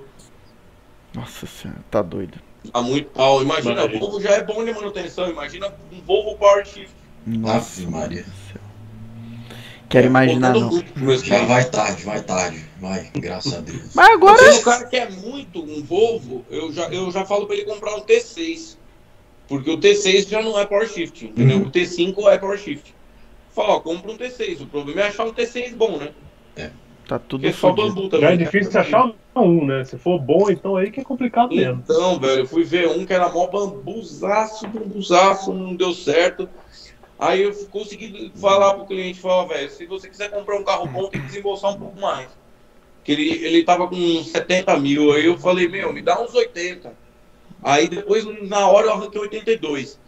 Speaker 2: Nossa senhora, tá doido.
Speaker 3: Há muito pau. Imagina, o Volvo já é bom de manutenção. Imagina um Volvo Power Shift.
Speaker 2: Nossa
Speaker 4: Ave Maria.
Speaker 2: Quero
Speaker 3: É,
Speaker 2: imaginar, não.
Speaker 4: Já
Speaker 3: cliente.
Speaker 4: vai tarde, vai tarde. Vai, graças a Deus.
Speaker 2: Mas agora.
Speaker 3: Quando o cara quer muito um Volvo, eu já, eu já falo pra ele comprar um T6. Porque o T6 já não é Power Shift, entendeu? O T5 é Power Shift. Fala, ó, compra um T6. O problema é achar um T6 bom, né?
Speaker 2: Tá tudo
Speaker 3: Porque é só bambu também.
Speaker 1: Já é
Speaker 3: né?
Speaker 1: difícil de achar um, né? Se for bom, então aí que é complicado mesmo.
Speaker 3: Então, velho, eu fui ver um que era mó bambuzaço, bambuzaço, não deu certo. Aí eu consegui falar pro cliente, falar, velho, se você quiser comprar um carro bom, tem que desembolsar um pouco mais. Que ele, ele tava com uns 70 mil. Aí eu falei, meu, me dá uns 80. Aí depois, na hora, eu arranquei 82.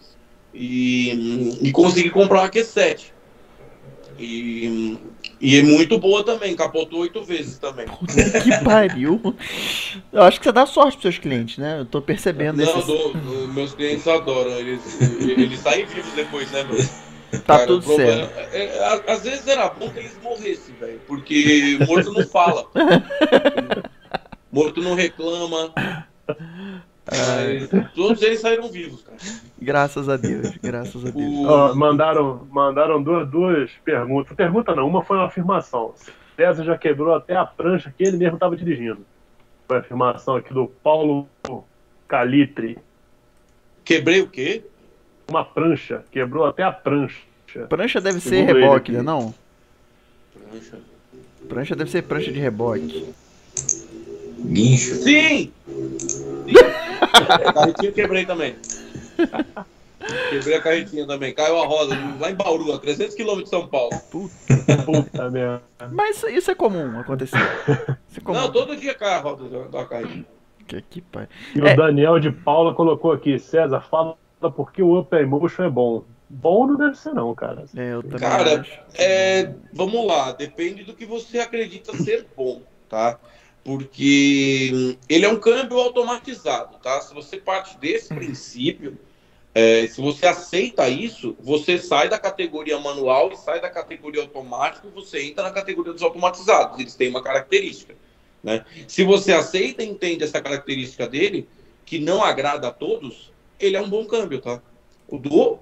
Speaker 3: E, e consegui comprar uma Q7. E, e é muito boa também, capotou oito vezes também.
Speaker 2: Puta que (laughs) pariu. Eu acho que você dá sorte pros seus clientes, né? Eu tô percebendo
Speaker 3: Não,
Speaker 2: esses...
Speaker 3: dou- meus clientes adoram, eles, eles saem vivos depois, né, meu?
Speaker 2: Tá
Speaker 3: Cara,
Speaker 2: tudo
Speaker 3: problema-
Speaker 2: certo.
Speaker 3: é- é, às vezes era bom que eles morressem, velho, porque morto não fala. (laughs) morto não reclama. Mas todos eles saíram vivos, cara.
Speaker 2: Graças a Deus, graças a Deus.
Speaker 3: O-
Speaker 1: Ó, mandaram mandaram duas, duas perguntas. Pergunta não, uma foi uma afirmação. César já quebrou até a prancha que ele mesmo estava dirigindo. Foi a afirmação aqui do Paulo Calitre.
Speaker 3: Quebrei o quê?
Speaker 1: Uma prancha, quebrou até a prancha.
Speaker 2: Prancha deve ser
Speaker 1: Segundo ele
Speaker 2: reboque, né? Não?
Speaker 3: Prancha.
Speaker 2: Prancha deve ser prancha de reboque.
Speaker 4: Guincho.
Speaker 3: Sim! Sim. (laughs) (laughs) Carretinha eu quebrei também. Quebrei a carretinha também. Caiu a roda lá em Bauru, a 300 km de São Paulo.
Speaker 1: Puta merda.
Speaker 2: Mas isso- é comum acontecer. Isso é comum.
Speaker 3: Não, todo dia cai a roda da, da carretinha.
Speaker 2: Que, que pai.
Speaker 1: E
Speaker 2: É.
Speaker 1: o Daniel de Paula colocou aqui, César, fala porque o Up Emotion é bom. Bom não deve ser não, cara.
Speaker 2: É, eu também
Speaker 3: Cara,
Speaker 2: acho.
Speaker 3: É, vamos lá, depende do que você acredita ser bom, tá? Porque hum, ele é um câmbio automatizado, tá? Se você parte desse princípio, é, se você aceita isso, você sai da categoria manual e sai da categoria automático, você entra na categoria dos automatizados. Eles têm uma característica, né? Se você aceita e entende essa característica dele, que não agrada a todos, ele é um bom câmbio, tá? O do,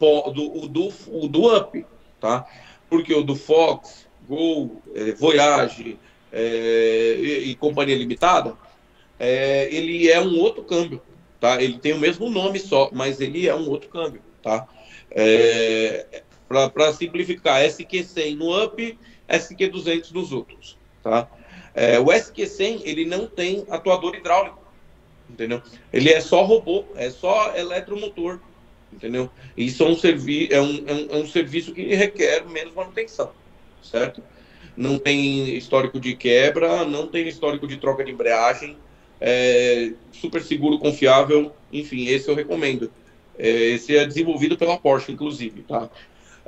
Speaker 3: do, o do, o do Up, tá? Porque o do Fox, Gol, eh, Voyage eh, e, e Companhia Limitada, eh, ele é um outro câmbio, tá? Ele tem o mesmo nome só, mas ele é um outro câmbio, tá? Para simplificar, SQ100 no Up, SQ200 nos outros, tá? Eh, o SQ100, ele não tem atuador hidráulico, entendeu? Ele é só robô, é só eletromotor, entendeu? Isso é um, servi é, um, é, um, é um serviço que requer menos manutenção, certo? Não tem histórico de quebra, não tem histórico de troca de embreagem, é super seguro, confiável, enfim, esse eu recomendo. É, esse é desenvolvido pela Porsche, inclusive, tá?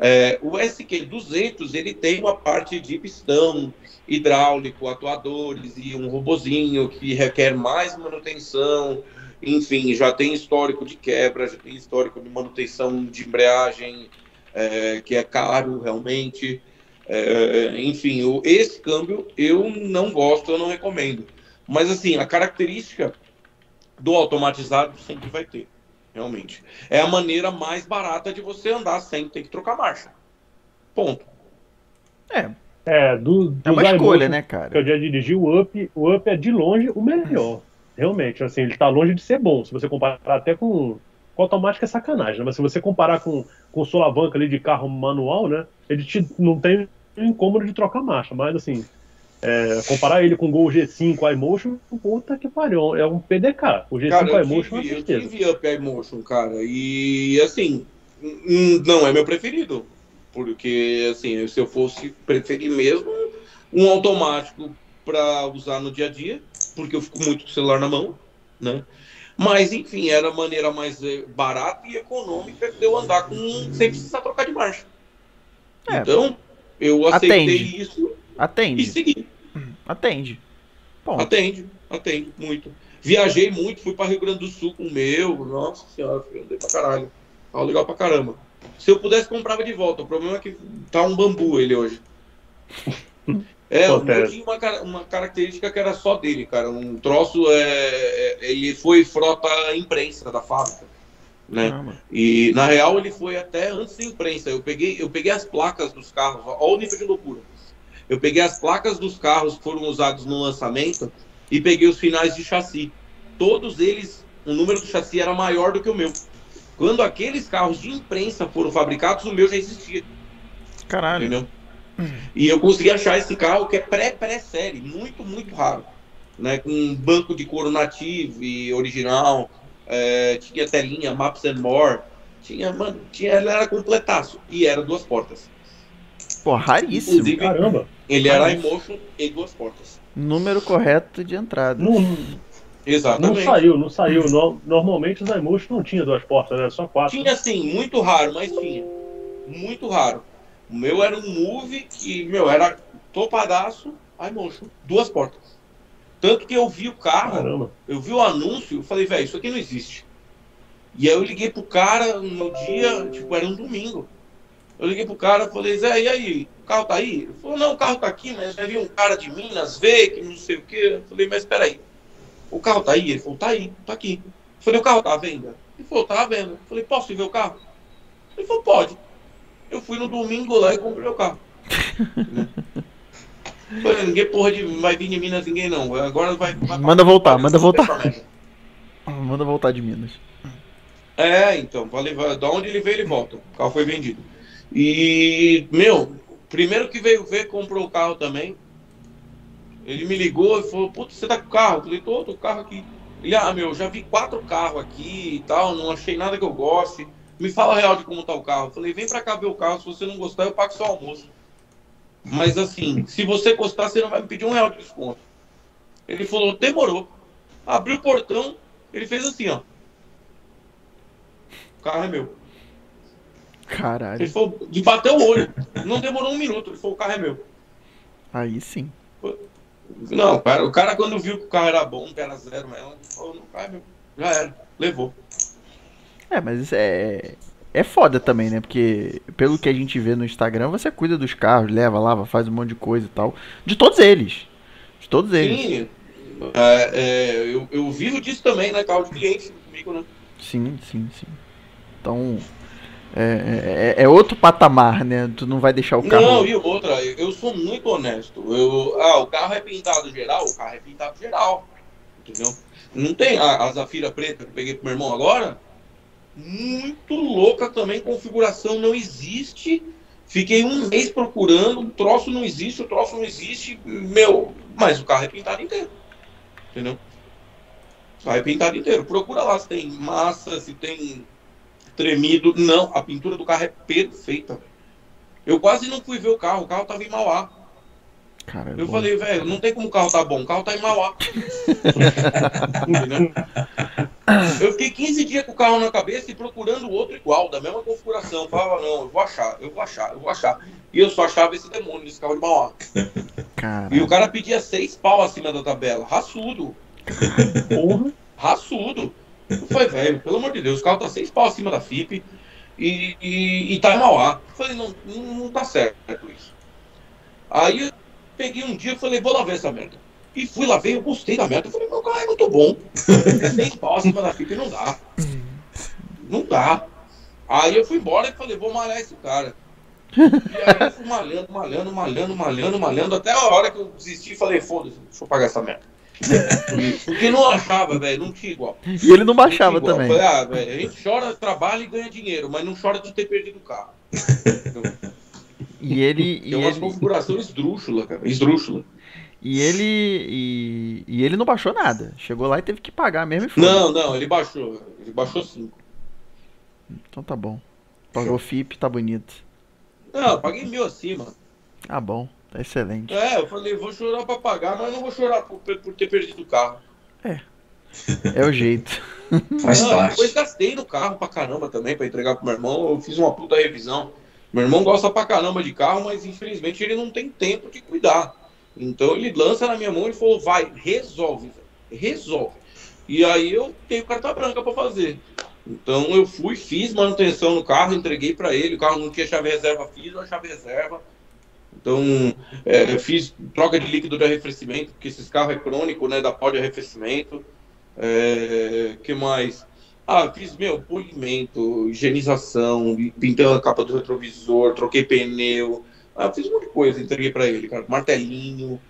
Speaker 3: É, o SQ200, ele tem uma parte de pistão, hidráulico, atuadores e um robozinho que requer mais manutenção, enfim, já tem histórico de quebra, já tem histórico de manutenção de embreagem, é, que é caro realmente. É, enfim, o, esse câmbio eu não gosto, eu não recomendo. Mas assim, a característica do automatizado sempre vai ter, realmente. É a maneira mais barata de você andar sem ter que trocar marcha. Ponto.
Speaker 2: É,
Speaker 1: É, do,
Speaker 2: é uma
Speaker 1: dos
Speaker 2: escolha,
Speaker 1: iMotion
Speaker 2: né,
Speaker 1: que eu
Speaker 2: cara?
Speaker 1: já dirigi, o Up, o Up é de longe o melhor. Realmente, assim, ele tá longe de ser bom. Se você comparar até com. Com automático é sacanagem, né? Mas se você comparar com, com solavanca ali de carro manual, né? Ele te, não tem incômodo de trocar marcha, mas assim. é, comparar ele com o Gol G5 iMotion, puta que pariu, é um PDK. O G5
Speaker 3: Cara, eu
Speaker 1: iMotion é uma
Speaker 3: tive, eu
Speaker 1: certeza.
Speaker 3: tive Up iMotion, cara, e assim, hum, não é meu preferido. Porque, assim, se eu fosse preferir mesmo um automático para usar no dia a dia, porque eu fico muito com o celular na mão, né? Mas, enfim, era a maneira mais eh, barata e econômica de eu andar com sem precisar trocar de marcha.
Speaker 2: É.
Speaker 3: Então, eu aceitei
Speaker 2: Atende.
Speaker 3: isso e
Speaker 2: Atende,
Speaker 3: segui.
Speaker 2: atende. Ponto.
Speaker 3: Atende, atende, muito. Viajei muito, fui para Rio Grande do Sul com o meu. Nossa senhora, filho, andei pra caralho. Tava legal pra caramba. Se eu pudesse, comprava de volta. O problema é que tá um bambu ele hoje. (laughs) É, o meu tinha uma, uma característica que era só dele, cara. Um troço, é, é, ele foi frota imprensa da fábrica, né? E na real ele foi até antes da imprensa. Eu peguei, eu peguei as placas dos carros, olha o nível de loucura. Eu peguei as placas dos carros que foram usados no lançamento e peguei os finais de chassi. Todos eles, o número do chassi era maior do que o meu. Quando aqueles carros de imprensa foram fabricados, o meu já existia,
Speaker 2: Caralho.
Speaker 3: entendeu? E eu consegui achar esse carro que é pré-pré-série, muito, muito raro. Né? Com um banco de couro nativo e original, é, tinha telinha, Maps and More. Tinha, mano, tinha, ele era completaço. E era duas portas.
Speaker 2: Pô, raríssimo.
Speaker 3: Inclusive,
Speaker 1: Caramba.
Speaker 3: ele era iMotion e duas portas.
Speaker 2: Número correto de entrada.
Speaker 1: Não, não
Speaker 3: Exatamente.
Speaker 1: saiu, não saiu. No- normalmente os iMotion não tinha duas portas, era só quatro.
Speaker 3: Tinha sim, muito raro, mas tinha. Muito raro. O meu era um Move que, meu, era topadaço, iMotion, duas portas. Tanto que eu vi o carro,
Speaker 1: Caramba.
Speaker 3: eu vi o anúncio, eu falei, velho, isso aqui não existe. E aí eu liguei pro cara no dia, tipo, era um domingo. Eu liguei pro cara, falei, Zé, e aí, o carro tá aí? Ele falou, não, o carro tá aqui, mas já vi um cara de Minas ver, que não sei o quê. Eu falei, mas peraí, o carro tá aí? Ele falou, tá aí, tá aqui. Eu falei, o carro tá à venda? Ele falou, tá à venda. Eu falei, posso ir ver o carro? Ele falou, pode. Eu fui no domingo lá e comprei o carro. (laughs) Ninguém porra de vai vir de Minas, ninguém não. Agora vai. vai
Speaker 2: Manda voltar, manda voltar. Manda voltar de Minas.
Speaker 3: É, então, falei, vai- da onde ele veio, ele volta. O carro foi vendido. E, meu, primeiro que veio ver, comprou o carro também. Ele me ligou e falou, putz, você tá com o carro? Eu falei, tô, tô com o carro aqui. Ele, ah, meu, já vi quatro carros aqui e tal, não achei nada que eu goste. Me fala real de como tá o carro. Eu falei, vem pra cá ver o carro, se você não gostar, eu pago seu almoço. Mas assim, se você gostar, você não vai me pedir um real de desconto. Ele falou, demorou. Abriu o portão, ele fez assim, ó. O carro é meu. Ele
Speaker 2: Caralho.
Speaker 3: falou, de bater o olho. Não demorou um minuto. Ele falou, o carro é meu.
Speaker 2: Aí sim.
Speaker 3: Não, cara, o cara quando viu que o carro era bom, que era zero ele falou, não, carro é meu. Já era. Levou.
Speaker 2: É, mas isso é. É foda também, né? Porque pelo que a gente vê no Instagram, você cuida dos carros, leva, lava, faz um monte de coisa e tal. De todos eles. De todos eles.
Speaker 3: Sim. É, é, eu, eu vivo disso também, né? Carro de cliente comigo, né?
Speaker 2: Sim, sim, sim. Então. É, é, é outro patamar, né? Tu não vai deixar o carro.
Speaker 3: Não, e outra, eu eu sou muito honesto. Eu, ah, o carro é pintado geral, o carro é pintado geral. Entendeu? Não tem a, a Zafira preta que eu peguei pro meu irmão agora. Muito louca também, configuração não existe. Fiquei um mês procurando, o troço não existe, o troço não existe. Meu, mas o carro é pintado inteiro. Entendeu? Carro é pintado inteiro. Procura lá se tem massa, se tem tremido. Não, a pintura do carro é perfeita. Eu quase não fui ver o carro, o carro tava em Mauá.
Speaker 2: Cara,
Speaker 3: Eu
Speaker 2: bom.
Speaker 3: falei, velho, não tem como o carro tá bom, o carro tá em Mauá. (laughs) Eu fiquei 15 dias com o carro na cabeça e procurando outro igual, da mesma configuração. Eu falava, não, eu vou achar, eu vou achar, eu vou achar. E eu só achava esse demônio desse carro de Mauá. E o cara pedia seis pau acima da tabela. Raçudo,
Speaker 1: Porra.
Speaker 3: raçudo. Eu falei, velho, pelo amor de Deus, o carro tá seis pau acima da FIP e, e, e tá em Mauá. Eu falei, não, não, não tá certo isso. Aí peguei um dia e falei, vou lá ver essa merda. E fui lá ver, eu gostei da merda. Eu falei, meu carro é muito bom. Seis pau acima da FIP não dá. Não dá. Aí eu fui embora e falei, vou malhar esse cara. E aí eu fui malhando, malhando, malhando, malhando, malhando, até a hora que eu desisti e falei, foda-se, deixa eu pagar essa merda. Porque não achava, velho, não tinha igual.
Speaker 2: E ele não baixava
Speaker 3: Não
Speaker 2: também.
Speaker 3: Falei, ah, velho, a gente chora, trabalha e ganha dinheiro, mas não chora de ter perdido o carro. (laughs)
Speaker 2: E ele. E
Speaker 3: Tem umas
Speaker 2: ele,
Speaker 3: configurações esdrúxula, cara, esdrúxula.
Speaker 2: e ele. E, e ele não baixou nada. Chegou lá e teve que pagar mesmo e foi.
Speaker 3: Não, não, ele baixou, ele baixou sim.
Speaker 2: Então tá bom. Pagou FIP, tá bonito.
Speaker 3: Não, eu paguei mil acima.
Speaker 2: Ah, bom. Tá excelente.
Speaker 3: É, eu falei, vou chorar pra pagar, mas não vou chorar por, por ter perdido o carro.
Speaker 2: É o jeito. (laughs)
Speaker 4: Faz
Speaker 3: Não,
Speaker 4: parte.
Speaker 3: Depois gastei no carro pra caramba também, pra entregar pro meu irmão. Eu fiz uma puta revisão. Meu irmão gosta pra caramba de carro, mas infelizmente ele não tem tempo de cuidar. Então ele lança na minha mão e falou: vai, resolve, resolve. E aí eu tenho carta branca pra fazer. Então eu fui, fiz manutenção no carro, entreguei pra ele. O carro não tinha chave reserva, fiz a chave reserva. Então é, fiz troca de líquido de arrefecimento, porque esses carros é crônico, né? Da pó de arrefecimento. É, que mais? Ah, fiz, meu, polimento, higienização, pintei a capa do retrovisor, troquei pneu. Ah, fiz um monte de coisa, entreguei pra ele, cara. Martelinho,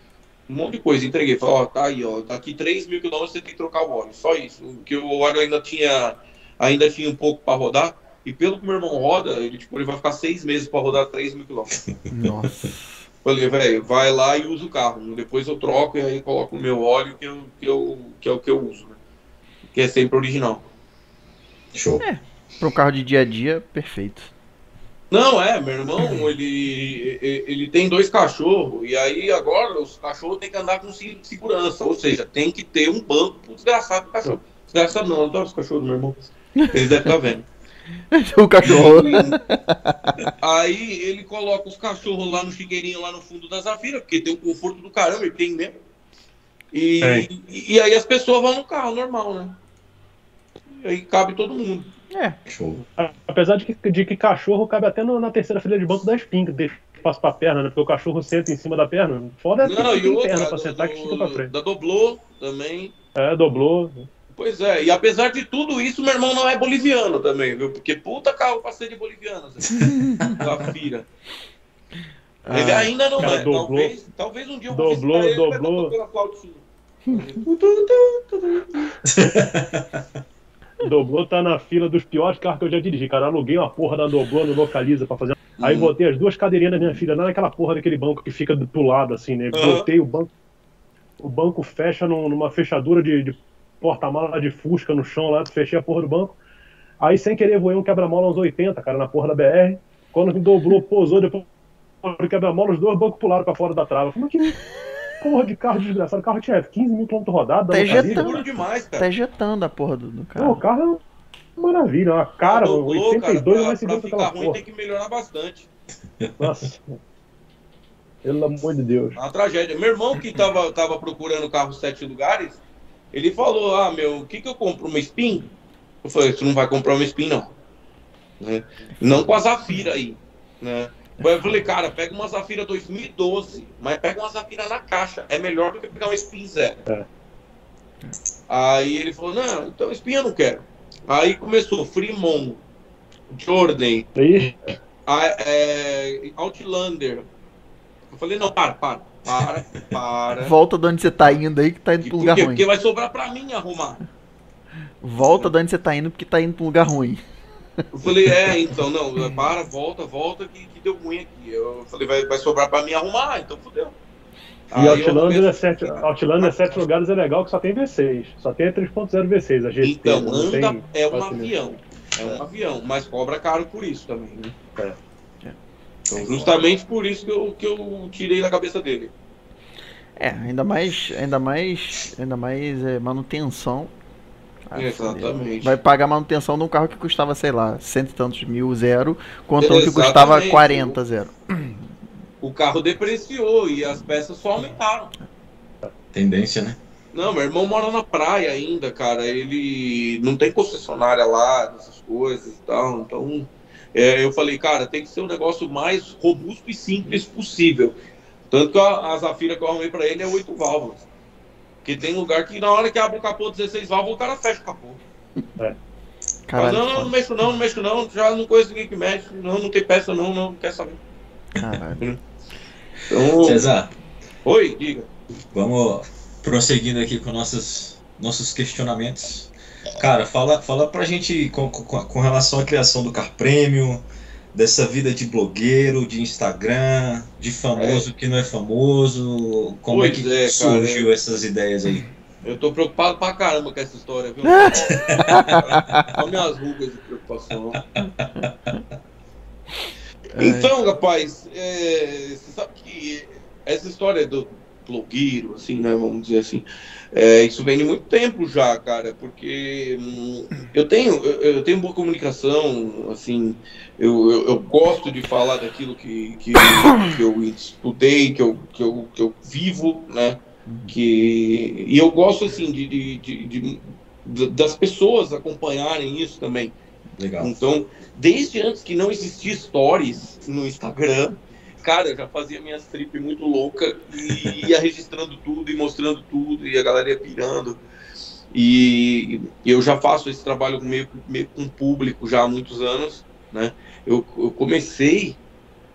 Speaker 3: um monte de coisa, entreguei. Falei, ó, tá aí, ó, daqui 3 mil quilômetros você tem que trocar o óleo. Só isso. Porque o óleo ainda tinha, ainda tinha um pouco pra rodar. E pelo que meu irmão roda, ele, tipo, ele vai ficar seis meses pra rodar 3 mil quilômetros. (laughs)
Speaker 2: Nossa.
Speaker 3: Falei, velho, vai lá e usa o carro. Depois eu troco e aí coloco o meu óleo, que, eu, que, eu, que é o que eu uso, né? Que é sempre original.
Speaker 4: Show.
Speaker 2: Para um carro de dia a dia, perfeito.
Speaker 3: Não, é, meu irmão, (laughs) ele, ele, ele tem dois cachorros, e aí agora os cachorros têm que andar com segurança, ou seja, tem que ter um banco pro desgraçado do cachorro. Desgraçado não, eu adoro os cachorros do meu irmão. Eles devem estar vendo. (laughs)
Speaker 2: o cachorro.
Speaker 3: Aí ele coloca os cachorros lá no chiqueirinho, lá no fundo da Zafira, porque tem um conforto do caramba, ele tem mesmo. E,
Speaker 1: Tem.
Speaker 3: e, e aí as pessoas vão no carro, normal, né? E aí cabe todo mundo.
Speaker 2: É,
Speaker 4: Show.
Speaker 1: Apesar de que, de que cachorro cabe até no- na terceira fileira de banco da espinha, deixa espaço pra perna, né? Porque o cachorro senta em cima da perna. Foda é
Speaker 3: Não, e
Speaker 1: tem perna
Speaker 3: outra,
Speaker 1: pra
Speaker 3: do-
Speaker 1: sentar que estica pra
Speaker 3: do-
Speaker 1: frente.
Speaker 3: da Doblô também.
Speaker 1: É, dobrou.
Speaker 3: Pois é, e apesar de tudo isso, meu irmão não é boliviano também, viu? Porque puta carro pra ser de boliviano, (laughs) Zafira. Ele
Speaker 2: Ah,
Speaker 3: ainda não
Speaker 1: cara,
Speaker 3: é. Talvez, talvez um dia eu vou visitar ele, vai
Speaker 1: dobrou.
Speaker 3: estar tocando a flautinha.
Speaker 1: Doblô tá na fila dos piores carros que eu já dirigi, cara. Aluguei uma porra da Doblô no Localiza pra fazer. Aí
Speaker 3: Hum.
Speaker 1: botei as duas cadeirinhas da minha filha lá naquela porra daquele banco que fica do, do lado, assim, né?
Speaker 3: Aham.
Speaker 1: Botei o banco. O banco fecha num- numa fechadura de, de porta-mala de Fusca no chão lá, fechei a porra do banco. Aí sem querer voei um quebra-mola uns 80, cara, na porra da BR. Quando me dobrou, pousou, depois do quebra-mola, os dois bancos pularam pra fora da trava. Falei, mas que porra de carro desgraçado. O carro tinha 15 mil km rodado.
Speaker 2: Tá.
Speaker 3: Seguro demais, cara.
Speaker 2: tá ejetando a porra do, do
Speaker 1: Não, o
Speaker 2: carro.
Speaker 1: carro é uma maravilha, uma cara,
Speaker 3: Dobrou,
Speaker 1: 82
Speaker 3: cara,
Speaker 1: é mais
Speaker 3: pra,
Speaker 1: seguro
Speaker 3: pra ficar ruim
Speaker 1: porra.
Speaker 3: tem que melhorar bastante.
Speaker 1: Nossa. Pelo amor de Deus.
Speaker 3: É uma tragédia. Meu irmão que tava, tava procurando carro sete lugares, ele falou, ah, meu, o que que eu compro? Uma Spin? Eu falei, você não vai comprar uma Spin, não. Né? Não com a Zafira aí, né? Eu falei, cara, pega uma Zafira 2012, mas pega uma Zafira na caixa. É melhor do que pegar uma Spin zero.
Speaker 1: É.
Speaker 3: Aí ele falou, não, então Spin eu não quero. Aí começou Fremont, Jordan,
Speaker 1: Aí,
Speaker 3: a- é, Outlander. Eu falei, não, para, para, para, para.
Speaker 2: Volta de onde você tá indo aí que tá indo
Speaker 3: E
Speaker 2: pra um
Speaker 3: por
Speaker 2: lugar
Speaker 3: quê?
Speaker 2: ruim.
Speaker 3: Porque vai sobrar pra mim arrumar.
Speaker 2: Volta de onde você tá indo porque tá indo pra um lugar ruim.
Speaker 3: Eu falei, é, então, não, para, volta, volta, que, que deu ruim aqui. Eu falei, vai, vai sobrar pra mim arrumar, então fudeu.
Speaker 1: e
Speaker 3: Aí
Speaker 1: Outlander é, sete, Outlander é sete lugares é legal que só tem V6. Só tem a 3.0 V6, a GT.
Speaker 3: Então, anda,
Speaker 1: tem
Speaker 3: é um avião. É um avião, mas cobra caro por isso também, né?
Speaker 1: É.
Speaker 3: Então, justamente por isso que eu, que eu tirei da cabeça dele.
Speaker 2: É, ainda mais, ainda mais, ainda mais é, manutenção. Ah,
Speaker 3: Exatamente.
Speaker 2: Vai pagar manutenção de um carro que custava, sei lá, cento e tantos mil zero, contra um que custava
Speaker 3: Exatamente.
Speaker 2: 40 zero.
Speaker 3: O carro depreciou e as peças só aumentaram.
Speaker 4: Tendência, né?
Speaker 3: Não, meu irmão mora na praia ainda, cara. Ele não tem concessionária lá, dessas coisas e tal. Então, é, eu falei, cara, tem que ser um negócio mais robusto e simples possível. Tanto que a, a Zafira que eu arrumei pra ele é oito válvulas. Porque tem lugar que na hora que abre o capô 16 válvulas, o cara fecha o capô. Mas
Speaker 2: Caralho,
Speaker 3: não, não, não
Speaker 2: foda.
Speaker 3: mexo não, não mexo não. Já não conheço ninguém que mexe. Não, não tem peça não, não, não quer saber.
Speaker 2: caralho.
Speaker 3: Então,
Speaker 4: César,
Speaker 3: oi, diga.
Speaker 4: vamos prosseguindo aqui com nossos, nossos questionamentos. Cara, fala, fala pra gente com, com, com relação à criação do Car Premium, dessa vida de blogueiro, de Instagram, de famoso que não é famoso. Como é
Speaker 3: Pois
Speaker 4: que
Speaker 3: é, cara,
Speaker 4: surgiu essas ideias aí?
Speaker 3: Eu tô preocupado pra caramba com essa história, viu? (laughs) Olha minhas rugas de preocupação. Então, rapaz, é, você sabe que essa história do blogueiro, assim, né, vamos dizer assim, é, isso vem de muito tempo já, cara, porque hum, eu tenho, eu, eu tenho boa comunicação, assim, eu, eu, eu gosto de falar daquilo que, que, que eu estudei, que eu, que, eu, que eu vivo, né, que, e eu gosto, assim, de, de, de- de- de- das pessoas acompanharem isso também.
Speaker 4: Legal.
Speaker 3: Então, desde antes que não existia stories no Instagram, cara, eu já fazia minhas trip muito louca e ia registrando tudo e mostrando tudo e a galera ia pirando. E eu já faço esse trabalho meio, meio com público já há muitos anos, né? Eu, eu comecei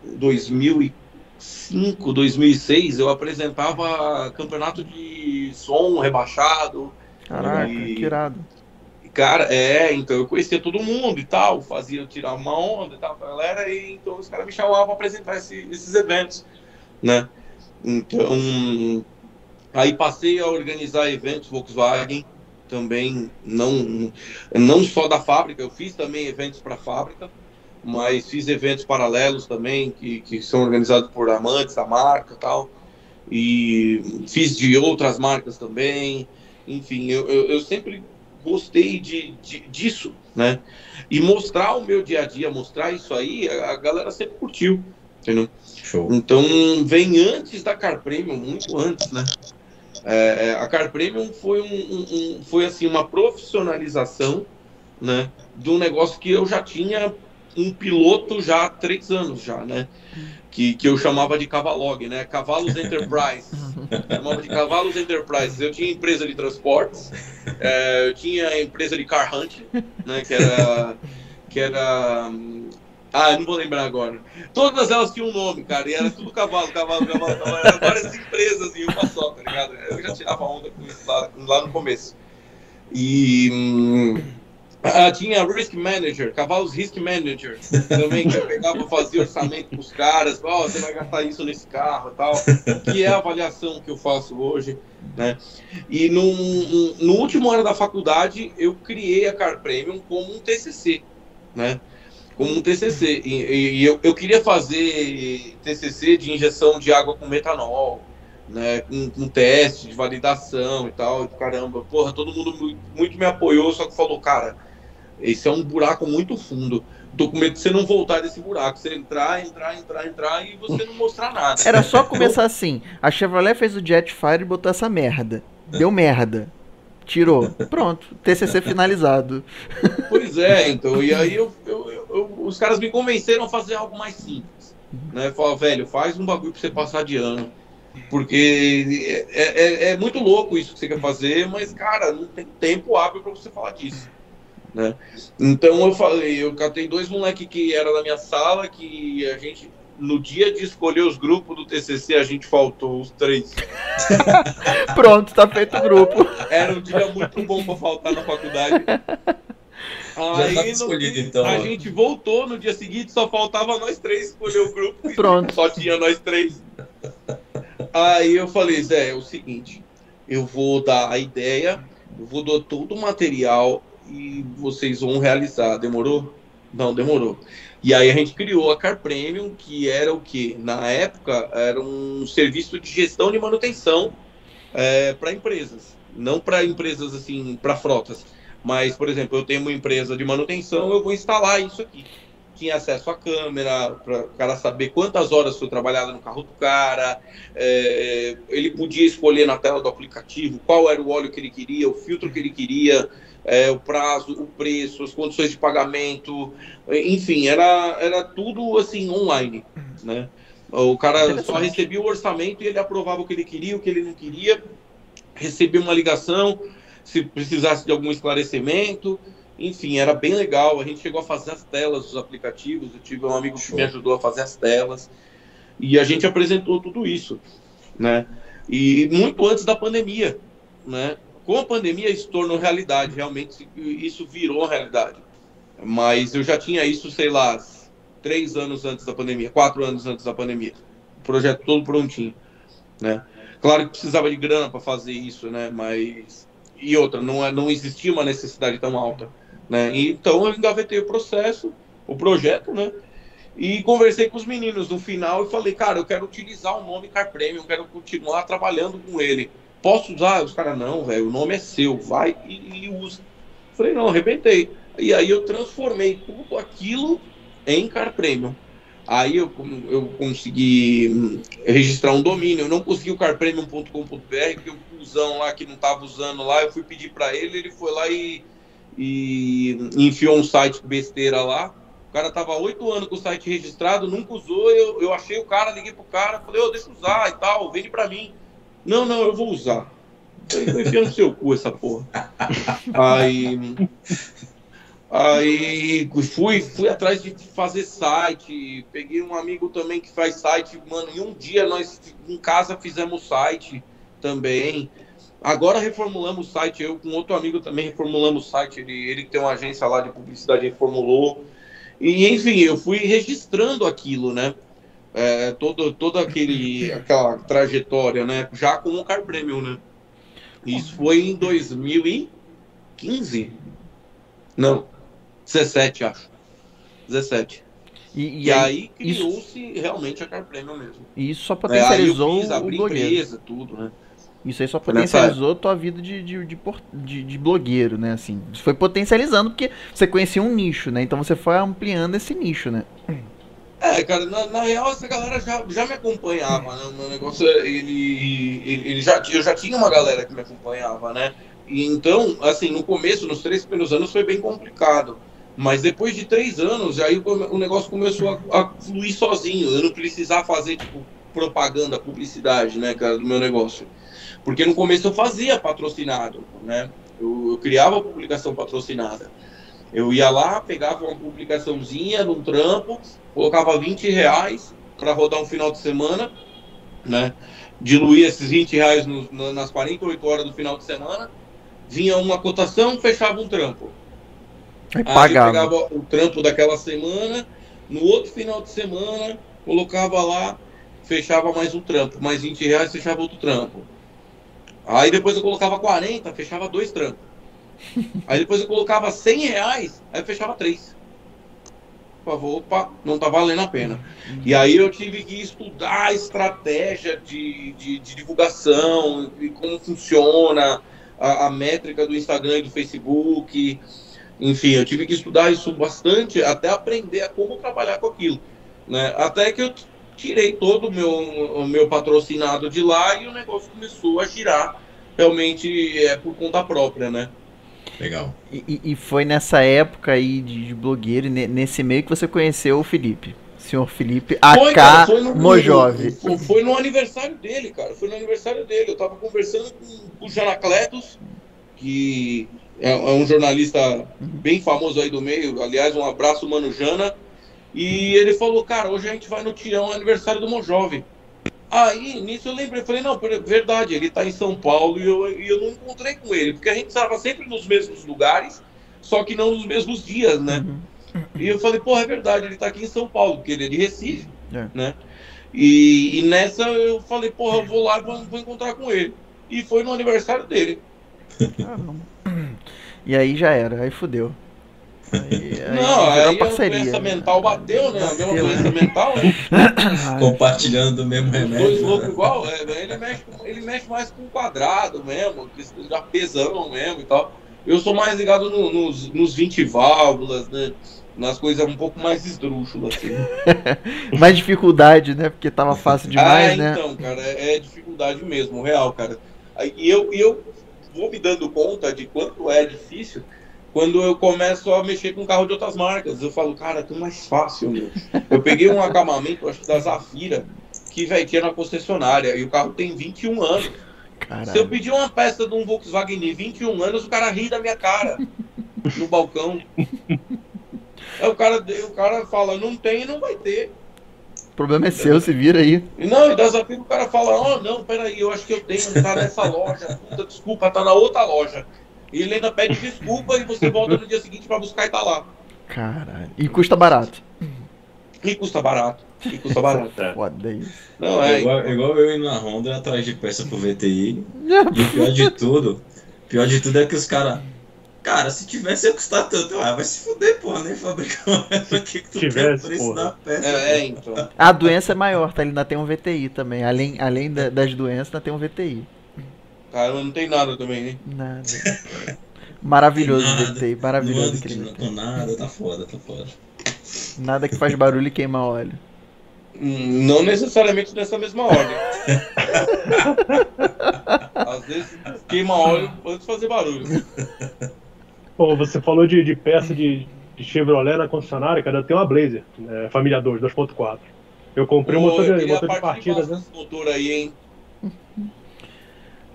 Speaker 3: em 2005, 2006, eu apresentava campeonato de som rebaixado,
Speaker 2: Caraca,
Speaker 3: E-
Speaker 2: que irado.
Speaker 3: Cara, é, então eu conhecia todo mundo e tal, fazia tirar uma onda e tal com a galera, e então os caras me chamavam para apresentar esse- esses eventos, né? Então, aí passei a organizar eventos Volkswagen também, não, não só da fábrica, eu fiz também eventos para a fábrica, mas fiz eventos paralelos também, que, que são organizados por amantes da marca tal, e fiz de outras marcas também, enfim, eu, eu, eu sempre gostei de, de, disso, né? E mostrar o meu dia a dia, mostrar isso aí, a, galera sempre curtiu, entendeu?
Speaker 4: Show.
Speaker 3: Então vem antes da Car Premium, muito antes, né? É, é a Car Premium foi, um, um, um, foi assim, uma profissionalização né, de um negócio que eu já tinha um piloto já há três anos já, né? Que, que eu chamava de Cavalog, né? Cavalos Enterprise. (laughs) chamava de Cavalos Enterprise. Eu tinha empresa de transportes, é, eu tinha empresa de car hunt, né? Que era, que era ah, não vou lembrar agora. Todas elas tinham um nome, cara, e era tudo cavalo, cavalo, cavalo, cavalo. Eram várias empresas em uma só, tá ligado? Eu já tirava onda com isso lá, lá no começo. E. Hum, ah, tinha Risk Manager, Cavalos Risk Manager, também, que eu pegava, fazia orçamento para os caras, ó, oh, você vai gastar isso nesse carro e tal, que é a avaliação que eu faço hoje, né? E no, no último ano da faculdade, eu criei a Car Premium como um TCC, né? como um TCC. E, e eu, eu, queria fazer TCC de injeção de água com metanol, né, com, com teste de validação e tal. E caramba, porra, todo mundo muito, me apoiou, só que falou, cara, esse é um buraco muito fundo. Tô com medo de você não voltar desse buraco. Você entrar, entrar, entrar, entrar e você não mostrar nada.
Speaker 2: Era só começar assim. A Chevrolet fez o Jetfire e botou essa merda. Deu merda. Tirou. Pronto. TCC finalizado.
Speaker 3: Pois é, então. E aí eu, eu, eu, os caras me convenceram a fazer algo mais simples. Né? Falar, velho, faz um bagulho pra você passar de ano. Porque é, é, é, muito louco isso que você quer fazer, mas, cara, não tem tempo hábil para você falar disso. Né? Então eu falei, eu catei dois moleques que era na minha sala, que a gente, no dia de escolher os grupos do TCC, a gente faltou os três. (laughs)
Speaker 2: Pronto, tá feito o grupo.
Speaker 3: Era um dia muito bom para faltar na faculdade. (laughs) Aí, Já escolhido, então. A gente voltou no dia seguinte, só faltava nós três escolher o grupo. (laughs)
Speaker 2: Pronto.
Speaker 3: Só tinha nós três. Aí eu falei, Zé, é o seguinte, eu vou dar a ideia, eu vou dar todo o material e vocês vão realizar. Demorou? Não, demorou. E aí a gente criou a Car Premium, que era o que? Na época, era um serviço de gestão de manutenção é, para empresas. Não para empresas assim, para frotas mas, por exemplo, eu tenho uma empresa de manutenção, eu vou instalar isso aqui. Tinha acesso à câmera, para o cara saber quantas horas foi trabalhada no carro do cara. É, ele podia escolher na tela do aplicativo qual era o óleo que ele queria, o filtro que ele queria, é, o prazo, o preço, as condições de pagamento. Enfim, era, era tudo assim online. Né? O cara só recebia o orçamento e ele aprovava o que ele queria, o que ele não queria, recebia uma ligação se precisasse de algum esclarecimento. Enfim, era bem legal. A gente chegou a fazer as telas dos aplicativos. Eu tive um amigo que me ajudou a fazer as telas. E a gente apresentou tudo isso, né? E muito antes da pandemia, né? Com a pandemia isso tornou realidade, realmente isso virou realidade. Mas eu já tinha isso, sei lá, três anos antes da pandemia, quatro anos antes da pandemia. O projeto todo prontinho, né? Claro que precisava de grana para fazer isso, né? Mas e outra, não, é, não existia uma necessidade tão alta. Né? Então eu engavetei o processo, o projeto, né? E conversei com os meninos no final e falei, cara, eu quero utilizar o nome Car Premium, quero continuar trabalhando com ele. Posso usar? Os caras, não, velho, o nome é seu, vai e, e usa. Falei, não, arrebentei. E aí eu transformei tudo aquilo em Car Premium. Aí eu, eu consegui hum, registrar um domínio. Eu não consegui o carpremium.com.br, porque o cuzão lá que não estava usando lá, eu fui pedir para ele, ele foi lá e, e enfiou um site besteira lá. O cara tava oito anos com o site registrado, nunca usou. Eu, eu achei o cara, liguei pro cara, falei, oh, deixa eu usar e tal, vende para mim. Não, não, eu vou usar. Eu enfia no seu cu essa porra. Aí Aí fui, fui atrás de fazer site, peguei um amigo também que faz site, mano, em um dia nós em casa fizemos site também. Agora reformulamos o site, eu com outro amigo também reformulamos o site, ele, ele tem uma agência lá de publicidade, reformulou. E enfim, eu fui registrando aquilo, né? É, todo, toda aquele, aquela trajetória, né? Já com o Car Premium, né? Isso foi em 2000 e 15? Não, 17, acho. 17.
Speaker 2: E,
Speaker 3: E, aí
Speaker 2: isso-
Speaker 3: criou-se realmente a Car Premium mesmo.
Speaker 2: e isso só
Speaker 3: É, aí eu
Speaker 2: potencializou
Speaker 3: fiz,
Speaker 2: o
Speaker 3: abri
Speaker 2: blogueiro.
Speaker 3: empresa, tudo, né?
Speaker 2: Isso aí só
Speaker 3: Foi nessa
Speaker 2: potencializou tua vida de, de, de, de- de blogueiro, né? Assim, Isso foi potencializando porque você conhecia um nicho, né? Então você foi ampliando esse nicho, né?
Speaker 3: É, cara, na, na real essa galera já, já me acompanhava, né? O meu negócio, ele, ele, ele já, eu já tinha uma galera que me acompanhava, né? E então, assim, no começo, nos três primeiros anos foi bem complicado. Mas depois de três anos, aí o, o negócio começou a, a fluir sozinho. Eu não precisava fazer, tipo, propaganda, publicidade, né, cara, do meu negócio. Porque no começo eu fazia patrocinado, né? Eu, eu criava publicação patrocinada. Eu ia lá, pegava uma publicaçãozinha num trampo, colocava 20 reais para rodar um final de semana, né? Diluía esses 20 reais no- na- nas 48 horas do final de semana, vinha uma cotação, fechava um trampo.
Speaker 2: Aí pagava.
Speaker 3: pegava o trampo daquela semana, no outro final de semana, colocava lá, fechava mais um trampo, mais 20 reais, fechava outro trampo. Aí depois eu colocava 40, fechava dois trampos. (laughs) Aí depois eu colocava 100 reais, aí fechava três. Falava, opa, não tá valendo a pena. E aí eu tive que estudar a estratégia de, de, de divulgação, e como funciona a, a métrica do Instagram e do Facebook. Enfim, eu tive que estudar isso bastante até aprender a como trabalhar com aquilo. Né? Até que eu tirei todo o meu, o meu patrocinado de lá e o negócio começou a girar realmente é, por conta própria, né?
Speaker 4: Legal.
Speaker 2: E, e- foi nessa época aí de, de blogueiro, ne- nesse meio que você conheceu o Felipe. Senhor Felipe
Speaker 3: Foi,
Speaker 2: AK
Speaker 3: cara, foi no-
Speaker 2: Mojove.
Speaker 3: Foi, foi no aniversário dele, cara. Foi no aniversário dele. Eu tava conversando com o Janacletos, que é, é um jornalista bem famoso aí do meio. Aliás, um abraço, mano Jana. E ele falou, cara, hoje a gente vai no Tião, é aniversário do Mojove. Aí, nisso eu lembrei, falei, não, verdade, ele tá em São Paulo e eu, e eu não encontrei com ele, porque a gente estava sempre nos mesmos lugares, só que não nos mesmos dias, né?
Speaker 2: Uhum.
Speaker 3: E eu falei, porra, é verdade, ele tá aqui em São Paulo, porque ele é de Recife,
Speaker 2: É.
Speaker 3: né? E, e nessa eu falei, porra, eu vou lá e vou, vou encontrar com ele. E foi no aniversário dele.
Speaker 2: Caramba. E aí já era, aí fudeu. Aí, aí
Speaker 3: não, aí a doença mental bateu, né? A mesma
Speaker 2: Bateu,
Speaker 3: doença
Speaker 2: né?
Speaker 3: mental, né?
Speaker 4: Compartilhando o mesmo
Speaker 3: Os dois
Speaker 4: remédio.
Speaker 3: loucos
Speaker 4: né?
Speaker 3: igual, é, ele, mexe, ele mexe mais com quadrado mesmo, que já pesão mesmo e tal. Eu sou mais ligado no- nos, nos 20 válvulas, né? Nas coisas um pouco mais esdrúxulas, assim. (laughs)
Speaker 2: mais dificuldade, né? Porque tava fácil demais,
Speaker 3: ah,
Speaker 2: né?
Speaker 3: então, cara, é, é dificuldade mesmo, real, cara. E eu, e eu vou me dando conta de quanto é difícil quando eu começo a mexer com carro de outras marcas. Eu falo, cara, é tão mais fácil, meu. Eu peguei um acabamento, acho que da Zafira, que, velho, tinha na concessionária, e o carro tem 21 anos. Se eu
Speaker 2: Caralho.
Speaker 3: pedir uma peça de um Volkswagen de 21 anos, o cara ri da minha cara no balcão. Aí o cara, o cara fala, não tem e não vai ter.
Speaker 2: O problema é seu, se vira aí.
Speaker 3: Não, e da Zafira o cara fala, oh não, peraí, eu acho que eu tenho, tá nessa loja. Puta, desculpa, tá na outra loja. E ele ainda pede desculpa e você volta no dia seguinte pra buscar e tá lá.
Speaker 2: Caralho. E custa barato.
Speaker 3: E custa barato. E custa barato.
Speaker 1: É. (laughs)
Speaker 2: Foda isso.
Speaker 3: Não,
Speaker 4: É
Speaker 3: é.
Speaker 4: igual, igual eu indo na Honda atrás de peça pro VTI. E o pior de tudo, pior de tudo é que os caras. Cara, se tivesse ia custar tanto, ah, vai se fuder, porra, nem fabricar (laughs) uma pra que que tu
Speaker 1: Tivesse,
Speaker 4: tem o preço
Speaker 1: porra.
Speaker 4: da peça.
Speaker 3: É, é, então.
Speaker 2: A doença é maior, tá? Ele ainda tem um VTI também. Além, além da- das doenças, ainda tem um VTI.
Speaker 3: Cara, não tem nada também, né?
Speaker 2: Nada. Maravilhoso o
Speaker 4: Nada. Não
Speaker 2: maravilhoso aquele
Speaker 4: que-
Speaker 2: VTI.
Speaker 4: com nada, tá foda, tá foda.
Speaker 2: Nada que faz barulho e queima óleo.
Speaker 3: Hum, Não necessariamente nessa mesma ordem. Às vezes queima óleo antes de fazer barulho.
Speaker 1: Pô, você falou de, de peça de, de Chevrolet na concessionária, cara. Eu tenho uma Blazer, né, família 2, 2.4. Eu comprei um
Speaker 3: Pô,
Speaker 1: motor
Speaker 3: eu
Speaker 1: motor de partida, né?
Speaker 3: motor aí, hein?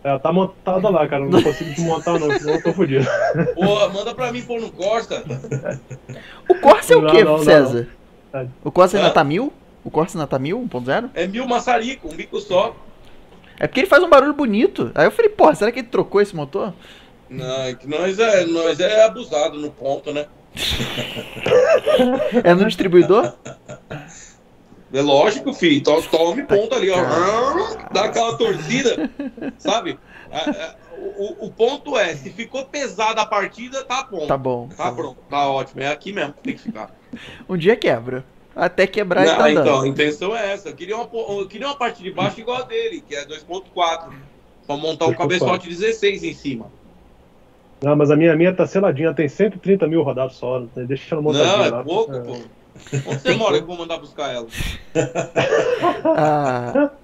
Speaker 1: Ela tá montada lá, cara. Não consigo desmontar, não, senão eu tô fudido.
Speaker 3: Pô, manda pra mim pôr no Costa.
Speaker 2: O Corsa é o
Speaker 1: Não,
Speaker 2: quê,
Speaker 1: não, não.
Speaker 2: César?
Speaker 1: É.
Speaker 2: O Corsa ainda tá mil? O Corsa ainda tá mil, 1.0?
Speaker 3: É mil maçarico, um bico só.
Speaker 2: É porque ele faz um barulho bonito. Aí eu falei, porra, será que ele trocou esse motor?
Speaker 3: Não, é que nós é, nós é abusado no ponto, né? (laughs)
Speaker 2: É no distribuidor? (laughs)
Speaker 3: É lógico, filho. To- Tome ponto ali, ó. Dá aquela torcida, sabe? A- a- O, o ponto é, se ficou pesada a partida, tá bom.
Speaker 2: Tá bom.
Speaker 3: Tá pronto, tá ótimo. É aqui mesmo que tem que ficar.
Speaker 2: Um dia quebra. Até quebrar e tá dando.
Speaker 3: então, a intenção é essa. Eu queria uma, eu queria uma parte de baixo igual a dele, que é 2.4. Pra montar um
Speaker 1: 2.4.
Speaker 3: cabeçote 16 em cima.
Speaker 1: Não, mas a minha, a minha tá seladinha, tem 130 mil rodados só. né? Deixa ela montadinha
Speaker 3: Não, é
Speaker 1: lá.
Speaker 3: pouco,
Speaker 1: É.
Speaker 3: pô. Onde você mora que eu vou mandar buscar ela? (laughs)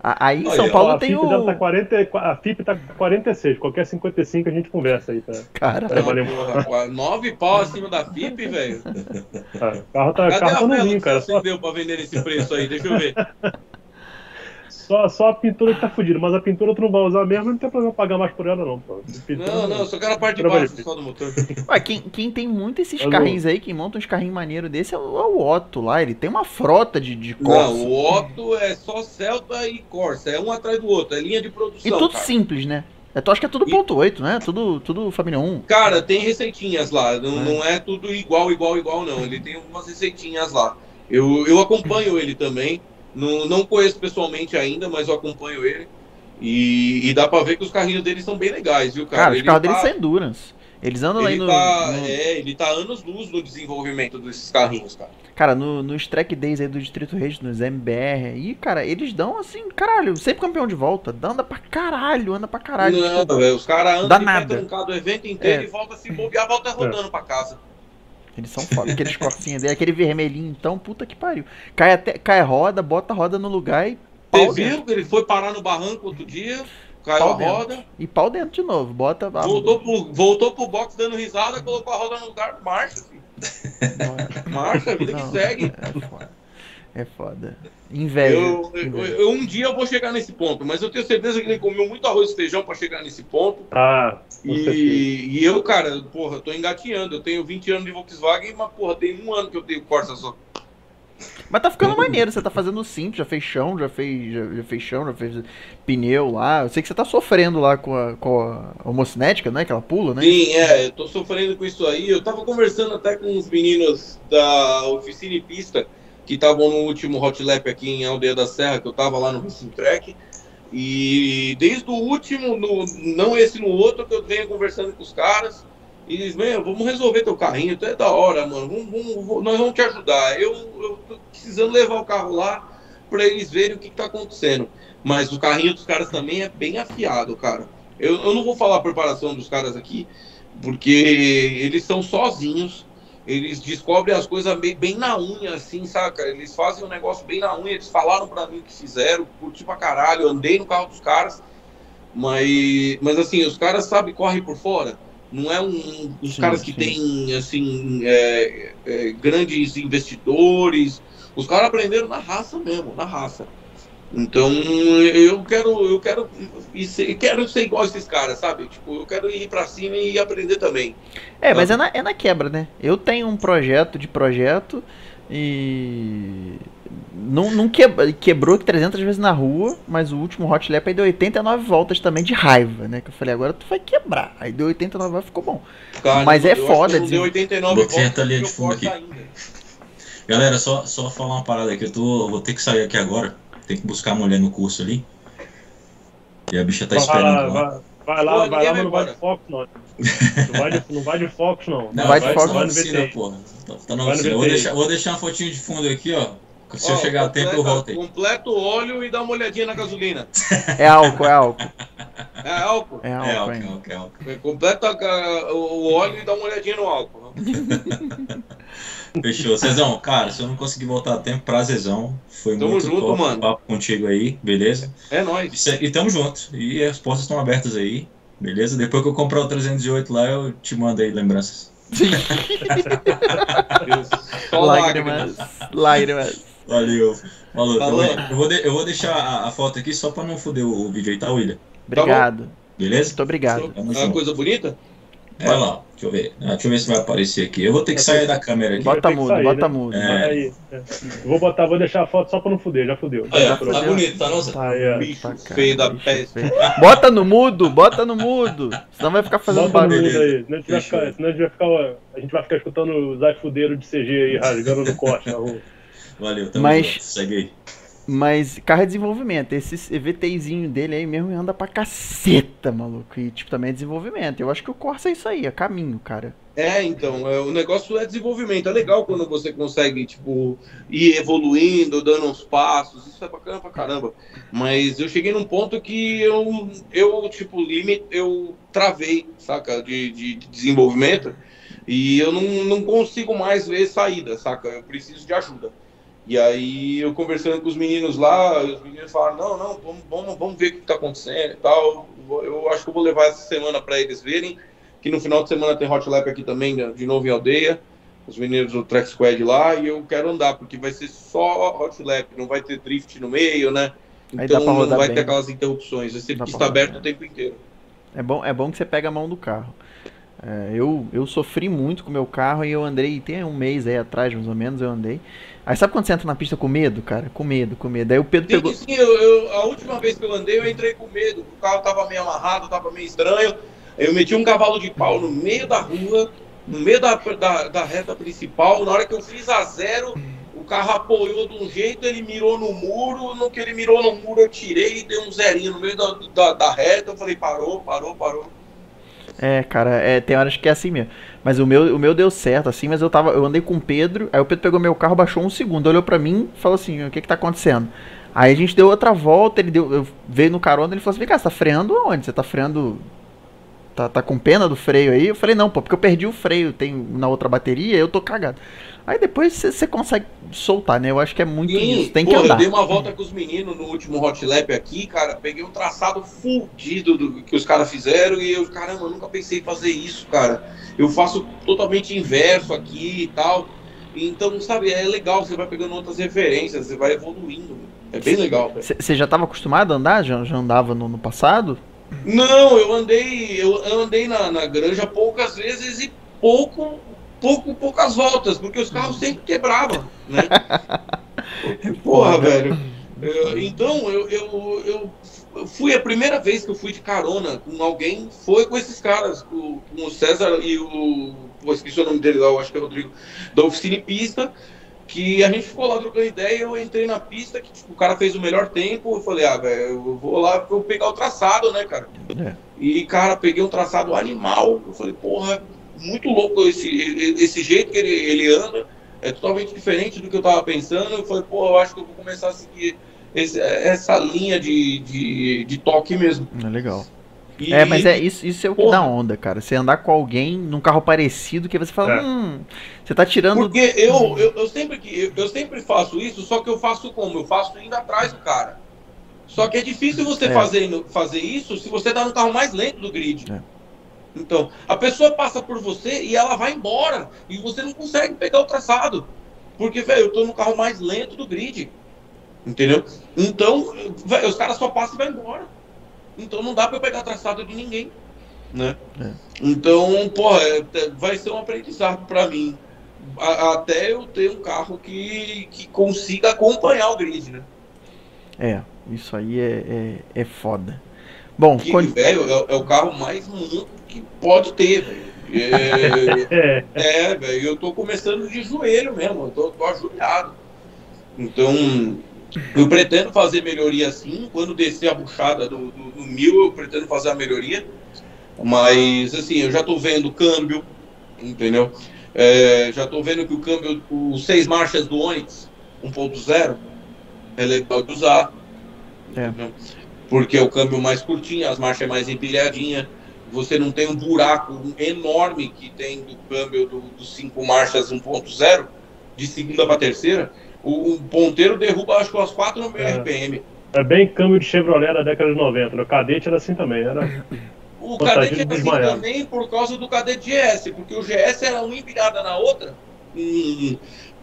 Speaker 2: Ah, aí em
Speaker 3: Olha,
Speaker 2: São
Speaker 3: ó,
Speaker 2: Paulo
Speaker 1: a,
Speaker 2: tem o.
Speaker 1: tá 40, a FIP tá 46, qualquer 55 a gente conversa aí. Tá?
Speaker 2: Cara,
Speaker 1: É, valeu.
Speaker 3: Porra, porra, nove pau acima da FIP, velho.
Speaker 1: Tá, O carro tá,
Speaker 3: Cadê
Speaker 1: carro
Speaker 3: a
Speaker 1: tá novinho,
Speaker 3: que
Speaker 1: cara.
Speaker 3: você
Speaker 1: Só,
Speaker 3: acendeu pra vender nesse preço aí? Deixa eu ver. (laughs)
Speaker 1: só, só a pintura que tá fudida, mas a pintura tu não vai usar mesmo, não tem problema pagar mais por ela, não. Pô. Pintura,
Speaker 3: Não, não, eu só quero a parte de baixo só do motor.
Speaker 2: Ué, quem, quem tem muito esses carrinhos aí, quem monta uns carrinhos maneiros desse é o, é o Otto lá. Ele tem uma frota de, de
Speaker 3: Não,
Speaker 2: Corsa.
Speaker 3: o Otto é só Celta e Corsa, é um atrás do outro, é linha de produção.
Speaker 2: E tudo
Speaker 3: cara.
Speaker 2: simples, né? Tô- acho que é tudo
Speaker 3: E-
Speaker 2: ponto 8, né? Tudo, tudo família 1.
Speaker 3: Cara, tem receitinhas lá, não
Speaker 2: É.
Speaker 3: não é tudo igual, igual, igual, não. Ele tem algumas receitinhas lá. Eu, eu acompanho ele também. Não, não conheço pessoalmente ainda, mas eu acompanho ele. E, e dá pra ver que os carrinhos dele são bem legais, viu, cara?
Speaker 2: Cara, os carros
Speaker 3: tá-
Speaker 2: deles são Endurance. Eles andam aí
Speaker 3: Ele
Speaker 2: no,
Speaker 3: tá,
Speaker 2: no-
Speaker 3: é, ele tá anos luz no desenvolvimento desses carrinhos, cara.
Speaker 2: Cara, no, nos track days aí do Distrito Reis, nos MBR aí, cara, eles dão assim, caralho, sempre campeão de volta. Anda pra caralho, anda pra caralho.
Speaker 3: Não, velho, os caras andam trancado o evento inteiro
Speaker 2: É.
Speaker 3: e volta se bobear, volta rodando pra casa.
Speaker 2: Eles são foda. Aqueles corcinhos dele, aquele vermelhinho, então, puta que pariu. Cai, até, cai roda, bota a roda no lugar e pau
Speaker 3: Você viu que ele foi parar no barranco outro dia, caiu
Speaker 2: Pau
Speaker 3: a
Speaker 2: dentro.
Speaker 3: roda,
Speaker 2: E pau dentro de novo. Bota a.
Speaker 3: voltou pro, voltou pro box dando risada, colocou a roda no lugar, marcha, filho. Marcha, a vida que
Speaker 2: Não,
Speaker 3: segue.
Speaker 2: É foda. É foda. Inveja.
Speaker 3: Eu, eu-
Speaker 2: inveja.
Speaker 3: eu- um dia eu vou chegar nesse ponto, mas eu tenho certeza que ele comeu muito arroz e feijão pra chegar nesse ponto.
Speaker 1: Ah.
Speaker 3: E, e eu, cara, porra, tô engatinhando. Eu tenho 20 anos de Volkswagen, mas, porra, tem um ano que eu tenho Corsa só.
Speaker 2: Mas tá ficando (laughs) maneiro, você tá fazendo simples, já fez chão, já fez, já, já fez chão, já fez pneu lá. Eu sei que você tá sofrendo lá com a, com a homocinética, né? Que ela pula, né?
Speaker 3: Sim, é, eu tô sofrendo com isso aí. Eu tava conversando até com os meninos da oficina e pista que estavam no último Hot Lap aqui em Aldeia da Serra, que eu tava lá no Racing Track. E desde o último, no- não esse no outro, que eu venho conversando com os caras. E eles, meu, vamos resolver teu carrinho, tu é da hora, mano. Vamos, vamos- nós vamos te ajudar. Eu, eu tô precisando levar o carro lá pra eles verem o que, que tá acontecendo. Mas o carrinho dos caras também é bem afiado, cara. Eu, eu não vou falar a preparação dos caras aqui, porque eles são sozinhos. Eles descobrem as coisas bem, bem na unha, assim, saca? Eles fazem um negócio bem na unha. Eles falaram pra mim o que fizeram, curti pra caralho, andei no carro dos caras. Mas, mas assim, os caras, sabe, correm por fora. Não é um. Os
Speaker 2: Sim,
Speaker 3: caras que
Speaker 2: sim.
Speaker 3: têm, assim, é, é, grandes investidores. Os caras aprenderam na raça mesmo, na raça. Então, eu quero, eu quero, ser, quero ser igual a esses caras, sabe? Tipo, eu quero ir pra cima e aprender também.
Speaker 2: É, mas é na, é na quebra, né? Eu tenho um projeto de projeto e. Não, não queb- quebrou 300 vezes na rua, mas o último Hot Lap aí deu 89 voltas também de raiva, né? Que eu falei, agora tu vai quebrar. Aí deu 89 voltas, ficou bom.
Speaker 3: Cara,
Speaker 2: Mas é foda
Speaker 3: que eu não
Speaker 2: de-
Speaker 3: dei 89
Speaker 4: Botei
Speaker 3: voltas
Speaker 4: a linha de fundo aqui.
Speaker 3: ainda.
Speaker 4: Galera, só, só falar uma parada aqui. Eu, tô, eu vou ter que sair aqui agora. Tem que buscar a mulher no curso ali. E a bicha tá
Speaker 1: vai,
Speaker 4: esperando
Speaker 1: lá,
Speaker 4: lá.
Speaker 1: vai, lá,
Speaker 3: Pô,
Speaker 1: vai lá, mas não vai de foco, não. Não vai de, não vai de focos, não.
Speaker 2: Não vai de
Speaker 1: vai,
Speaker 2: foco.
Speaker 1: vai no
Speaker 4: porra. Tá, tá
Speaker 1: no
Speaker 4: oficina. Eu Vou deixar, vou deixar uma fotinho de fundo aqui, ó. Se eu chegar a tempo, eu
Speaker 3: completa-
Speaker 4: volto aí.
Speaker 3: Completa o óleo e dá uma olhadinha na gasolina.
Speaker 2: É álcool, é álcool. (laughs)
Speaker 3: É álcool.
Speaker 2: É
Speaker 4: É,
Speaker 2: álcool,
Speaker 4: ok,
Speaker 2: hein?
Speaker 4: ok, ok.
Speaker 3: Completa o óleo e dá uma olhadinha no álcool. (laughs)
Speaker 4: Fechou. Cezão, cara, se eu não conseguir voltar a tempo, prazerzão. Foi
Speaker 3: Tamo
Speaker 4: muito
Speaker 3: junto,
Speaker 4: top
Speaker 3: mano.
Speaker 4: papo contigo aí, beleza?
Speaker 3: É nóis.
Speaker 4: Aí- E tamo junto. E as portas estão abertas aí, beleza? Depois que eu comprar o 308 lá, eu te mando aí lembranças.
Speaker 3: Só
Speaker 2: Lágrimas. Lágrimas.
Speaker 4: Valeu. Falou.
Speaker 3: Falou.
Speaker 4: Eu, eu vou de- eu vou deixar a, a foto aqui só pra não foder o, o vídeo aí, tá, William?
Speaker 2: Obrigado.
Speaker 4: Beleza?
Speaker 2: Muito obrigado.
Speaker 3: É uma coisa bonita?
Speaker 4: Vai lá, deixa eu ver. Ah, deixa eu ver se vai aparecer aqui. Eu vou ter que sair da câmera aqui.
Speaker 2: Bota mudo,
Speaker 1: sair,
Speaker 2: bota
Speaker 1: né?
Speaker 2: mudo.
Speaker 4: É.
Speaker 1: É. Vou botar, vou deixar a foto só pra não fuder, já fudeu.
Speaker 3: Ó,
Speaker 1: fudeu.
Speaker 3: tá bonito, tá não? Zé?
Speaker 2: Tá,
Speaker 1: ó.
Speaker 3: Bicho
Speaker 2: tá, cara,
Speaker 3: feio da peste.
Speaker 2: feio. Bota no mudo, bota no mudo. Senão vai ficar fazendo
Speaker 1: Bota no
Speaker 2: barulho.
Speaker 1: mundo aí, senão a gente vai ficar, senão a gente vai ficar, a gente vai ficar escutando os Zé Fudeiro de CG aí rasgando no corte na rua.
Speaker 4: Valeu, tamo
Speaker 2: Mas-
Speaker 4: junto. Segue aí.
Speaker 2: Mas carro é desenvolvimento. Esse EVTzinho dele aí mesmo anda pra caceta, maluco. E, tipo, também é desenvolvimento. Eu acho que o Corsa é isso aí, é caminho, cara.
Speaker 3: É, então, é, o negócio é desenvolvimento. É legal quando você consegue, tipo, ir evoluindo, dando uns passos. Isso é bacana pra caramba. Mas eu cheguei num ponto que eu, eu tipo, limite, eu travei, saca, de, de, de desenvolvimento. E eu não, não consigo mais ver saída, saca? Eu preciso de ajuda. E aí, eu conversando com os meninos lá, os meninos falaram: não, não, vamos, vamos, vamos ver o que tá acontecendo e tal. Eu, acho que eu vou levar essa semana para eles verem que no final de semana tem Hot Lap aqui também, né, de novo em aldeia, os meninos do Track Squad lá, e eu quero andar, porque vai ser só Hot Lap, não vai ter drift no meio, né? Então não vai
Speaker 2: bem.
Speaker 3: ter aquelas interrupções, vai ser
Speaker 2: Dá
Speaker 3: pista aberta
Speaker 2: bem.
Speaker 3: o tempo inteiro.
Speaker 2: É bom, é bom que você pega a mão do carro. É, eu, eu sofri muito com o meu carro e eu andei, tem um mês aí atrás, mais ou menos, eu andei. Aí sabe quando você entra na pista com medo, cara? Com medo, com medo. Aí o Pedro
Speaker 3: Sim,
Speaker 2: pegou.
Speaker 3: sim, eu, eu- a última vez que eu andei, eu entrei com medo, o carro tava meio amarrado, tava meio estranho, eu meti um cavalo de pau no meio da rua, no meio da, da, da reta principal, na hora que eu fiz a zero, o carro apoiou de um jeito, ele mirou no muro, no que ele mirou no muro eu tirei e dei um zerinho no meio da, da, da reta, eu falei parou, parou, parou.
Speaker 2: É, cara, é, tem horas que é assim mesmo. Mas o meu, o meu deu certo, assim, mas eu tava. Eu andei com o Pedro, aí o Pedro pegou meu carro, baixou um segundo, olhou pra mim falou assim, o que que tá acontecendo? Aí a gente deu outra volta, ele deu, eu veio no carona, ele falou assim, vem cá, você tá freando onde? Você tá freando. Tá, tá com pena do freio aí? Eu falei, não, pô, porque eu perdi o freio, tem na outra bateria, eu tô cagado. Aí depois você consegue soltar, né? Eu acho que é muito
Speaker 3: Sim,
Speaker 2: isso. Tem que
Speaker 3: pô,
Speaker 2: andar.
Speaker 3: Eu dei uma volta com os meninos no último Hot Lap aqui, cara. Peguei um traçado fudido do que os caras fizeram e eu, caramba, eu nunca pensei em fazer isso, cara. Eu faço totalmente inverso aqui e tal. Então, sabe, é legal, você vai pegando outras referências, você vai evoluindo. É bem legal.
Speaker 2: Você já tava acostumado a andar? Já, já andava no, no passado?
Speaker 3: Não, eu andei, eu eu andei na, na granja poucas vezes e pouco, pouco, poucas voltas, porque os carros sempre quebravam, né? (laughs) Porra, velho. Eu- então, eu, eu, eu fui a primeira vez que eu fui de carona com alguém, foi com esses caras, com, com o César e o. Pô, esqueci o nome dele lá, eu acho que é o Rodrigo, da Oficina Pista. Que a gente ficou lá trocando ideia, eu entrei na pista, que tipo, o cara fez o melhor tempo, eu falei, ah, velho, eu vou lá vou pegar o traçado, né, cara?
Speaker 2: É.
Speaker 3: E, cara, peguei um traçado animal. Eu falei, porra, muito louco esse, esse jeito que ele, ele anda. É totalmente diferente do que eu tava pensando. Eu falei, pô, eu acho que eu vou começar a seguir esse- essa linha de, de, de toque mesmo.
Speaker 2: É legal.
Speaker 3: E-
Speaker 2: É, mas é isso, isso é o que
Speaker 3: Porra.
Speaker 2: dá onda, cara. Você andar com alguém num carro parecido que você fala,
Speaker 1: É.
Speaker 2: hum, você tá tirando.
Speaker 3: Porque eu, eu, eu, sempre, que- eu, eu sempre faço isso, só que eu faço como? Eu faço indo atrás do cara. Só que é difícil você
Speaker 2: É.
Speaker 3: fazer, fazer isso se você tá no carro mais lento do grid.
Speaker 2: É.
Speaker 3: Então, a pessoa passa por você e ela vai embora. E você não consegue pegar o traçado. Porque, velho, eu tô no carro mais lento do grid. Entendeu? Então, velho, os caras só passam e vai embora. Então não dá eu pegar traçado de ninguém. Né?
Speaker 2: É.
Speaker 3: Então, porra, é- é- vai ser um aprendizado pra mim. A- até eu ter um carro que, que consiga acompanhar o grid, né?
Speaker 2: É, isso aí é, é, é foda. Bom,
Speaker 3: Que,
Speaker 2: con-
Speaker 3: velho, é, é o carro mais que pode ter, velho. É, (laughs)
Speaker 1: É,
Speaker 3: é, velho, eu tô começando de joelho mesmo, eu tô, tô ajoelhado. Então, eu pretendo fazer melhoria sim. Quando descer a buchada do, do, do mil, eu pretendo fazer a melhoria. Mas, assim, eu já tô vendo o câmbio, entendeu? É, já tô vendo que o câmbio, os seis marchas do Onix 1.0 é legal de usar.
Speaker 2: É.
Speaker 3: Porque é o câmbio mais curtinho, as marchas é mais empilhadinha. Você não tem um buraco enorme que tem do câmbio do- dos cinco marchas 1.0, de segunda para terceira. O, o ponteiro derruba, acho que umas 4 no
Speaker 1: É.
Speaker 3: RPM.
Speaker 1: é bem câmbio de Chevrolet da década de 90. No Cadete era assim também. Era...
Speaker 3: O cadete
Speaker 1: dos
Speaker 3: assim também por causa do cadete GS, porque o GS era uma empilhada na outra, com,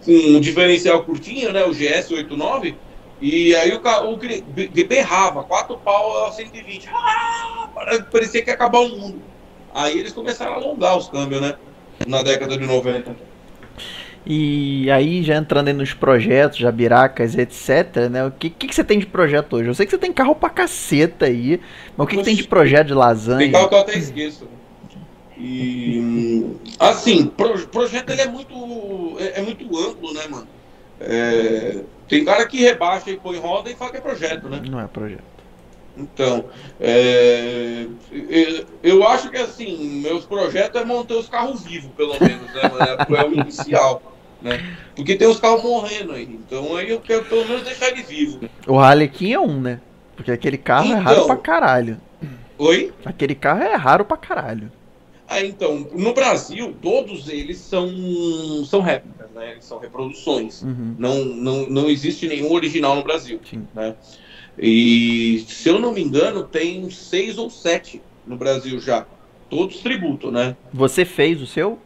Speaker 3: com um diferencial curtinho, né? O GS 89, e aí o, o berrava, quatro pau a 120. Ah, parecia que ia acabar o mundo. Aí eles começaram a alongar os câmbios, né? Na década de 90.
Speaker 2: E aí, já entrando aí nos projetos, jabiracas, etc, né? O que, que, que você tem de projeto hoje? Eu sei que você tem carro pra caceta aí, mas o que, que tem de projeto de
Speaker 3: Tem
Speaker 2: lasanha?
Speaker 3: carro que eu até esqueço. E assim, pro, projeto ele é muito é, é muito amplo, né, mano? É, tem cara que rebaixa e põe roda e fala que é projeto, né?
Speaker 2: Não é projeto.
Speaker 3: Então, é, eu, acho que assim, meus projetos é manter os carros vivos, pelo menos, né? É, é o inicial. Né? Porque tem os carros morrendo aí. Então aí eu quero pelo menos deixar ele vivo.
Speaker 2: O Harlequin é um, né? Porque aquele carro é raro
Speaker 3: Então.
Speaker 2: pra caralho.
Speaker 3: Oi?
Speaker 2: Aquele carro é raro pra caralho.
Speaker 3: Ah, então, no Brasil, todos eles são, são réplicas, né? Eles são reproduções.
Speaker 2: Uhum.
Speaker 3: Não, não, não existe nenhum original no Brasil.
Speaker 2: Sim.
Speaker 3: Né? E, se eu não me engano, tem seis ou sete no Brasil já. Todos tributo, né?
Speaker 2: Você fez o seu?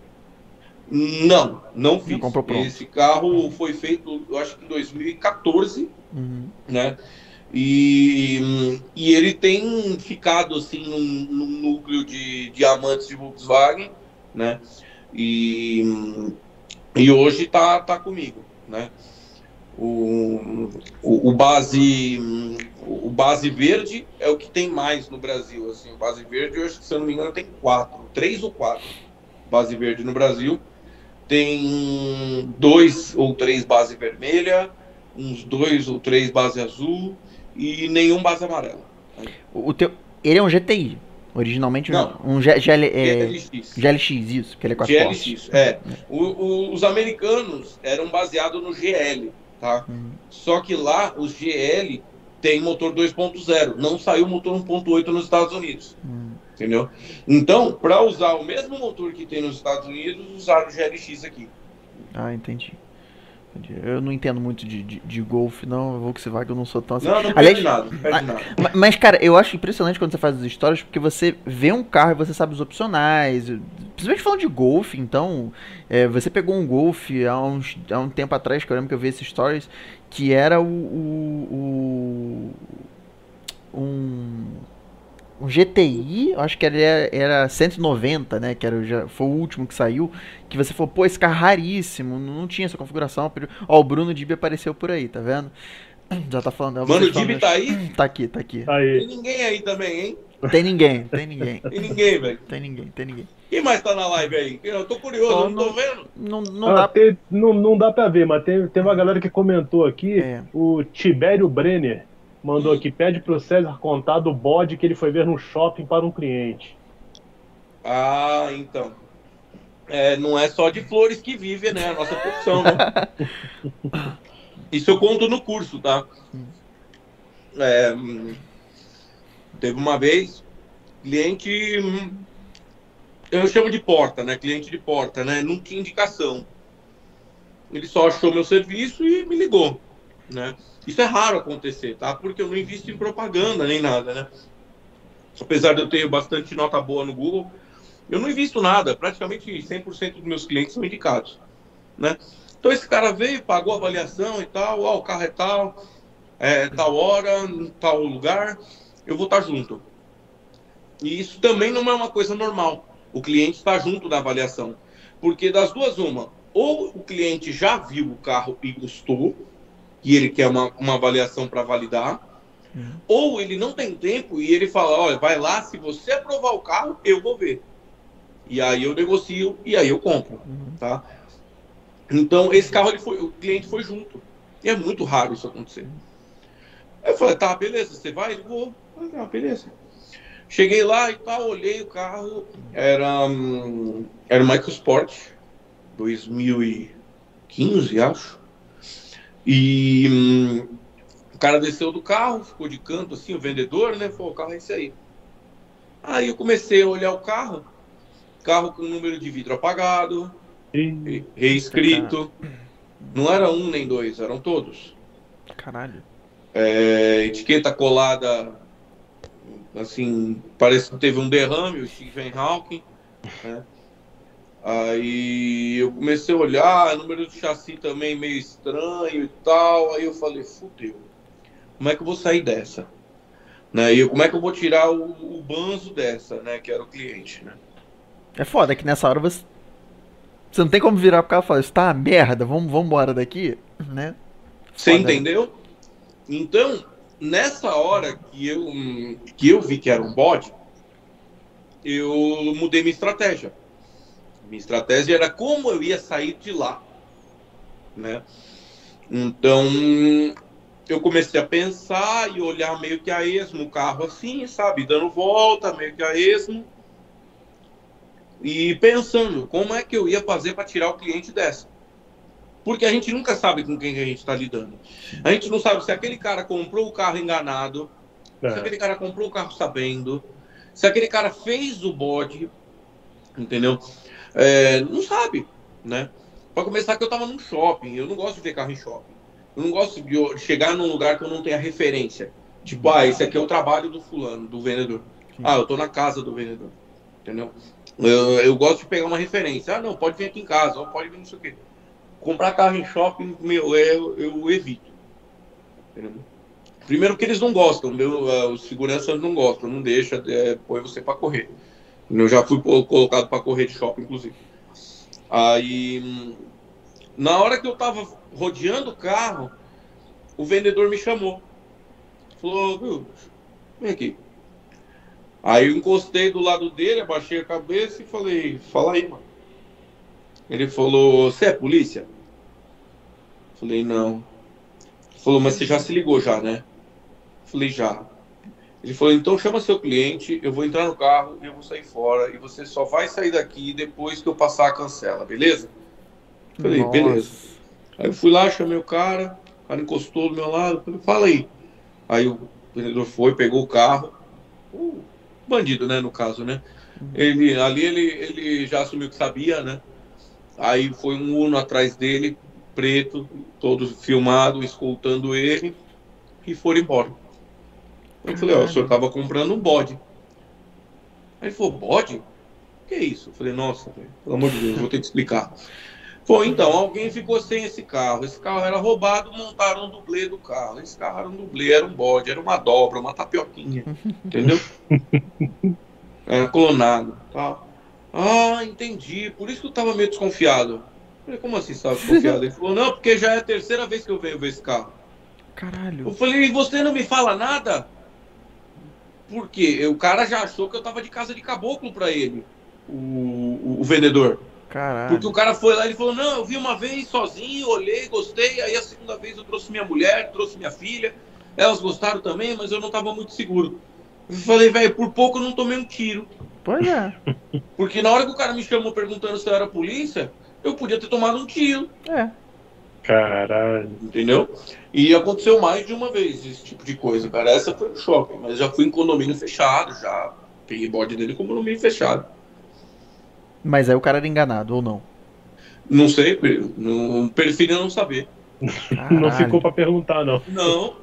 Speaker 3: Não, não fiz.
Speaker 2: comprou pronto.
Speaker 3: Esse carro foi feito, eu acho que em 2014,
Speaker 2: Uhum.
Speaker 3: né? E, e ele tem ficado assim num, num núcleo de diamantes de Volkswagen, né? E, e hoje tá, tá comigo, né? O, o, o base o base verde é o que tem mais no Brasil, assim. O base verde, que se eu não me engano tem quatro, três ou quatro base verde no Brasil. Tem dois ou três base vermelha, uns dois ou três base azul e nenhum base amarela.
Speaker 2: O, teu. Ele é um GTI. Originalmente
Speaker 3: Não.
Speaker 2: um G, GL, é,
Speaker 3: GLX.
Speaker 2: GLX, isso, que ele é postes.
Speaker 3: GLX, é. O- o- os americanos eram baseados no GL, tá?
Speaker 2: Uhum.
Speaker 3: Só que lá os GL tem motor 2.0, não saiu motor 1.8 nos Estados Unidos,
Speaker 2: Uhum.
Speaker 3: entendeu? Então, para usar o mesmo motor que tem nos Estados Unidos, usaram o GLX aqui.
Speaker 2: Ah, entendi. Eu não entendo muito de, de, de Golf, não. Volkswagen eu não sou tão assim.
Speaker 3: Não, não
Speaker 2: Aliás,
Speaker 3: perde nada, não perde nada.
Speaker 2: Ma- Mas, cara, eu acho impressionante quando você faz as histórias, porque você vê um carro e você sabe os opcionais. Principalmente falando de Golf, então. é, você pegou um Golf há, uns, há um tempo atrás, que eu lembro que eu vi esses stories, que era o. o- o- um. Um GTI, eu acho que ele era, era 190, né? Que era, o já, foi o último que saiu. Que você falou, pô, esse carro é raríssimo, não, não tinha essa configuração. Ó, o Bruno Dib apareceu por aí, tá vendo? (clears throat) Já tá falando. é
Speaker 3: Mano, o Dib tá aí?
Speaker 2: Tá aqui, tá aqui.
Speaker 3: Tem
Speaker 1: Aí.
Speaker 3: ninguém aí também, hein?
Speaker 2: Tem ninguém, tem ninguém. (laughs)
Speaker 3: Tem ninguém, velho.
Speaker 2: Tem ninguém, tem ninguém.
Speaker 3: Quem mais tá na live aí? Eu tô curioso, eu não tô vendo.
Speaker 2: Não, não
Speaker 1: Ah,
Speaker 2: dá.
Speaker 1: tem- não, não dá pra ver, mas tem, tem uma galera que comentou aqui.
Speaker 2: É.
Speaker 1: O Tibério Brenner mandou aqui: pede pro César contar do bode que ele foi ver no shopping para um cliente.
Speaker 3: Ah, então. É, não é só de flores que vive, né? A nossa profissão, né? (laughs) Isso eu conto no curso, tá? É, teve uma vez, cliente. Eu chamo de porta, né? Cliente de porta, né? Não tinha indicação. Ele só achou meu serviço e me ligou, né? Isso é raro acontecer, tá? Porque eu não invisto em propaganda nem nada, né? Apesar de eu ter bastante nota boa no Google, eu não invisto nada. Praticamente 100% dos meus clientes são indicados, né? Então esse cara veio, pagou a avaliação e tal, ó, o carro é tal, é tal hora, tal lugar, eu vou estar junto. E isso também não é uma coisa normal. O cliente está junto da avaliação. Porque das duas, uma, ou o cliente já viu o carro e gostou, e ele quer uma, uma avaliação para validar,
Speaker 2: Uhum.
Speaker 3: ou ele não tem tempo e ele fala, olha, vai lá, se você aprovar o carro, eu vou ver. E aí eu negocio e aí eu compro,
Speaker 2: Uhum.
Speaker 3: tá? Então esse carro ele foi, o cliente foi junto. E é muito raro isso acontecer. Aí eu falei, tá, beleza, você vai? Ele vou. Ah, beleza. Cheguei lá e tal, olhei o carro, era, hum, era um EcoSport 2015, acho. E hum, o cara desceu do carro, ficou de canto assim, o vendedor, né? Falou, o carro é esse aí. Aí eu comecei a olhar o carro, carro com número de vidro apagado,
Speaker 1: E
Speaker 3: re- reescrito. Não era um nem dois, eram todos.
Speaker 2: Caralho.
Speaker 3: É, etiqueta colada, assim, parece que teve um derrame, o Stephen Hawking. Né? Aí eu comecei a olhar, número de chassi também meio estranho e tal. Aí eu falei, fudeu, como é que eu vou sair dessa? Né? E eu, como é que eu vou tirar o, o banzo dessa, né? Que era o cliente, né?
Speaker 2: É foda que nessa hora você. Você não tem como virar pro cara e falar, isso tá uma merda, vamos, vamos embora daqui, né?
Speaker 3: Você
Speaker 2: Foda.
Speaker 3: entendeu? Então, nessa hora que eu, que eu vi que era um bode, eu mudei minha estratégia. Minha estratégia era como eu ia sair de lá. Né? Então, eu comecei a pensar e olhar meio que a esmo o carro assim, sabe? Dando volta, meio que a esmo. E pensando, como é que eu ia fazer para tirar o cliente dessa? Porque a gente nunca sabe com quem a gente está lidando. A gente não sabe se aquele cara comprou o carro enganado,
Speaker 1: É.
Speaker 3: se aquele cara comprou o carro sabendo, se aquele cara fez o bode, entendeu? É, não sabe, né? Para começar que eu tava num shopping, eu não gosto de ver carro em shopping. Eu não gosto de chegar num lugar que eu não tenha referência. Tipo, ah, esse aqui é o trabalho do fulano, do vendedor. Ah, eu tô na casa do vendedor. Entendeu? Eu, eu gosto de pegar uma referência. Ah, não, pode vir aqui em casa, ou pode vir não sei o quê. Comprar carro em shopping, meu, eu, eu evito. Entendeu? Primeiro que eles não gostam, meu, ah, os seguranças não gostam, não deixa, é, põe você para correr. Eu já fui colocado para correr de shopping, inclusive. Aí, na hora que eu tava rodeando o carro, o vendedor me chamou. Falou, viu, vem aqui. Aí eu encostei do lado dele, abaixei a cabeça e falei, fala aí, mano. Ele falou, você é polícia? Falei, não. Falou, mas você já se ligou já, né? Falei, já. Ele falou, então chama seu cliente, eu vou entrar no carro e eu vou sair fora. E você só vai sair daqui depois que eu passar a cancela, beleza? Falei,
Speaker 2: Nossa.
Speaker 3: beleza. Aí eu fui lá, chamei o cara, o cara encostou do meu lado, falei, fala aí. Aí o vendedor foi, pegou o carro, o bandido, né, no caso, né? Ele, ali ele, ele já assumiu que sabia, né? Aí foi um Uno atrás dele, preto, todo filmado, escoltando ele, e foram embora. Eu falei, ó, o senhor tava comprando um bode. Aí ele falou, bode? Que isso? Eu falei, nossa, pelo amor de Deus, eu vou ter que explicar. Foi, então, alguém ficou sem esse carro. Esse carro era roubado, montaram um dublê do carro. Esse carro era um dublê, era um bode, era uma dobra, uma tapioquinha. Entendeu? (laughs) Era clonado. Tal. Ah, entendi. Por isso que eu tava meio desconfiado. Eu Falei, como assim você tava desconfiado? Ele falou, não, porque já é a terceira vez que eu venho ver esse carro. Eu
Speaker 2: Caralho.
Speaker 3: falei, e você não me fala nada? Por quê? O cara já achou que eu tava de casa de caboclo pra ele, o, o, o vendedor.
Speaker 2: Caralho.
Speaker 3: Porque o cara foi lá e falou, não, eu vi uma vez sozinho, olhei, gostei, aí a segunda vez eu trouxe minha mulher, trouxe minha filha, elas gostaram também, mas eu não tava muito seguro. Eu falei, velho, por pouco eu não tomei um tiro.
Speaker 2: Pois é.
Speaker 3: Porque na hora que o cara me chamou perguntando se eu era polícia, eu podia ter tomado um tiro.
Speaker 2: É.
Speaker 1: Caralho.
Speaker 3: Entendeu? E aconteceu mais de uma vez esse tipo de coisa, cara. Essa foi no shopping, mas já fui em condomínio fechado, já peguei bode dele com condomínio fechado.
Speaker 2: Mas aí o cara era enganado, ou não?
Speaker 3: Não sei, não, preferi não saber. (laughs)
Speaker 1: Não
Speaker 2: Caralho.
Speaker 1: ficou pra perguntar, não.
Speaker 3: Não,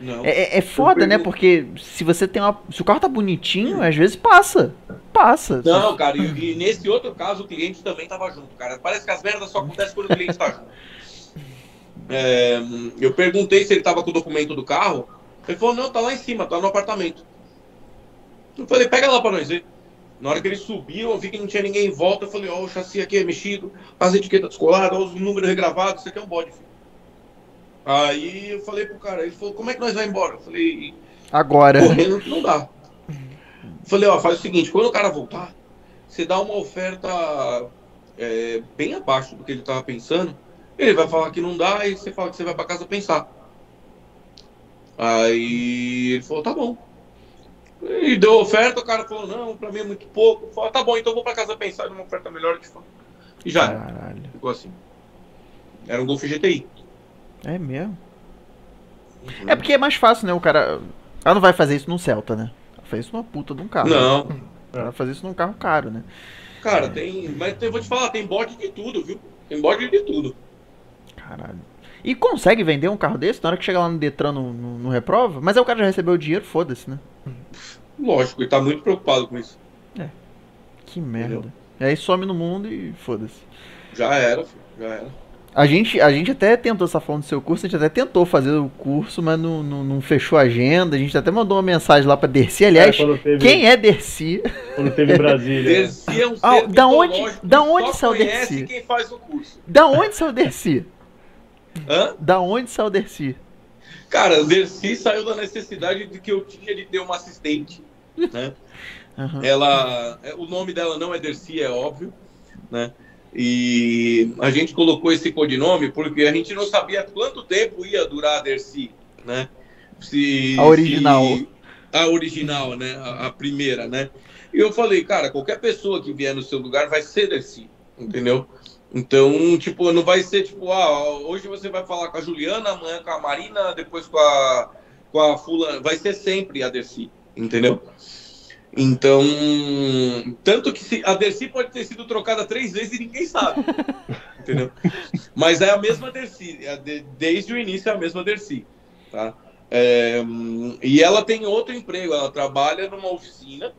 Speaker 3: não.
Speaker 2: É, é- é foda, né? Porque se você tem uma. Se o carro tá bonitinho, às vezes passa. Passa.
Speaker 3: Não, cara, e, e nesse outro caso o cliente também tava junto, cara. Parece que as merdas só acontecem quando o cliente tá junto. (laughs) É, eu perguntei se ele tava com o documento do carro. Ele falou, não, tá lá em cima, tá no apartamento. Eu falei, pega lá pra nós ver. Na hora que ele subiu, eu vi que não tinha ninguém em volta. Eu falei, ó, o chassi aqui é mexido, as etiquetas descoladas, os números regravados, isso aqui é um bode, filho. Aí eu falei pro cara, ele falou, como é que nós vamos embora? Eu falei,
Speaker 2: Agora.
Speaker 3: correndo não dá. Falei, ó, faz o seguinte, quando o cara voltar, você dá uma oferta é, bem abaixo do que ele tava pensando, ele vai falar que não dá, e você fala que você vai pra casa pensar. Aí ele falou, tá bom. E deu oferta, o cara falou, não, pra mim é muito pouco. Falou, tá bom, então eu vou pra casa pensar numa oferta melhor, falo. E já.
Speaker 2: Caralho.
Speaker 3: ficou assim. Era um Golf GTI.
Speaker 2: É mesmo. É porque é mais fácil, né? O cara. Ela não vai fazer isso num Celta, né? Ela faz isso numa puta de um carro.
Speaker 3: Não,
Speaker 2: Ela (laughs) vai fazer isso num carro caro, né?
Speaker 3: cara, tem. Mas eu vou te falar, tem bode de tudo, viu? Tem bode de tudo.
Speaker 2: Caralho. E consegue vender um carro desse na hora que chega lá no Detran não, não, não reprova? Mas aí o cara já recebeu o dinheiro, foda-se, né?
Speaker 3: Lógico, ele tá muito preocupado com isso.
Speaker 2: Que merda. E aí some no mundo e foda-se.
Speaker 3: Já era, filho, já era.
Speaker 2: A gente, a gente até tentou essa forma do seu curso, a gente até tentou fazer o curso, mas não, não, não fechou a agenda. A gente até mandou uma mensagem lá pra Dercy. Aliás,
Speaker 1: É, teve,
Speaker 2: quem é Dercy?
Speaker 1: Quando teve (laughs) Brasília.
Speaker 3: Dercy é um
Speaker 2: Ah,
Speaker 3: ser
Speaker 2: da onde- da onde
Speaker 3: só
Speaker 2: saiu o
Speaker 3: conhece
Speaker 2: Dercy?
Speaker 3: quem faz o curso.
Speaker 2: Da onde saiu o Dercy?
Speaker 3: Hã?
Speaker 2: Da onde saiu o Dercy?
Speaker 3: Cara, o Dercy saiu da necessidade de que eu tinha de ter uma assistente, né? (laughs)
Speaker 2: Aham.
Speaker 3: Ela, é, o nome dela não é Dercy, é óbvio, né? E a gente colocou esse codinome porque a gente não sabia quanto tempo ia durar a Dercy, né? Se,
Speaker 2: A original.
Speaker 3: se- a original, né? A, a primeira, né? E eu falei, cara, qualquer pessoa que vier no seu lugar vai ser Dercy, entendeu? Então, tipo, não vai ser tipo, ah, hoje você vai falar com a Juliana, amanhã com a Marina, depois com a, com a Fulana. Vai ser sempre a Dercy, entendeu? Então, tanto que se, a Dercy pode ter sido trocada três vezes e ninguém sabe, (laughs) entendeu? Mas é a mesma Dercy, é de- desde o início é a mesma Dercy, tá? É, e ela tem outro emprego, ela trabalha numa oficina,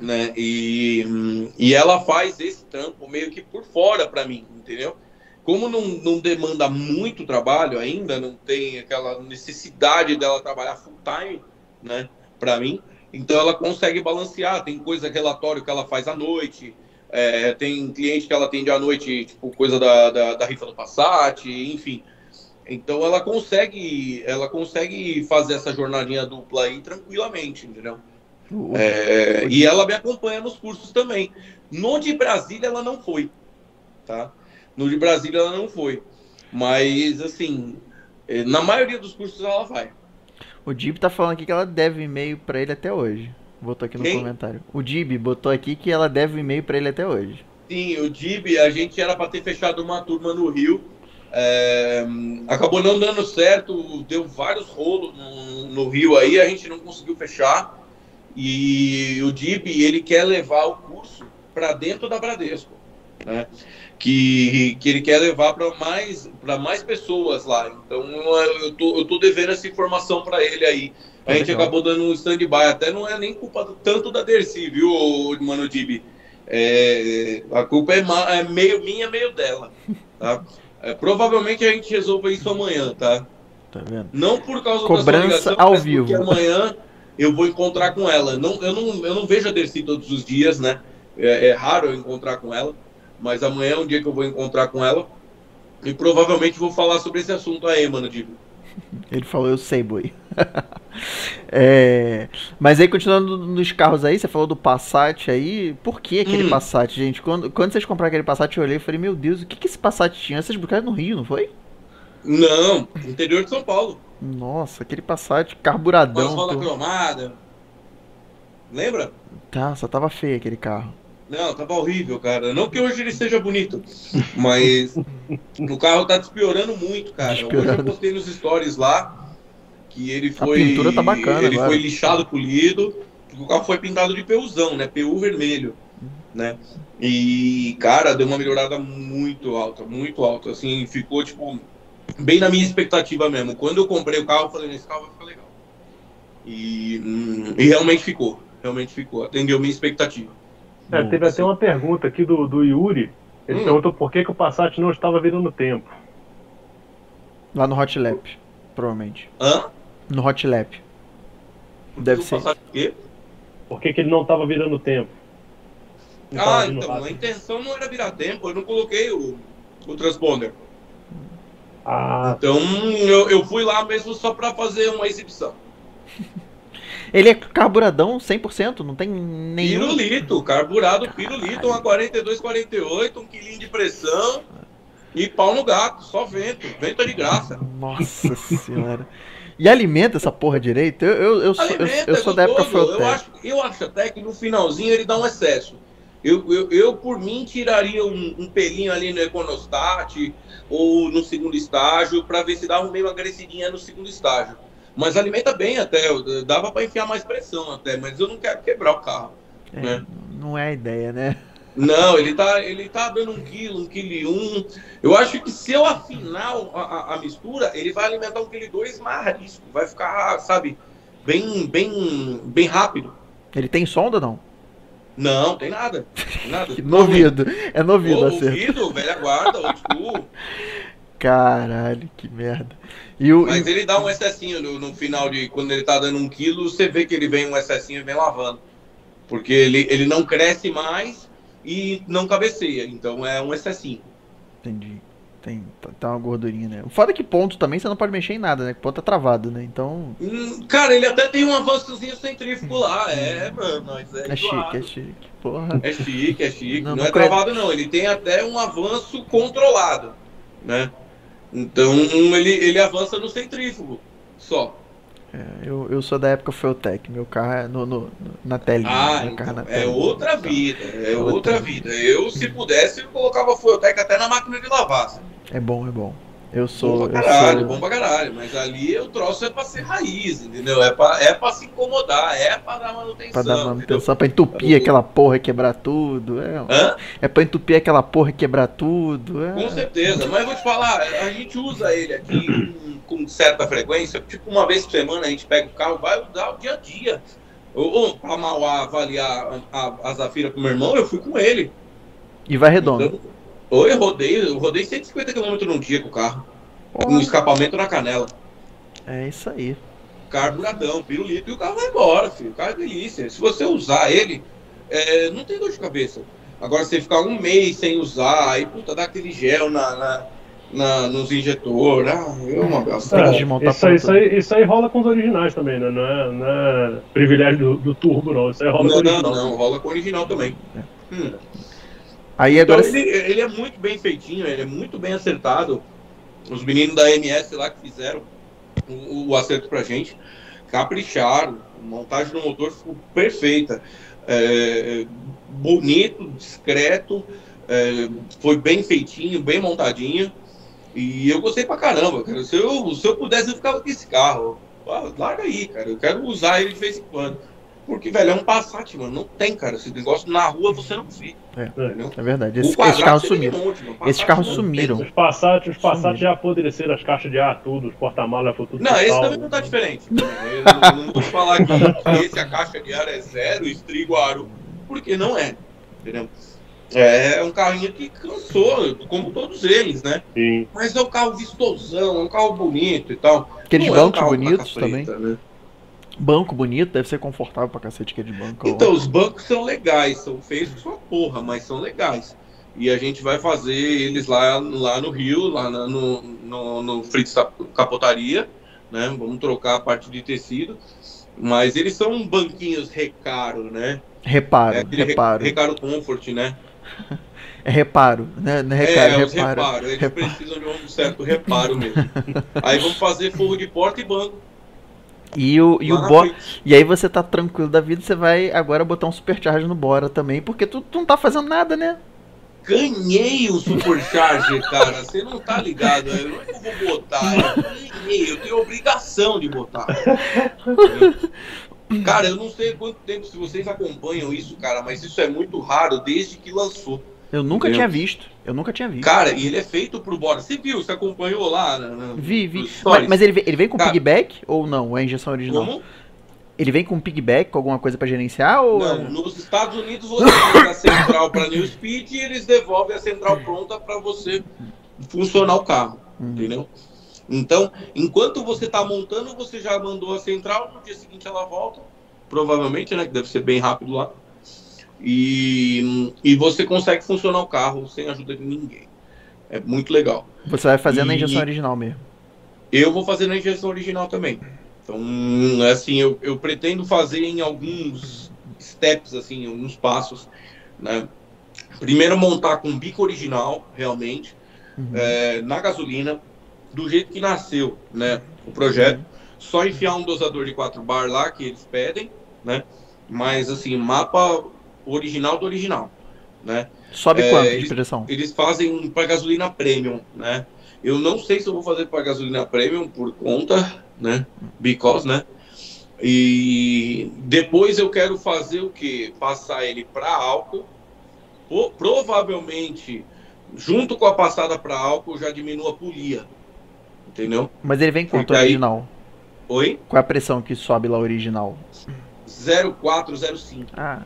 Speaker 3: né? E, e ela faz esse trampo meio que por fora para mim, entendeu? Como não, não demanda muito trabalho ainda, não tem aquela necessidade dela trabalhar full time, né? Para mim, então ela consegue balancear. Tem coisa relatório que ela faz à noite, é, tem cliente que ela atende à noite, tipo coisa da, da, da rifa do Passat, enfim. Então ela consegue, ela consegue fazer essa jornadinha dupla aí tranquilamente, entendeu? É, e ela me acompanha nos cursos também. No de Brasília ela não foi, tá? No de Brasília ela não foi. Mas, assim, eh, na maioria dos cursos ela vai.
Speaker 2: O Dib tá falando aqui que ela deve e-mail pra ele até hoje. Botou aqui no
Speaker 3: Quem?
Speaker 2: comentário. O Dib botou aqui que ela deve e-mail pra ele até hoje.
Speaker 3: Sim, o DIB, a gente era para ter fechado uma turma no Rio. é, acabou não dando certo, deu vários rolos no, no Rio aí, a gente não conseguiu fechar. E o DIB, ele quer levar o curso para dentro da Bradesco, né? Que, que ele quer levar para mais, para mais pessoas lá. Então eu, tô, eu tô devendo essa informação para ele aí. A gente
Speaker 2: Legal.
Speaker 3: acabou dando um stand-by. Até não é nem culpa do- tanto da Dercy, viu, mano Dib? É, a culpa é, é meio minha, meio dela. Tá? É, provavelmente a gente resolva isso amanhã, tá?
Speaker 2: Tá vendo?
Speaker 3: Não por causa
Speaker 2: Cobrança
Speaker 3: da sua ligação,
Speaker 2: ao vivo.
Speaker 3: porque amanhã (laughs) eu vou encontrar com ela. Não, eu, não, eu não vejo a Dercy todos os dias, né? É, é raro eu encontrar com ela, mas amanhã é um dia que eu vou encontrar com ela e provavelmente vou falar sobre esse assunto aí, mano, Digo.
Speaker 2: Ele falou, eu sei, boi. (laughs) É, Mas aí, continuando nos carros aí, você falou do Passat aí. Por que aquele
Speaker 3: Hum.
Speaker 2: Passat, gente? Quando, quando vocês compraram aquele Passat, eu olhei e falei, meu Deus, o que, que esse Passat tinha? Vocês buscaram no Rio, não foi?
Speaker 3: Não, interior de São Paulo.
Speaker 2: Nossa, aquele Passat carburadão.
Speaker 3: roda
Speaker 2: todo-
Speaker 3: cromada. Lembra?
Speaker 2: Tá, só tava feio aquele carro.
Speaker 3: Não, tava horrível, cara. Não que hoje ele seja bonito, mas o carro tá despiorando muito, cara. Hoje
Speaker 2: Despiorando.
Speaker 3: eu postei nos stories lá que ele
Speaker 2: A
Speaker 3: foi.
Speaker 2: pintura tá bacana
Speaker 3: Ele
Speaker 2: agora.
Speaker 3: foi lixado, polido. O carro foi pintado de PUzão, né? PU vermelho, né? E, cara, deu uma melhorada muito alta, muito alta. Assim, ficou, tipo, bem na minha expectativa mesmo. Quando eu comprei o carro, eu falei, esse carro vai ficar legal. E, hum, e realmente ficou. Realmente ficou. Atendeu minha expectativa.
Speaker 1: É, teve até uma pergunta aqui do, do Yuri. Ele
Speaker 3: Hum.
Speaker 1: perguntou por que, que o Passat não estava virando tempo.
Speaker 2: Lá no Hot Lap, provavelmente.
Speaker 3: Hã?
Speaker 2: No Hot Lap. Deve ser.
Speaker 3: passaste o quê?
Speaker 1: Por que, que ele não estava virando tempo? Não
Speaker 3: Ah, então,
Speaker 1: rápido.
Speaker 3: a intenção não era virar tempo, eu não coloquei o, o transponder.
Speaker 1: Ah,
Speaker 3: Então, eu, eu fui lá mesmo só pra fazer uma exibição. (laughs)
Speaker 2: Ele é carburadão 100%, não tem nenhum.
Speaker 3: Pirulito, carburado pirulito, uma 42, 48, um quilinho de pressão e pau no gato, só vento, vento é de graça.
Speaker 2: Nossa (laughs) senhora. E alimenta essa porra direito? Eu, eu, eu, sou, eu,
Speaker 3: Alimenta
Speaker 2: eu sou da época
Speaker 3: eu acho, eu acho até que no finalzinho ele dá um excesso. Eu, eu, eu por mim, tiraria um, um pelinho ali no Econostat ou no segundo estágio para ver se dava meio agressidinha no segundo estágio. Mas alimenta bem até, dava para enfiar mais pressão até, mas eu não quero quebrar o carro.
Speaker 2: É,
Speaker 3: né?
Speaker 2: Não é a ideia, né?
Speaker 3: Não, ele tá, ele tá dando um quilo, um quilo e um. Eu acho que se eu afinar a, a- mistura, ele vai alimentar um quilo e dois mais risco. Vai ficar, sabe, bem, bem, bem rápido.
Speaker 2: Ele tem sonda ou não?
Speaker 3: Não, tem nada. Tem nada. (laughs)
Speaker 2: No ouvido. É no ouvido,
Speaker 3: Ô,
Speaker 2: acerto.
Speaker 3: ouvido, velha guarda, old school. (laughs)
Speaker 2: Caralho, que merda. E o.
Speaker 3: Mas
Speaker 2: e-
Speaker 3: ele dá um excessinho no, no final de. Quando ele tá dando um quilo, você vê que ele vem um excessinho e vem lavando. Porque ele, ele não cresce mais e não cabeceia. Então é um excessinho.
Speaker 2: Entendi. Tem, tá, tá uma gordurinha, né? O foda é que ponto também você não pode mexer em nada, né? Ponto é travado, né? Então.
Speaker 3: Hum, Cara, ele até tem um avançozinho centrífugo lá. É, mano. Mas é,
Speaker 2: É chique, é chique. Porra.
Speaker 3: É chique, é chique.
Speaker 2: Não,
Speaker 3: Não,
Speaker 2: não
Speaker 3: é
Speaker 2: conhe-
Speaker 3: travado, não. Ele tem até um avanço controlado, né? Então, ele, ele avança no centrífugo só.
Speaker 2: É, eu, eu sou da época Feltec, meu carro é no, no- na telinha.
Speaker 3: Ah,
Speaker 2: carro
Speaker 3: então,
Speaker 2: na
Speaker 3: é
Speaker 2: telinha.
Speaker 3: outra vida. É
Speaker 2: Outra
Speaker 3: outra vida. Eu, se pudesse, eu colocava Fueltec até na máquina de lavar.
Speaker 2: É bom, é bom. Eu
Speaker 3: Bom
Speaker 2: sou.
Speaker 3: pra
Speaker 2: Eu
Speaker 3: caralho,
Speaker 2: sou...
Speaker 3: bom pra caralho. Mas ali o troço é pra ser raiz, entendeu? É pra, é pra se incomodar, é pra dar manutenção.
Speaker 2: Pra dar
Speaker 3: entendeu?
Speaker 2: manutenção, pra entupir aquela porra e quebrar tudo. É,
Speaker 3: Hã?
Speaker 2: é pra entupir aquela porra e quebrar tudo. É.
Speaker 3: Com certeza, mas eu vou te falar, a gente usa ele aqui com, com certa frequência, tipo uma vez por semana a gente pega o carro, vai usar o dia a dia. Ou pra Mauá avaliar a, a, a Zafira com meu irmão, eu fui com ele.
Speaker 2: E vai redondo.
Speaker 3: Então, ou eu rodei, eu rodei 150 km num dia com o carro, com um escapamento na canela.
Speaker 2: É isso aí.
Speaker 3: Carburadão, pirulito, e o carro vai embora, filho. O carro é delícia. Se você usar ele, é, não tem dor de cabeça. Agora, você ficar um mês sem usar, aí, puta, dá aquele gel na, na, na- nos injetores. Ah, é uma.
Speaker 2: Tem que
Speaker 1: É, isso, isso, aí, isso aí rola com os originais também, né? Não é, não é privilégio do, do turbo, não. Isso aí rola com
Speaker 3: Não,
Speaker 1: o
Speaker 3: não,
Speaker 1: original.
Speaker 3: não, rola com o original também. Hum.
Speaker 2: Aí
Speaker 3: Então,
Speaker 2: agora.
Speaker 3: ele, ele é muito bem feitinho, ele é muito bem acertado. Os meninos da MS lá que fizeram o, o acerto pra gente, capricharam. Montagem do motor ficou perfeita. É, bonito, discreto, é, foi bem feitinho, bem montadinho. E eu gostei pra caramba, cara. Se eu, se eu pudesse, eu ficava com esse carro. Ah, larga aí, cara. Eu quero usar ele de vez em quando. Porque, velho, é um Passat, mano. Não tem, cara. Esse negócio na rua você não vê.
Speaker 2: É.
Speaker 3: Entendeu?
Speaker 2: É verdade. Esses, esses carros sumiram.
Speaker 3: um monte,
Speaker 2: Esses carros
Speaker 3: não
Speaker 2: sumiram.
Speaker 1: Os Passat, os Passat
Speaker 2: Sumiram.
Speaker 1: já apodreceram as caixas de ar, tudo, os porta-malas, foi tudo
Speaker 3: Não, esse também não tá diferente. Eu não vou falar que, que (laughs) esse a caixa de ar é zero, estrigo aro, porque não é. Entendeu? É um carrinho que cansou, como todos eles, né?
Speaker 1: Sim.
Speaker 3: Mas é um carro vistosão, é um carro bonito e tal.
Speaker 2: Aqueles
Speaker 3: Não é um
Speaker 2: bancos bonitos também.
Speaker 3: preta, né?
Speaker 2: Banco bonito, deve ser confortável pra cacete aquele banco.
Speaker 3: Então, os bancos são legais, são feios que sua porra, mas são legais. E a gente vai fazer eles lá, lá no Rio, lá na- no, no, no Fritz Capotaria, né? Vamos trocar a parte de tecido. Mas eles são banquinhos recaro, né?
Speaker 2: Reparo,
Speaker 3: É aquele re-
Speaker 2: reparo.
Speaker 3: Recaro Comfort, né?
Speaker 2: É reparo, né? Não é recaro,
Speaker 3: é,
Speaker 2: é reparo.
Speaker 3: reparos. Eles
Speaker 2: Reparo.
Speaker 3: precisam de um certo reparo mesmo. (laughs) Aí vamos fazer forro de porta e banco.
Speaker 2: E o, e o Bora. E aí você tá tranquilo da vida, você vai agora botar um supercharge no Bora também, porque tu, tu não tá fazendo nada, né?
Speaker 3: Ganhei o Supercharger, cara. Você não tá ligado. né? Não é eu vou botar. Eu ganhei. Eu tenho obrigação de botar. Cara, eu não sei quanto tempo se vocês acompanham isso, cara, mas isso é muito raro desde que lançou.
Speaker 2: Eu nunca
Speaker 3: Entendeu?
Speaker 2: tinha visto. Eu nunca tinha visto.
Speaker 3: Cara, e ele é feito pro Bora. Você viu? Você acompanhou lá? Na, na-
Speaker 2: Vi, vi. Mas, mas ele, vem- ele vem com
Speaker 3: Cara-
Speaker 2: piggyback ou não? Ou é injeção original?
Speaker 3: Como?
Speaker 2: Ele vem com piggyback, com alguma coisa pra gerenciar? Ou...
Speaker 3: Não, nos Estados Unidos você manda a central para New Speed e eles devolvem a central pronta para você funcionar o carro,
Speaker 2: Hum.
Speaker 3: entendeu? Então, enquanto você está montando, você já mandou a central, no dia seguinte ela volta, provavelmente, né, que deve ser bem rápido lá. E, e você consegue funcionar o carro sem ajuda de ninguém. É muito legal.
Speaker 2: Você vai fazer na
Speaker 3: E-
Speaker 2: injeção original mesmo.
Speaker 3: Eu vou fazer na injeção original também. Então, é assim, eu, eu pretendo fazer em alguns steps, assim, alguns passos, né? Primeiro montar com bico original, realmente,
Speaker 2: Uhum.
Speaker 3: é, na gasolina, do jeito que nasceu, né? O projeto. Só enfiar um dosador de 4 bar lá, que eles pedem, né? Mas, assim, mapa original do original, né?
Speaker 2: Sobe
Speaker 3: É,
Speaker 2: quanto de
Speaker 3: eles-
Speaker 2: pressão?
Speaker 3: eles fazem para gasolina premium, né? Eu não sei se eu vou fazer para gasolina premium por conta, né? Because, né? E depois eu quero fazer o que? Passar ele para álcool. Pro- provavelmente, junto com a passada para álcool, já diminua a polia. Entendeu?
Speaker 2: Mas ele vem quanto
Speaker 3: aí-
Speaker 2: original?
Speaker 3: Oi?
Speaker 2: Qual é a pressão que sobe lá original?
Speaker 3: 0405.
Speaker 2: Ah.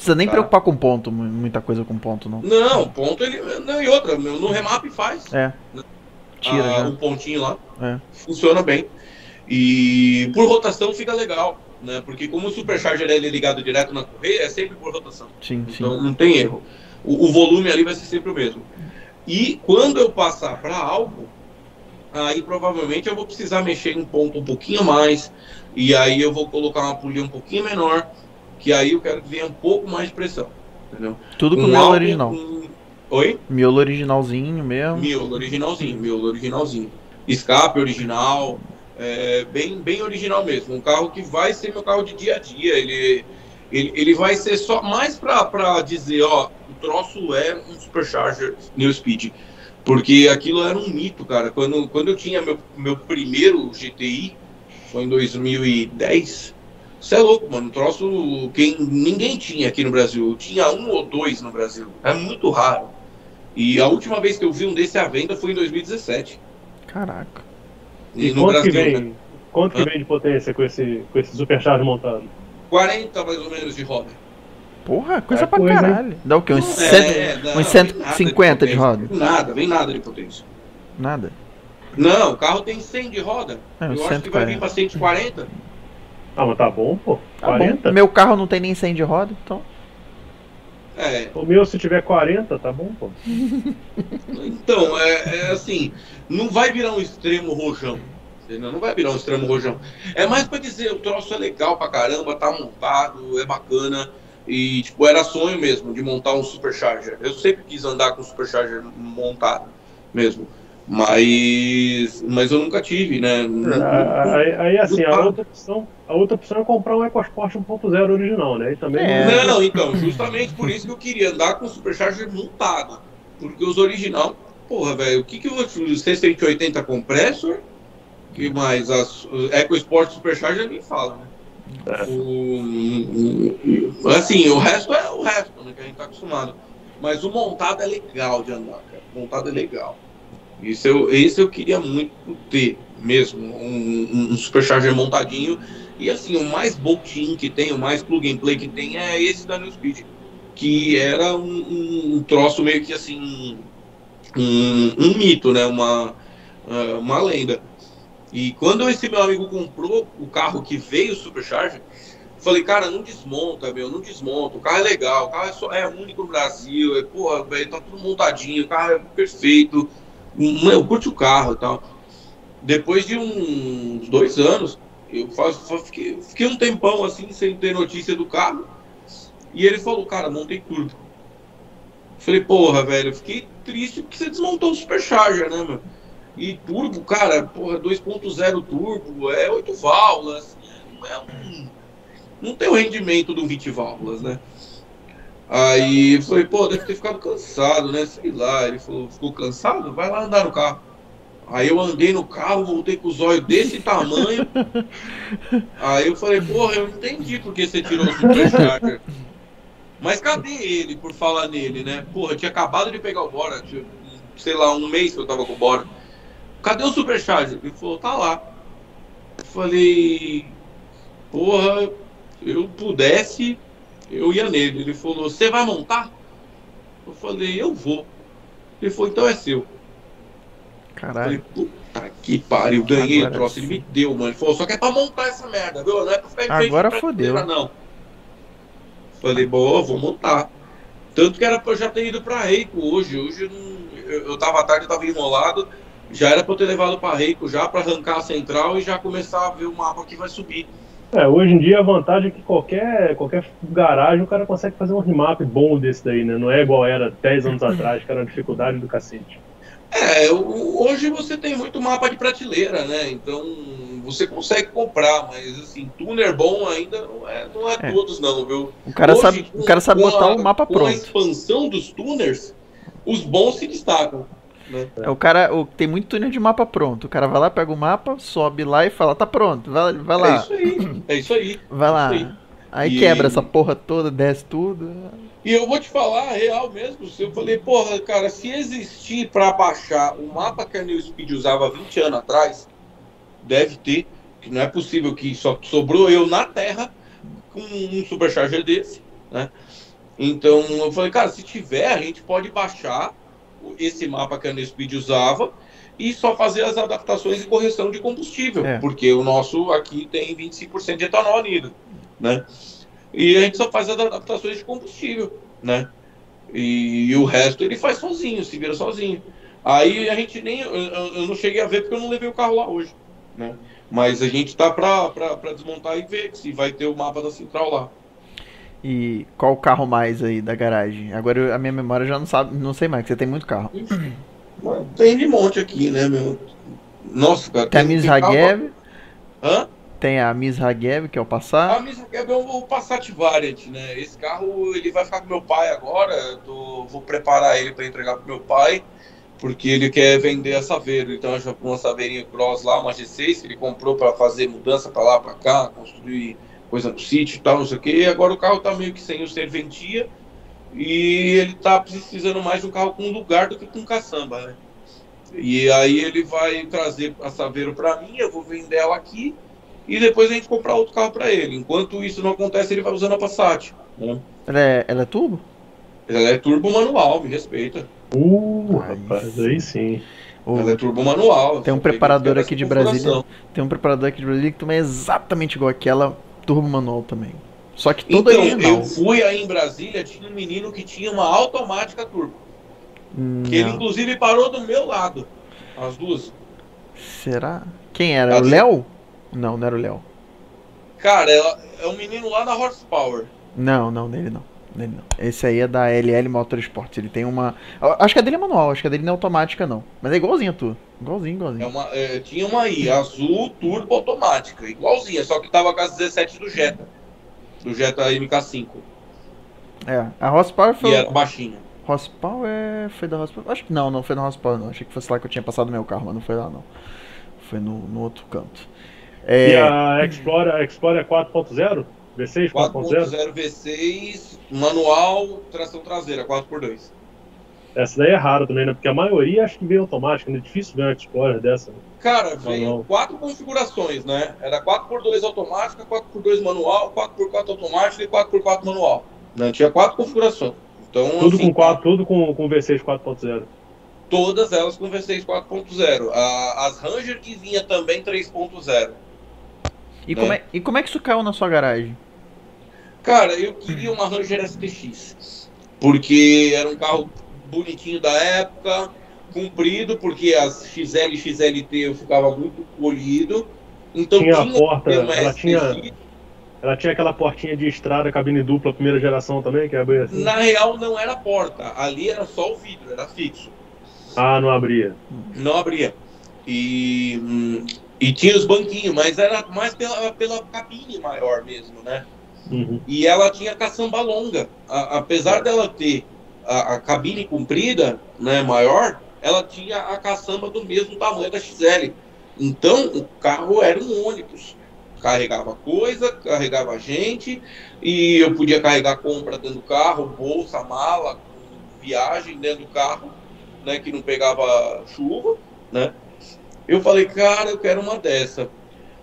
Speaker 2: Precisa nem
Speaker 3: Tá.
Speaker 2: preocupar com ponto, mu- muita coisa com ponto, não.
Speaker 3: Não, ponto ele. Não, e outra, no remap faz.
Speaker 2: É. Tira
Speaker 3: ah, o pontinho lá.
Speaker 2: É.
Speaker 3: Funciona bem. E por rotação fica legal, né? Porque como o supercharger ele é ligado direto na correia, é sempre por rotação.
Speaker 2: Sim, sim.
Speaker 3: Então não tem erro. O, o volume ali vai ser sempre o mesmo. E quando eu passar para álcool, aí provavelmente eu vou precisar mexer em ponto um pouquinho mais, e aí eu vou colocar uma polia um pouquinho menor, que aí eu quero que venha um pouco mais de pressão. Entendeu?
Speaker 2: Tudo com
Speaker 3: Um
Speaker 2: miolo original.
Speaker 3: com- Oi?
Speaker 2: Miolo originalzinho mesmo.
Speaker 3: Miolo originalzinho, miolo originalzinho. Escape original, é, bem, bem original mesmo. Um carro que vai ser meu carro de dia a dia. Ele, ele, ele vai ser só mais pra, pra dizer, ó, o troço é um Supercharger New Speed. Porque aquilo era um mito, cara. Quando, quando eu tinha meu, meu primeiro GTI, foi em 2010. Você é louco, mano. Um troço que ninguém tinha aqui no Brasil. Tinha um ou dois no Brasil. É muito raro. E a última vez que eu vi um desse à venda foi em 2017.
Speaker 2: Caraca.
Speaker 3: E,
Speaker 1: E
Speaker 3: no
Speaker 1: quanto que
Speaker 3: Brasil, né?
Speaker 1: vem? Quanto que vem de potência com esse, com esse supercharge montado?
Speaker 3: 40 mais ou menos de roda.
Speaker 2: Porra, coisa
Speaker 1: É
Speaker 2: pra
Speaker 1: coisa, hein?
Speaker 2: caralho. Dá o quê? Uns,
Speaker 3: É,
Speaker 2: cento-
Speaker 3: não,
Speaker 2: uns
Speaker 3: vem nada
Speaker 2: 150 de
Speaker 3: potência.
Speaker 2: roda?
Speaker 3: Nada, vem nada de potência.
Speaker 2: Nada.
Speaker 3: Não, o carro tem 100 de roda.
Speaker 2: É,
Speaker 3: eu
Speaker 2: uns
Speaker 3: acho que vai
Speaker 2: 140.
Speaker 3: vir pra 140.
Speaker 1: Ah, mas tá bom, pô.
Speaker 2: Tá
Speaker 1: 40?
Speaker 2: bom. Meu carro não tem nem 100 de roda, então.
Speaker 3: É,
Speaker 1: O meu, se tiver 40, tá bom, pô.
Speaker 3: então, é, é assim, não vai virar um extremo rojão. Não vai virar um extremo rojão. É mais pra dizer, o troço é legal pra caramba, tá montado, é bacana. E, tipo, era sonho mesmo de montar um Supercharger. Eu sempre quis andar com um Supercharger montado mesmo. Mas, mas eu nunca tive, né?
Speaker 1: Ah, Aí, aí, assim, a
Speaker 3: Ah.
Speaker 1: outra opção, a outra opção é comprar um EcoSport 1.0 original, né? E também
Speaker 2: É.
Speaker 3: Não, então, justamente por isso que eu queria andar com o Supercharger montado. Porque os original, porra, velho, o que que eu vou. C180 compressor? que mais? As, os EcoSport Supercharger nem fala, né?
Speaker 1: É.
Speaker 3: O- assim, o resto é o resto, né? Que a gente tá acostumado. Mas o montado é legal de andar, cara. O montado é legal. Isso eu, esse eu queria muito ter mesmo, um, um- Supercharger montadinho. E assim, o mais bolt-in que tem, o mais plug and play que tem é esse da New Speed. Que era um, um- troço meio que assim. Um, um mito, né? Uma, ah, uma lenda. E quando esse meu amigo comprou o carro que veio o Supercharger, falei, cara, não desmonta, meu, não desmonta. O carro é legal, o carro é, só, é único no Brasil, é, porra, velho, tá tudo montadinho, o carro é perfeito. Meu, curte o carro e tal. Depois de uns dois anos, eu faço, fa- fiquei, fiquei um tempão assim, sem ter notícia do carro. E ele falou, cara, montei turbo. Falei, porra, velho, eu fiquei triste porque você desmontou o Supercharger, né, meu? E turbo, cara, porra, 2.0 turbo, é 8 válvulas, não é um. Não tem o rendimento do 20 válvulas, né? Aí eu falei, pô, deve ter ficado cansado, né? Sei lá. Ele falou, ficou cansado? Vai lá andar no carro. Aí eu andei no carro, voltei com os olhos desse tamanho. Aí eu falei, porra, eu entendi porque você tirou o Supercharger. Mas cadê ele, por falar nele, né? Porra, eu tinha acabado de pegar o Bora, tinha, sei lá, um mês que eu tava com o Bora. Cadê o Supercharger? Ele falou, tá lá. Eu falei, porra, eu pudesse, eu ia nele. Ele falou, você vai montar? Eu falei, eu vou. Ele falou, então é seu. Eu
Speaker 2: Caralho.
Speaker 3: falei, puta que pariu, ganhei
Speaker 2: Agora
Speaker 3: o troço. Ele me deu, mano. Ele falou, só que é pra montar essa merda, viu? Não é pra ficar
Speaker 2: Agora
Speaker 3: de
Speaker 2: fodeu.
Speaker 3: não. Falei, boa, vou montar. Tanto que era pra eu já ter ido pra Reiko hoje. Hoje eu, não, eu, eu tava à tarde, eu tava enrolado. Já era pra eu ter levado pra Reiko já pra arrancar a central e já começar a ver o mapa que vai subir.
Speaker 1: É, hoje em dia a vantagem é que qualquer, qualquer garagem o cara consegue fazer um remap bom desse daí, né? Não é igual era 10 anos atrás, que era uma dificuldade do cacete.
Speaker 3: É, hoje você tem muito mapa de prateleira, né? Então você consegue comprar, mas assim, tuner bom ainda não é, não é,
Speaker 2: É.
Speaker 3: todos não, viu?
Speaker 2: O cara
Speaker 3: Hoje,
Speaker 2: sabe, o cara sabe
Speaker 3: com
Speaker 2: botar
Speaker 3: a-
Speaker 2: o mapa
Speaker 3: Com a
Speaker 2: pronto.
Speaker 3: expansão dos tuners, os bons se destacam. Né?
Speaker 2: É o cara, o, tem muito túnel de mapa pronto. O cara vai lá, pega o mapa, sobe lá e fala, tá pronto, vai, vai
Speaker 3: É
Speaker 2: lá,
Speaker 3: isso aí, é isso aí. (clears throat)
Speaker 2: vai lá.
Speaker 3: isso aí.
Speaker 2: Aí
Speaker 3: E-
Speaker 2: quebra essa porra toda, desce tudo.
Speaker 3: E eu vou te falar, real mesmo, se eu falei, porra, cara, se existir pra baixar o mapa que a New Speed usava 20 anos atrás, deve ter, que não é possível que só sobrou eu na Terra com um supercharger desse, né? Então eu falei, cara, se tiver, a gente pode baixar esse mapa que a New Speed usava e só fazer as adaptações e correção de combustível,
Speaker 2: É.
Speaker 3: porque o nosso aqui tem 25% de etanol anido, né? E a gente só faz as adaptações de combustível, né? E, e o resto ele faz sozinho, se vira sozinho. Aí a gente nem. Eu, eu não cheguei a ver porque eu não levei o carro lá hoje. Né? Mas a gente tá pra desmontar e ver se vai ter o mapa da central lá.
Speaker 2: E qual o carro mais aí da garagem? Agora eu- a minha memória já não sabe, não sei mais, que você tem muito carro.
Speaker 3: Tem de monte aqui, né, meu? Nossa, cara.
Speaker 2: Tem a Miss Hagev,
Speaker 3: Hã?
Speaker 2: tem a Miss Hagev, que é o
Speaker 3: A
Speaker 2: Passat.
Speaker 3: Miss Hagev é o Passat Variant, né? Esse carro ele vai ficar com meu pai agora. eu tô- vou preparar ele para entregar pro meu pai, porque ele quer vender a Saveiro. Então eu já uma Saveirinha Cross lá, uma G6 que ele comprou para fazer mudança para lá, para cá, construir coisa no sítio e tal, não sei o quê. E agora o carro tá meio que sem o serventia e ele tá precisando mais de um carro com lugar do que com caçamba, né? E aí ele vai trazer a Saveiro para mim, eu vou vender ela aqui e depois a gente comprar outro carro para ele. Enquanto isso não acontece, ele vai usando a Passat. Né?
Speaker 2: Ela é, ela é turbo?
Speaker 3: Ela é turbo manual, me respeita.
Speaker 1: Uh, rapaz, aí sim.
Speaker 3: Ela é turbo manual.
Speaker 2: Tem um preparador aqui de. Brasília. tem um preparador aqui de Brasília que também é exatamente igual aquela turbo manual também. Só que todo
Speaker 3: Então,
Speaker 2: original.
Speaker 3: eu fui aí em Brasília, tinha um menino que tinha uma automática turbo. Que ele,
Speaker 2: Não.
Speaker 3: inclusive, parou do meu lado. As duas.
Speaker 2: Será? Quem era? O Léo? Não, não era o Léo.
Speaker 3: Cara, ela- é um menino lá da Horsepower.
Speaker 2: Não, não, dele não. Dele não. Esse aí é da LL Motorsports. Ele tem uma. Acho que a dele é manual, acho que a dele não é automática, não. Mas é igualzinho a tua. Igualzinho,
Speaker 3: É
Speaker 2: igualzinho.
Speaker 3: uma, é, tinha uma aí, azul, turbo automática. Igualzinha, só que tava com as 17 do Jetta. Do Jetta MK5.
Speaker 2: É. A Horsepower foi.
Speaker 3: E era baixinha.
Speaker 2: Horsepower foi da Horsepower? Acho que não, não foi da Horsepower, não. Achei que fosse lá que eu tinha passado meu carro, mas não foi lá, não. Foi no, no outro canto.
Speaker 1: E
Speaker 2: É.
Speaker 1: a Explorer, a Explorer 4.0? V6 4.0?
Speaker 3: 4.0 V6, manual, tração traseira, 4x2.
Speaker 1: Essa daí é rara também, né? Porque a maioria acho que veio automática, né? É difícil ver uma Explorer dessa. né?
Speaker 3: Cara, veio
Speaker 1: Manual.
Speaker 3: quatro configurações, né? Era 4x2 automática, 4x2 manual, 4x4 automática e 4x4 manual. Não, tinha quatro configurações. Então,
Speaker 1: Tudo
Speaker 3: assim,
Speaker 1: com 4, tudo com, com V6 4.0.
Speaker 3: todas elas com V6 4.0. A- As Ranger que vinha também 3.0.
Speaker 2: E, como é, e como é que isso caiu na sua garagem?
Speaker 3: Cara, eu queria uma Ranger STX. Porque era um carro bonitinho da época, comprido, porque as XL e XLT eu ficava muito polido. Então
Speaker 1: Tinha a
Speaker 3: tinha
Speaker 1: porta,
Speaker 3: uma
Speaker 1: ela
Speaker 3: STX.
Speaker 1: tinha, ela tinha aquela portinha de estrada, cabine dupla, primeira geração também, que abria assim.
Speaker 3: Na real não era porta, ali era só o vidro, era fixo.
Speaker 1: Ah, não abria.
Speaker 3: Não abria. E, hum, e tinha os banquinhos, mas era mais pela, pela cabine maior mesmo, né?
Speaker 1: Uhum.
Speaker 3: E ela tinha caçamba longa. A- apesar dela ter a, a cabine comprida, né, maior, ela tinha a caçamba do mesmo tamanho da XL. Então o carro era um ônibus. Carregava coisa, carregava gente, e eu podia carregar compra dentro do carro, bolsa, mala, viagem dentro do carro, né, que não pegava chuva, né? Eu falei, cara, eu quero uma dessa.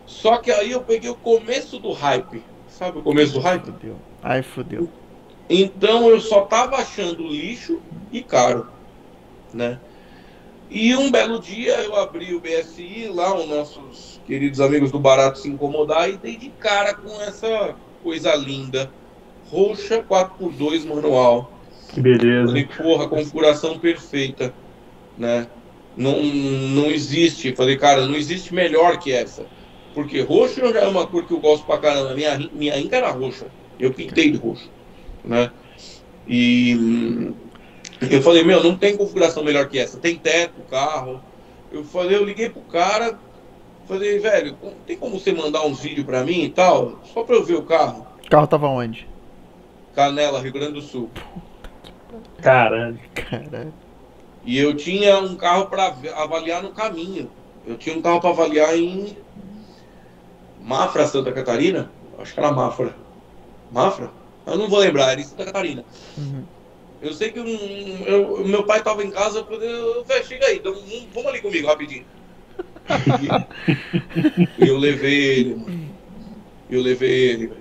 Speaker 3: Só que aí eu peguei o começo do hype. Sabe o começo do hype?
Speaker 2: Fudeu. Ai, fudeu.
Speaker 3: Então eu só tava achando lixo e caro, né? E um belo dia eu abri o BSI lá, os nossos queridos amigos do Barato se incomodar e dei de cara com essa coisa linda, roxa 4x2 manual.
Speaker 1: Que beleza.
Speaker 3: Falei, porra, configuração perfeita, né? Não, não existe. Falei, cara, não existe melhor que essa. Porque roxo já é uma cor que eu gosto pra caramba. Minha, minha Inca era roxa. Eu pintei de roxo, né? E hum, eu falei, meu, não tem configuração melhor que essa. Tem teto, carro. Eu falei, eu liguei pro cara, falei, velho, tem como você mandar uns vídeos pra mim e tal? Só pra eu ver o carro.
Speaker 2: O carro tava onde?
Speaker 3: Canela, Rio Grande do Sul.
Speaker 1: Caralho.
Speaker 2: Caralho.
Speaker 3: E eu tinha um carro para avaliar no caminho. Eu tinha um carro para avaliar em Mafra, Santa Catarina. Acho que era Mafra. Mafra? Eu não vou lembrar, era em Santa Catarina.
Speaker 2: Uhum.
Speaker 3: Eu sei que um, eu- meu pai estava em casa, eu falei, velho, chega aí, então, vamos- vamos ali comigo rapidinho. E, e eu levei ele, mano. Eu levei ele.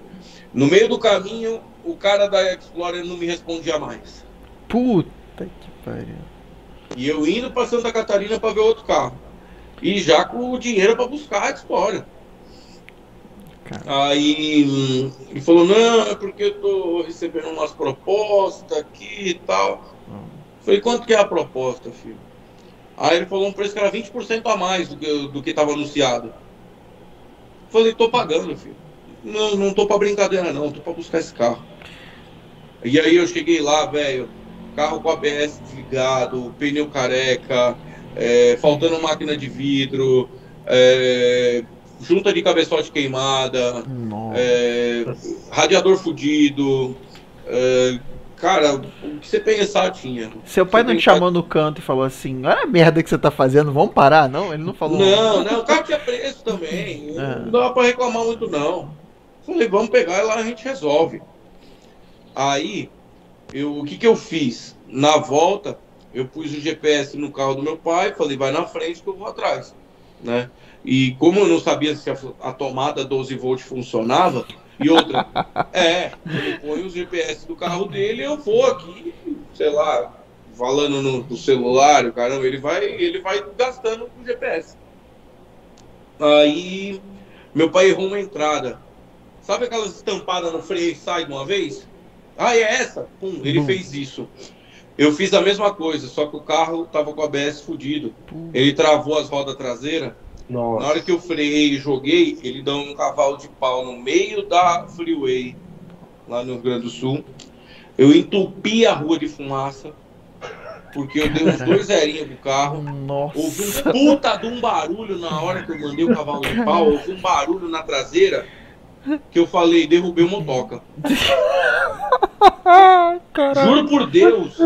Speaker 3: No meio do caminho, o cara da Explorer não me respondia mais.
Speaker 2: Puta que pariu.
Speaker 3: E eu indo para Santa Catarina para ver outro carro. E já com o dinheiro para buscar a Explorer.
Speaker 2: Cara.
Speaker 3: Aí hum, ele falou, não, é porque eu tô recebendo umas propostas proposta aqui e tal. Falei, quanto que é a proposta, filho? Aí ele falou um preço que era 20% a mais do que, do que estava anunciado. Falei, tô pagando, filho. Não, não tô pra brincadeira, não, tô pra buscar esse carro. E aí eu cheguei lá, velho, carro com ABS desligado, pneu careca, é, faltando máquina de vidro, é, junta de cabeçote queimada, é, radiador fudido. é, cara, o que você pensar tinha.
Speaker 2: Seu pai
Speaker 3: Você
Speaker 2: não
Speaker 3: tem
Speaker 2: te chamou no canto e falou assim: Olha a merda que você tá fazendo, vamos parar? Não, ele não falou.
Speaker 3: Não, não, o carro tinha preço também. (laughs)
Speaker 2: É.
Speaker 3: Não dava pra reclamar muito, não. Falei, vamos pegar e lá a gente resolve. Aí, eu, o que que eu fiz? Na volta, eu pus o GPS no carro do meu pai, falei, vai na frente que eu vou atrás, né? E como eu não sabia se a, a tomada 12 volt funcionava, e outra, (laughs) é, ele põe os GPS do carro dele, eu vou aqui, sei lá, falando no, no celular, o caramba, ele vai, ele vai gastando com o GPS. Aí, meu pai errou uma entrada. Sabe aquelas estampadas no freio e sai de uma vez? Ah, é essa? Pum, ele
Speaker 2: Bum.
Speaker 3: fez isso. Eu fiz a mesma coisa, só que o carro tava com o ABS fudido. Ele travou as rodas traseiras. Na
Speaker 1: Nossa.
Speaker 3: hora que eu freiei e joguei, ele deu um cavalo de pau no meio da freeway, lá no Rio Grande do Sul. Eu entupi a rua de fumaça, porque eu dei uns dois zerinhos pro carro. Houve um
Speaker 2: Nossa.
Speaker 3: puta de um barulho na hora que eu mandei o cavalo de pau, houve um barulho na traseira que eu falei, derrubei o motoca. (laughs) Juro por Deus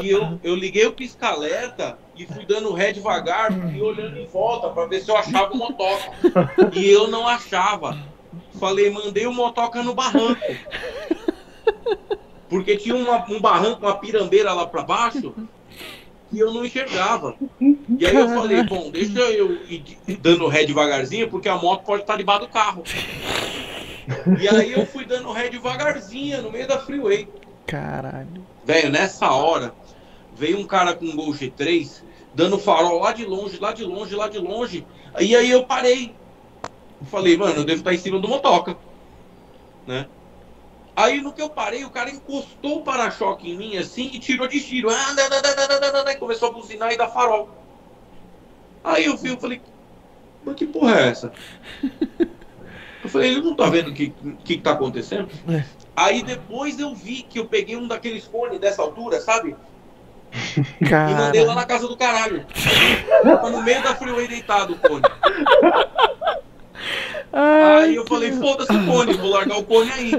Speaker 3: que eu, eu liguei o pisca-alerta e fui dando ré devagar e olhando em volta para ver se eu achava o motoca. E eu não achava. Falei, mandei o motoca no barranco. Porque tinha uma- um barranco, uma pirambeira lá para baixo que eu não enxergava. E aí eu falei, bom, deixa eu ir dando ré devagarzinho, porque a moto pode estar debaixo do carro. E aí eu fui dando ré devagarzinho no meio da freeway.
Speaker 2: Caralho.
Speaker 3: Velho, nessa hora, veio um cara com um Gol G3, dando farol lá de longe, lá de longe, lá de longe. E aí eu parei. Falei, mano, eu devo estar em cima do motoca. Né? Aí no que eu parei, o cara encostou o para-choque em mim assim e tirou de giro. Ah, dá, dá, dá, e começou a buzinar e dar farol. Aí eu vi, eu falei, mas que porra é essa? (laughs) Eu falei, ele não tá vendo o que, que, que tá acontecendo?
Speaker 2: É.
Speaker 3: Aí depois eu vi que eu peguei um daqueles cones dessa altura, sabe? E mandei lá na casa do caralho. Tava no meio da freeway deitado o cone. Aí eu falei, foda-se o cone, vou largar o cone aí.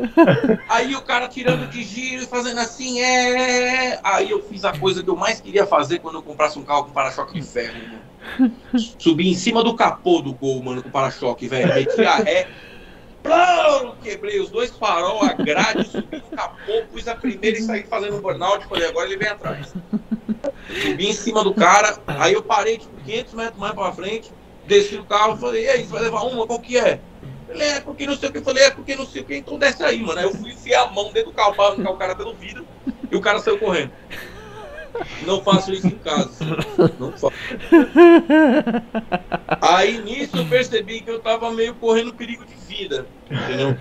Speaker 3: Aí o cara tirando de giro e fazendo assim, é. Aí eu fiz a coisa que eu mais queria fazer quando eu comprasse um carro com para-choque de ferro, mano. Subi em cima do capô do gol, mano, com para-choque, velho. Meti a ré. Plum, quebrei os dois farol, a grade, subi capô, pus a primeira e saí fazendo burnout. Falei, agora ele vem atrás. Subi em cima do cara, aí eu parei, tipo, 500 metros mais pra frente, desci o carro, falei, e aí, você vai levar uma? Qual que é? Ele é porque não sei o que, eu falei, é porque não sei o que, então desce aí, mano. Aí eu fui enfiar a mão dentro do carro pra arrancar o cara pelo vidro e o cara saiu correndo. Não faço isso em casa. Não faço. Aí nisso eu percebi que eu tava meio correndo perigo de vida, entendeu?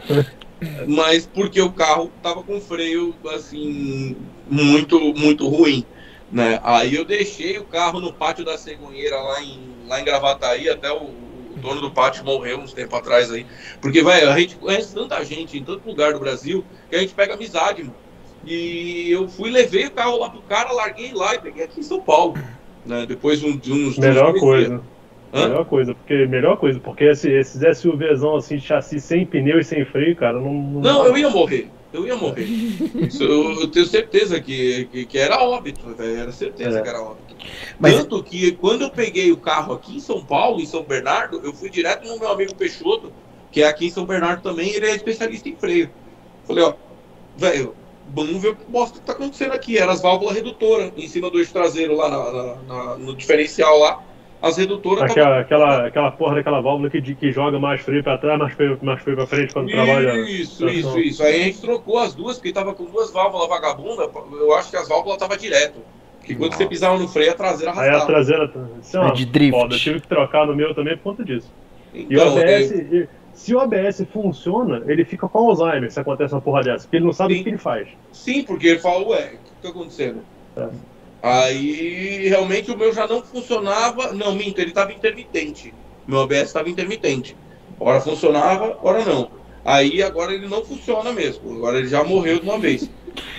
Speaker 3: Mas porque o carro tava com freio, assim, muito, muito ruim, né? Aí eu deixei o carro no pátio da cegonheira lá em, lá em Gravataí, até o, o dono do pátio morreu uns tempo atrás aí. Porque, velho, a gente conhece tanta gente em tanto lugar do Brasil que a gente pega amizade, mano. E eu fui, levei o carro lá pro cara, larguei lá e peguei aqui em São Paulo. Né? Depois de um- de uns. uns
Speaker 1: Melhor
Speaker 3: dois
Speaker 1: coisa.
Speaker 3: dias. Hã?
Speaker 1: Melhor coisa, porque melhor coisa, porque esse, esses SUVzão assim de chassi sem pneu e sem freio, cara, não.
Speaker 3: Não, eu ia morrer. Eu ia morrer. Isso eu, eu tenho certeza que, que, que era óbito, velho. Era certeza
Speaker 1: É.
Speaker 3: que era óbito.
Speaker 2: Mas-
Speaker 3: Tanto que quando eu peguei o carro aqui em São Paulo, em São Bernardo, eu fui direto no meu amigo Peixoto, que é aqui em São Bernardo também, ele é especialista em freio. Falei, ó, velho, vamos ver o que bosta que tá acontecendo aqui. Eram as válvulas redutoras em cima do eixo traseiro lá na- na- na- no diferencial lá. As redutoras tavam-
Speaker 1: Aquela, aquela, aquela porra daquela válvula que, que joga mais freio pra trás, mais freio, mais freio pra frente quando trabalha.
Speaker 3: Isso, isso, isso. Aí a gente trocou as duas, porque tava com duas válvulas vagabunda. Eu acho que as válvulas tava direto. Que quando você pisava no freio, a traseira
Speaker 1: Aí a
Speaker 3: arrastava.
Speaker 1: traseira. Isso é uma
Speaker 2: É de drift.
Speaker 1: foda. Eu tive que trocar no meu também por conta disso. E o
Speaker 3: Então,
Speaker 1: ABS. Se o ABS funciona, ele fica com Alzheimer se acontece uma porra dessa, porque ele não sabe
Speaker 3: Sim.
Speaker 1: o que ele faz.
Speaker 3: Sim, porque ele fala, ué, o que tá acontecendo?
Speaker 1: É.
Speaker 3: Aí realmente o meu já não funcionava. Não, minto, ele estava intermitente. Meu ABS estava intermitente. Hora funcionava, hora não. Aí agora ele não funciona mesmo. Agora ele já morreu de uma vez.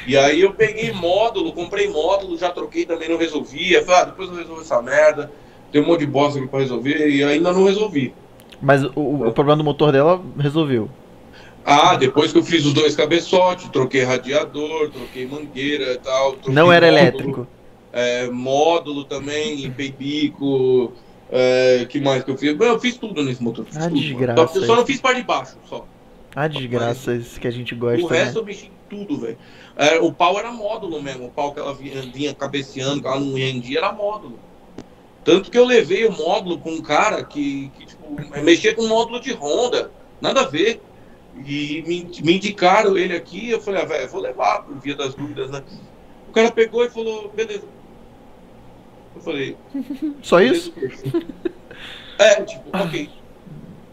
Speaker 3: E aí eu peguei módulo, comprei módulo, já troquei também, não resolvia. Falei, ah, depois eu resolvo essa merda. Tem um monte de bosta aqui pra resolver e ainda não resolvi.
Speaker 2: Mas o, o problema do motor dela resolveu.
Speaker 3: Ah, depois que eu fiz os dois cabeçotes, troquei radiador, troquei mangueira e tal.
Speaker 2: Não era
Speaker 3: módulo.
Speaker 2: elétrico.
Speaker 3: é, módulo também, limpei bico, é, que mais que eu fiz? Eu fiz tudo nesse motor. Fiz
Speaker 2: Ah,
Speaker 3: tudo,
Speaker 2: desgraça,
Speaker 3: Só, só não fiz parte de baixo, só.
Speaker 2: Ah, desgraça, isso que a gente gosta.
Speaker 3: o
Speaker 2: né?
Speaker 3: resto eu mexi em tudo, velho. É, o pau era módulo mesmo, o pau que ela vinha, vinha cabeceando, que ela não rendia, era módulo. Tanto que eu levei o módulo com um cara que, que tipo, mexia com módulo de Honda, nada a ver. E me, me indicaram ele aqui, eu falei, ah, velho, vou levar por via das dúvidas, né? O cara pegou e falou, beleza. Eu falei, (laughs)
Speaker 2: Só isso?
Speaker 3: é, tipo, ok.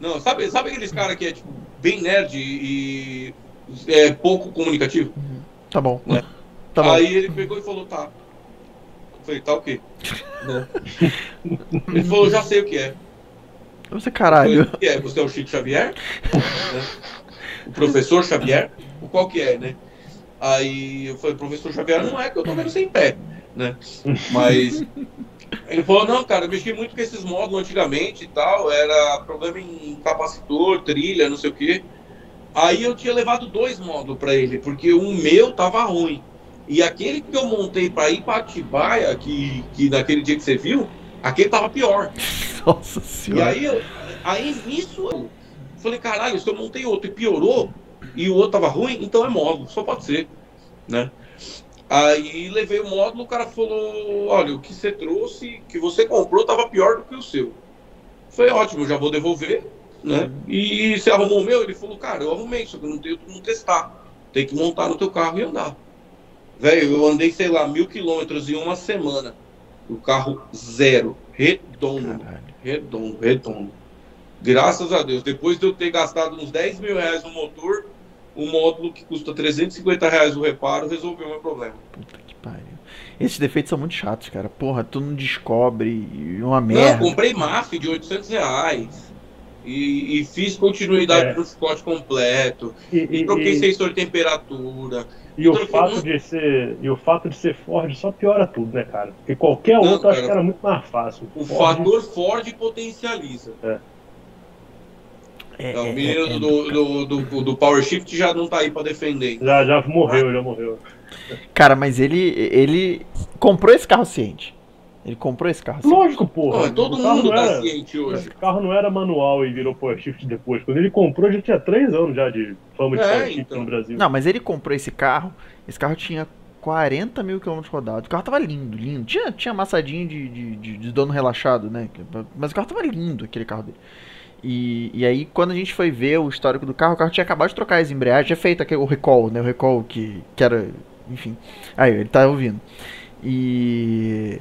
Speaker 3: Não, sabe, sabe aqueles caras que é tipo, bem nerd e, e é pouco comunicativo?
Speaker 2: Tá bom.
Speaker 3: É.
Speaker 2: Tá bom.
Speaker 3: Aí ele pegou e falou, tá. Eu falei, tá o quê? Né? Ele falou, já sei o que é.
Speaker 2: Você
Speaker 3: Eu falei,
Speaker 2: caralho.
Speaker 3: o que é? Você é o Chico Xavier? Né? O professor Xavier? O qual que é, né? Aí eu falei, professor Xavier não é, que eu tô vendo sem pé, né? Mas ele falou, não, cara, eu mexi muito com esses módulos antigamente e tal, era problema em capacitor, trilha, não sei o quê. Aí eu tinha levado dois módulos para ele, porque o meu tava ruim. E aquele que eu montei para ir para Atibaia, que, que naquele dia que você viu, aquele tava pior. (laughs)
Speaker 2: Nossa
Speaker 3: E
Speaker 2: senhora.
Speaker 3: aí, eu- aí nisso eu falei, caralho, se eu montei outro e piorou, e o outro tava ruim, então é módulo, só pode ser, né? Aí levei o módulo, o cara falou, olha, o que você trouxe, que você comprou, tava pior do que o seu. Foi ótimo, já vou devolver, né? E você arrumou o meu? Ele falou, cara, eu arrumei, só que não tenho como testar. Tem que montar no teu carro e andar. Velho, eu andei, sei lá, mil quilômetros em uma semana. O carro zero, redondo.
Speaker 2: Caralho.
Speaker 3: Redondo, redondo. Graças a Deus. Depois de eu ter gastado uns 10 mil reais no motor, o módulo que custa 350 reais o reparo resolveu o meu problema.
Speaker 2: Puta que pariu. Esses defeitos são muito chatos, cara. Porra, tu não descobre uma
Speaker 3: Não,
Speaker 2: merda.
Speaker 3: comprei MAF de 800 reais. E, e fiz continuidade
Speaker 1: É.
Speaker 3: no chicote completo.
Speaker 1: E,
Speaker 3: E
Speaker 1: e-
Speaker 3: troquei
Speaker 1: e-
Speaker 3: sensor de temperatura.
Speaker 1: e o
Speaker 3: troquei
Speaker 1: fato
Speaker 3: muito.
Speaker 1: de ser e o fato de ser Ford só piora tudo, né, cara? Porque qualquer
Speaker 3: Não,
Speaker 1: outro eu acho
Speaker 3: cara.
Speaker 1: que era muito mais fácil.
Speaker 3: O
Speaker 1: Ford-
Speaker 3: fator Ford potencializa.
Speaker 2: É,
Speaker 3: Então,
Speaker 2: é,
Speaker 3: o menino
Speaker 2: é, é.
Speaker 3: do, do, do, do Power Shift já não tá aí pra defender.
Speaker 1: já já morreu, já morreu.
Speaker 2: Cara, mas ele, ele comprou esse carro ciente. Ele comprou esse carro ciente.
Speaker 1: Lógico, porra.
Speaker 3: Pô, todo mundo tá
Speaker 1: era-
Speaker 3: ciente hoje.
Speaker 1: O carro não era manual e virou Power Shift depois. Quando ele comprou, já tinha três anos já de fama de
Speaker 3: É,
Speaker 1: Power Shift
Speaker 3: então.
Speaker 1: no Brasil.
Speaker 2: Não, mas ele comprou esse carro. Esse carro tinha 40 mil quilômetros rodados. O carro tava lindo, lindo. Tinha, tinha amassadinho de, de, de, de dono relaxado, né? Mas o carro tava lindo, aquele carro dele. E, e aí, quando a gente foi ver o histórico do carro, o carro tinha acabado de trocar as embreagens, tinha feito aquele, o recall, né? O recall que, que era. Enfim. Aí, ele tá ouvindo. E.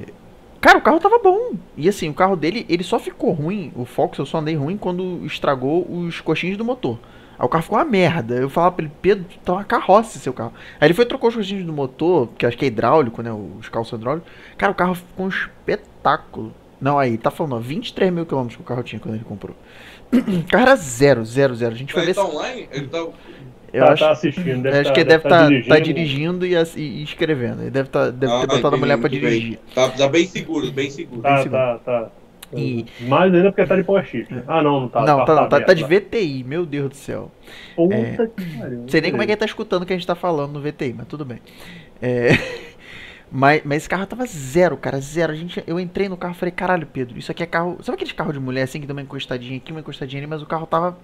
Speaker 2: Cara, o carro tava bom. E assim, o carro dele, ele só ficou ruim. O Fox eu só andei ruim quando estragou os coxinhos do motor. Aí o carro ficou uma merda. Eu falava pra ele, Pedro, tá uma carroça esse seu carro. Aí ele foi e trocou os coxinhos do motor, que acho que é hidráulico, né? Os calços hidráulicos. Cara, o carro ficou um espetáculo. Não, aí, tá falando, ó, 23 mil quilômetros que o carro tinha quando ele comprou. (clears throat) O carro era zero, zero, zero. A gente foi
Speaker 3: Ele
Speaker 2: ver.
Speaker 3: tá
Speaker 2: se-
Speaker 3: online? Ele tá.
Speaker 2: Eu
Speaker 1: tá,
Speaker 2: acho,
Speaker 1: tá assistindo, deve
Speaker 2: acho
Speaker 1: tá,
Speaker 2: que ele deve
Speaker 1: tá
Speaker 2: estar
Speaker 1: dirigindo.
Speaker 2: tá dirigindo e, ass- e escrevendo. Ele deve, tá, deve ter
Speaker 3: Ah,
Speaker 2: botado a mulher pra
Speaker 3: muito
Speaker 2: dirigir.
Speaker 3: bem. Tá, tá bem seguro, bem seguro.
Speaker 1: Tá,
Speaker 2: Esse-
Speaker 1: tá, tá.
Speaker 2: E-
Speaker 1: Mais ainda porque tá de Power Shift. Ah, não, não tá.
Speaker 2: não, tá, não, tá, tá de VTI, meu Deus do céu.
Speaker 1: Puta
Speaker 2: É.
Speaker 1: que pariu.
Speaker 2: Não sei nem como é que ele tá escutando o que a gente tá falando no VTI, mas tudo bem. É, (laughs) Mas, mas esse carro tava zero, cara, zero. A gente, eu entrei no carro e falei, caralho, Pedro, isso aqui é carro. Sabe aquele carro de mulher assim que dá uma encostadinha aqui, uma encostadinha ali, mas o carro tava.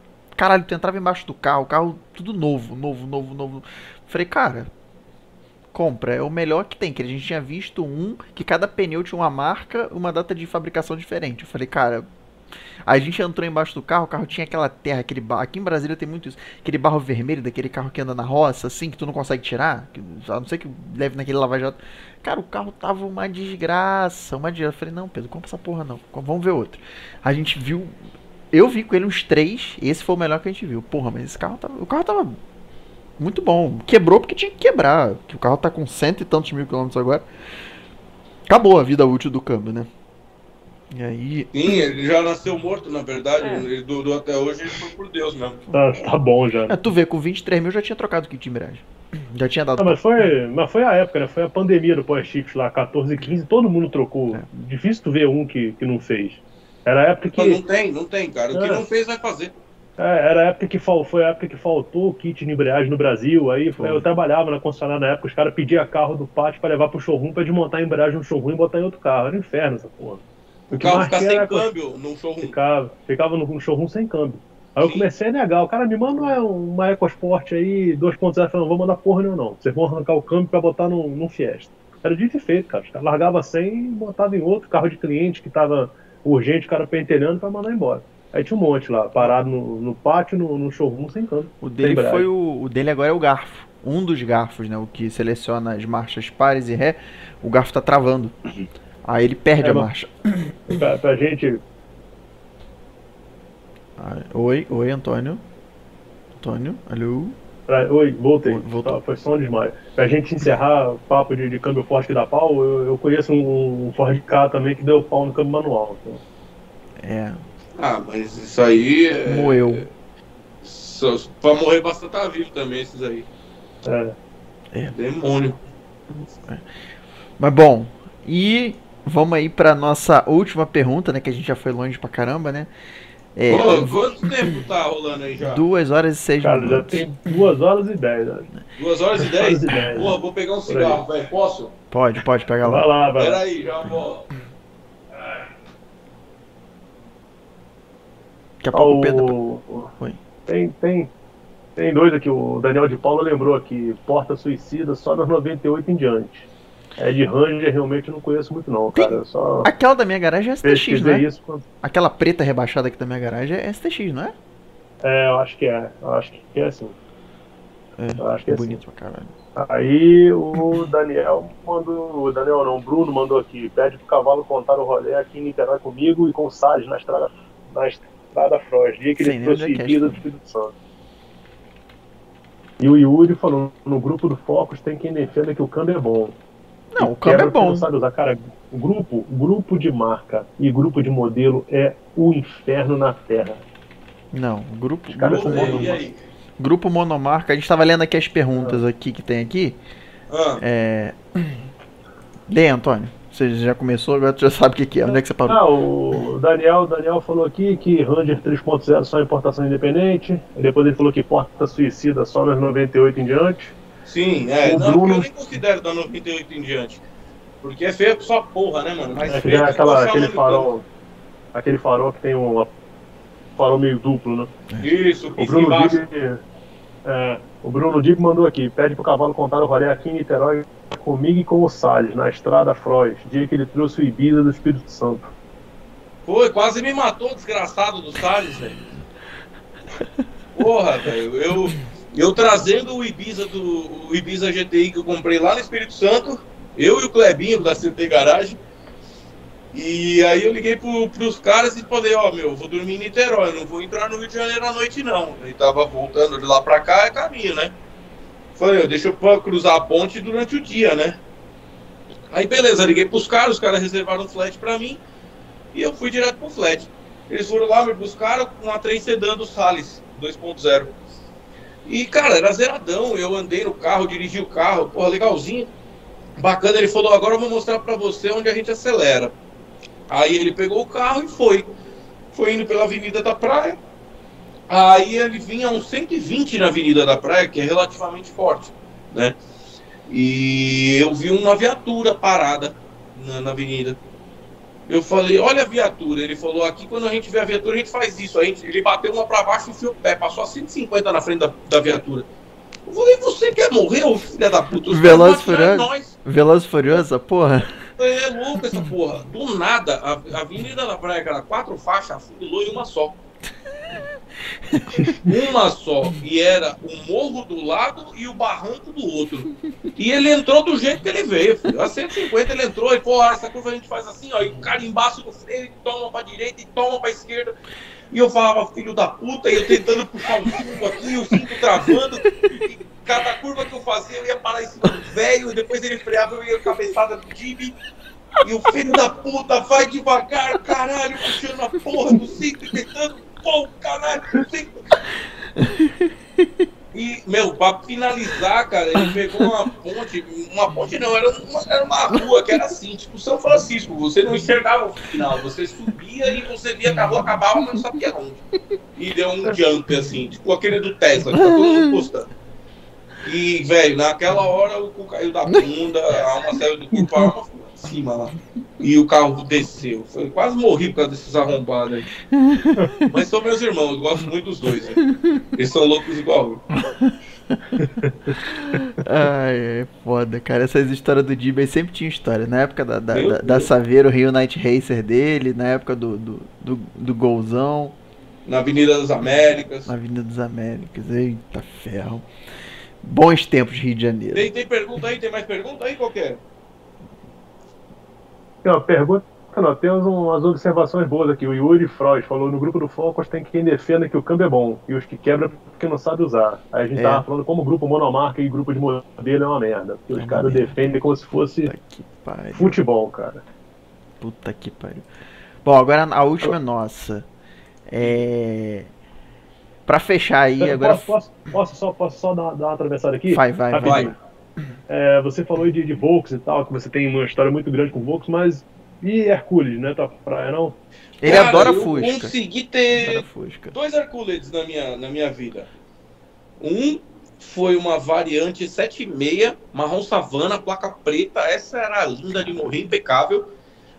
Speaker 2: Caralho, tu entrava embaixo do carro, carro tudo novo, novo, novo, novo. Falei, cara, compra, é o melhor que tem. Que a gente tinha visto um que cada pneu tinha uma marca, uma data de fabricação diferente. Eu falei, cara. A gente entrou embaixo do carro, o carro tinha aquela terra, aquele barro. Aqui em Brasília tem muito isso. Aquele barro vermelho daquele carro que anda na roça, assim, que tu não consegue tirar. Que, a não ser que leve naquele lava-jato. Cara, o carro tava uma desgraça, uma desgraça. Eu falei, não, Pedro, compra essa porra não. Vamos ver outro. A gente viu eu vi com ele uns três, esse foi o melhor que a gente viu. Porra, mas esse carro tava. O carro tava muito bom. Quebrou porque tinha que quebrar. Que o carro tá com cento e tantos mil quilômetros agora. Acabou a vida útil do câmbio, né? E aí.
Speaker 3: Sim, ele já nasceu morto, na verdade. Ele durou até hoje, ele foi por Deus mesmo.
Speaker 1: Tá, tá bom já.
Speaker 2: É, tu vê, com 23 mil já tinha trocado o kit de embreagem. Já tinha dado.
Speaker 1: Não, mas, foi, mas foi a época, né? Foi a pandemia do pós-chips lá, 14 e 15, todo mundo trocou.
Speaker 2: É.
Speaker 1: Difícil tu ver um que, que não fez. Era a época que.
Speaker 3: Mas não tem, não tem, cara. O que
Speaker 1: É.
Speaker 3: não fez vai fazer.
Speaker 1: É, era a época que fal- foi a época que faltou o kit de embreagem no Brasil. Aí
Speaker 2: Foi.
Speaker 1: eu trabalhava na concessionária na época, os caras pediam carro do pátio pra levar pro showroom pra desmontar a embreagem no showroom e botar em outro carro. Era um inferno essa porra.
Speaker 3: O
Speaker 1: que
Speaker 3: carro
Speaker 1: tinha
Speaker 3: sem câmbio no showroom.
Speaker 1: Ficava, ficava no, no showroom sem câmbio. Aí eu
Speaker 3: Sim.
Speaker 1: comecei a negar. O cara me manda uma, uma EcoSport aí, 2.0. Eu falei, não vou mandar porra nenhuma, não. Vocês vão arrancar o câmbio pra botar num, num Fiesta. Era dito e feito, cara. Os caras largavam sem e botava em outro carro de cliente que tava urgente, o cara pentelhando pra mandar embora. Aí tinha um monte lá, parado no, no pátio, no, no showroom, sem câmbio.
Speaker 2: O dele foi o. O dele agora é o garfo. Um dos garfos, né? O que seleciona as marchas pares e ré. O garfo tá travando. Aí ele perde
Speaker 1: É,
Speaker 2: a marcha. (clears throat)
Speaker 1: Pra, pra gente.
Speaker 2: Ah, oi, oi, Antônio. Antônio, alô?
Speaker 1: Pra- oi, voltei.
Speaker 2: Voltou.
Speaker 1: Tá, foi só um desmaio. Pra gente encerrar o papo de, de câmbio forte que dá pau, eu, eu conheço um, um Ford K também que deu pau no câmbio manual. Então.
Speaker 2: É,
Speaker 3: Ah, mas isso aí. É...
Speaker 2: moeu.
Speaker 3: Só, pra morrer bastante tá vivo também, esses aí.
Speaker 1: É.
Speaker 3: Demônio.
Speaker 2: Mas bom, e vamos aí pra nossa última pergunta, né? Que a gente já foi longe pra caramba, né? É,
Speaker 3: Pô, quanto tempo tá rolando aí já?
Speaker 2: duas horas e seis
Speaker 1: Cara, já
Speaker 2: minutos.
Speaker 1: tem duas horas e dez. né?
Speaker 3: Duas horas e
Speaker 1: Duas horas
Speaker 3: dez?
Speaker 1: e dez.
Speaker 3: Porra, vou pegar um cigarro, velho. Posso?
Speaker 2: Pode, pode pegar
Speaker 1: Vai
Speaker 2: lá.
Speaker 1: vai
Speaker 3: Pera
Speaker 1: lá.
Speaker 3: aí, já volto.
Speaker 2: Daqui a pouco o Pedro.
Speaker 1: o-
Speaker 2: Oi.
Speaker 1: Tem, tem, tem dois aqui. O Daniel de Paula lembrou aqui. Porta suicida só das 98 em diante. É de Ranger, realmente eu não conheço muito não, cara. Eu só
Speaker 2: Aquela da minha garagem é STX, é?
Speaker 1: isso. quando-
Speaker 2: Aquela preta rebaixada aqui da minha garagem é STX, não é?
Speaker 1: É, eu acho que é. Eu acho que é assim.
Speaker 2: É,
Speaker 1: Eu acho que é assim.
Speaker 2: bonito pra caralho.
Speaker 1: Aí o Daniel mandou. O Daniel não, o Bruno mandou aqui. Pede pro cavalo contar o rolê aqui em Niterói comigo e com o Salles na estrada, na estrada Frost. Dia que
Speaker 2: Sei
Speaker 1: ele trouxe
Speaker 2: é é isso.
Speaker 1: do Espírito Santo. E o Yuri falou: no grupo do Focus tem quem defenda que o câmbio é bom.
Speaker 2: Não, o câmbio
Speaker 1: quebra
Speaker 2: é
Speaker 1: que Não
Speaker 2: bom.
Speaker 1: sabe usar. Cara, grupo, grupo de marca e grupo de modelo é o inferno na terra.
Speaker 2: Não, o grupo,
Speaker 1: Os caras
Speaker 2: grupo,
Speaker 1: são
Speaker 3: aí?
Speaker 2: grupo monomarca. A gente tava lendo aqui as perguntas aqui que tem aqui.
Speaker 3: Ah,
Speaker 2: É. Lê, Antônio. Você já começou, agora tu já sabe o que, que é. Onde é que você parou?
Speaker 1: Ah, o Daniel, Daniel falou aqui que Ranger 3.0 só importação independente. Depois ele falou que porta suicida só nas 98 em diante.
Speaker 3: Sim, é.
Speaker 1: O
Speaker 3: Não,
Speaker 1: Bruno-
Speaker 3: eu nem considero da 98 em diante. Porque é feio só porra, né, mano? Mas
Speaker 1: É, que
Speaker 3: feio
Speaker 1: é
Speaker 3: que
Speaker 1: aquela, aquele
Speaker 3: muito.
Speaker 1: farol. Aquele farol que tem um farol meio duplo, né?
Speaker 3: Isso,
Speaker 1: O Bruno. Dig, é, o Bruno Dig mandou aqui, pede pro cavalo contar o rolê aqui em Niterói comigo e com o Salles, na estrada Frois, dia que ele trouxe o Ibiza do Espírito Santo.
Speaker 3: Pô, quase me matou o desgraçado do Salles, velho. Porra, velho. Eu, eu trazendo o Ibiza do o Ibiza GTI que eu comprei lá no Espírito Santo, eu e o Clebinho da CT Garagem. E aí eu liguei pro, pros caras e falei, ó, meu, eu vou dormir em Niterói, eu não vou entrar no Rio de Janeiro à noite, não. Ele tava voltando de lá pra cá, é caminho, né? Falei, deixa eu cruzar a ponte durante o dia, né? Aí beleza, liguei pros caras, os caras reservaram um flat pra mim e eu fui direto pro flat. Eles foram lá, me buscaram com a 3 sedã do Salles 2.0. E, cara, era zeradão. Eu andei no carro, dirigi o carro, porra, legalzinho. Bacana, ele falou, agora eu vou mostrar pra você onde a gente acelera. Aí ele pegou o carro e foi. Foi indo pela Avenida da Praia. Aí ele vinha uns 120 na Avenida da Praia, que é relativamente forte, né? E eu vi uma viatura parada na, na avenida. Eu falei, olha a viatura. Ele falou, aqui quando a gente vê a viatura, a gente faz isso. A gente, ele bateu uma pra baixo e enfiou o pé, passou a 150 na frente da, da viatura. Eu falei, você quer morrer, ô filha da puta? Os
Speaker 2: Veloz Furioso? Veloz Furiosa, porra.
Speaker 3: É louco essa porra. Do nada, a, a Avenida da Praia, cara, quatro faixas, afunilou em uma só. Uma só. E era o morro do lado e o barranco do outro. E ele entrou do jeito que ele veio. Filho. A 150 ele entrou e falou: ah, essa curva a gente faz assim, ó, e o carimbaço no freio, toma pra direita e toma pra esquerda. E eu falava, filho da puta, e eu tentando puxar o cinto aqui, o cinto travando. E cada curva que eu fazia, eu ia parar em cima do velho, e depois ele freava, eu ia cabeçada do Jimmy. E o filho da puta vai devagar, caralho, puxando a porra do cinto e tentando, pô, caralho. E, meu, pra finalizar, cara, ele pegou uma ponte, uma ponte não, era uma, era uma rua que era assim, tipo São Francisco, você não enxergava o final, você subia e você via que a rua acabava, mas não sabia onde. E deu um jump, assim, tipo aquele do Tesla, que tá todo mundo postando. E, velho, naquela hora o cu caiu da bunda, a alma saiu do corpo, a alma pra cima lá. E o carro desceu. Foi, quase morri por causa desses arrombados aí. (laughs) Mas são meus irmãos, eu gosto muito dos dois, velho. Eles são loucos igual eu.
Speaker 2: Ai, é foda, cara. Essas histórias do Dibby sempre tinha história. Na época da, da, da, da. Saveiro, Rio Night Racer dele, na época do, do, do, do Golzão,
Speaker 3: Na Avenida das Américas.
Speaker 2: na Avenida das Américas. Eita ferro. Bons tempos de Rio de Janeiro.
Speaker 3: Tem, tem pergunta aí? Tem mais pergunta aí? Qual que é?
Speaker 1: Tem uma pergunta, não, temos um- umas observações boas aqui. O Yuri Freud falou no grupo do Focus tem quem defenda que o câmbio é bom e os que quebram porque não sabe usar. Aí a gente
Speaker 2: É.
Speaker 1: tava falando como grupo monomarca e grupo de modelo é uma merda. Porque
Speaker 2: É
Speaker 1: os caras defendem como se fosse futebol, cara.
Speaker 2: Puta que pariu. Bom, agora a última é nossa. É. Pra fechar aí, agora.
Speaker 1: posso, posso, posso só, posso só dar, dar uma atravessada aqui?
Speaker 2: Vai, vai, vai.
Speaker 1: É, você falou de, de Volks e tal, que você tem uma história muito grande com Volks, mas. E Hercules, não é tua praia, não?
Speaker 2: Ele
Speaker 3: Cara,
Speaker 2: adora
Speaker 3: eu
Speaker 2: Fusca.
Speaker 3: consegui ter dois Hercules na minha, na minha vida. Um foi uma variante 7,6, marrom savana, placa preta. Essa era linda de morrer, impecável.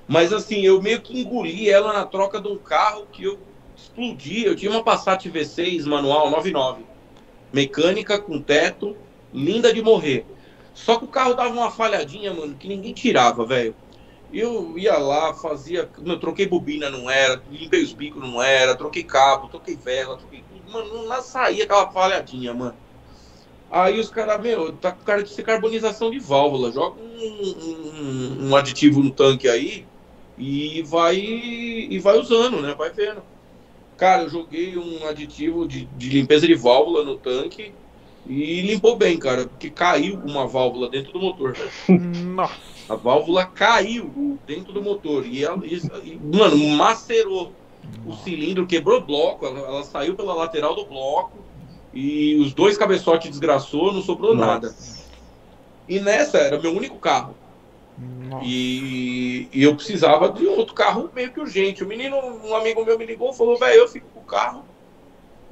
Speaker 3: Mas assim, eu meio que engoli ela na troca de um carro que eu explodi. Eu tinha uma Passat V6 manual 99. Mecânica com teto, linda de morrer. Só que o carro dava uma falhadinha, mano, que ninguém tirava, velho. Eu ia lá, fazia. Eu troquei bobina, não era. Limpei os bicos, não era. Troquei cabo, troquei vela, troquei. Mano, não saía aquela falhadinha, mano. Aí os caras, meu, tá com cara de carbonização de válvula. Joga um, um- um aditivo no tanque aí e vai e vai usando, né? Vai vendo. Cara, eu joguei um aditivo de, de limpeza de válvula no tanque e limpou bem, cara, porque caiu uma válvula dentro do motor.
Speaker 2: Nossa.
Speaker 3: A válvula caiu dentro do motor e ela, isso- e, mano, macerou o cilindro, quebrou o bloco, ela, ela saiu pela lateral do bloco e os dois cabeçotes desgraçou, não sobrou
Speaker 1: Nossa.
Speaker 3: nada. E nessa era meu único carro. E, e eu precisava de outro carro meio que urgente. O menino, um amigo meu me ligou e falou, velho, eu fico com o carro.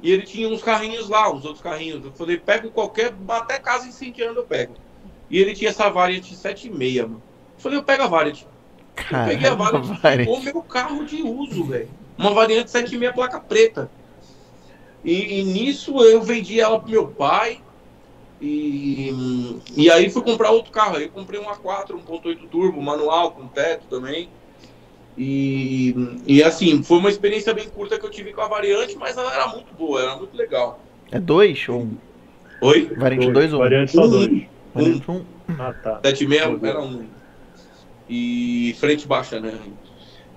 Speaker 3: E ele tinha uns carrinhos lá, uns outros carrinhos. Eu falei, pego qualquer, até casa em 5 anos eu pego. E ele tinha essa Variant 7,6, mano. Eu falei, eu pego a Variant. Eu peguei a
Speaker 2: Caramba,
Speaker 3: Variant, (laughs)
Speaker 2: Variant.
Speaker 3: o meu carro de uso, velho. Uma Variante 7,6 placa preta. E, e nisso eu vendi ela pro meu pai. E, e aí fui comprar outro carro. Aí eu comprei um A4, 1.8 turbo, manual, com teto também. E, e assim, foi uma experiência bem curta que eu tive com a variante, mas ela era muito boa, era muito legal.
Speaker 2: É dois ou um?
Speaker 3: Oi?
Speaker 2: Variante 2 ou um?
Speaker 1: Variante só
Speaker 3: Um.
Speaker 1: dois.
Speaker 2: Variante um.
Speaker 1: Ah, tá.
Speaker 3: 7,6 era um. E frente baixa, né?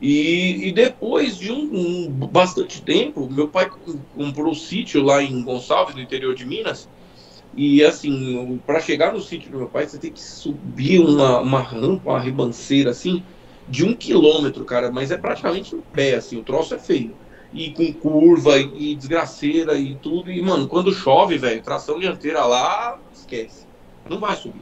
Speaker 3: E, e depois de um, um bastante tempo, meu pai comprou um sítio lá em Gonçalves, no interior de Minas. E assim, para chegar no sítio do meu pai, você tem que subir uma, uma rampa, uma ribanceira assim, de um quilômetro, cara. Mas é praticamente em pé, assim, o troço é feio. E com curva e, e desgraceira e tudo. E, mano, quando chove, velho, tração dianteira lá, esquece. Não vai subir.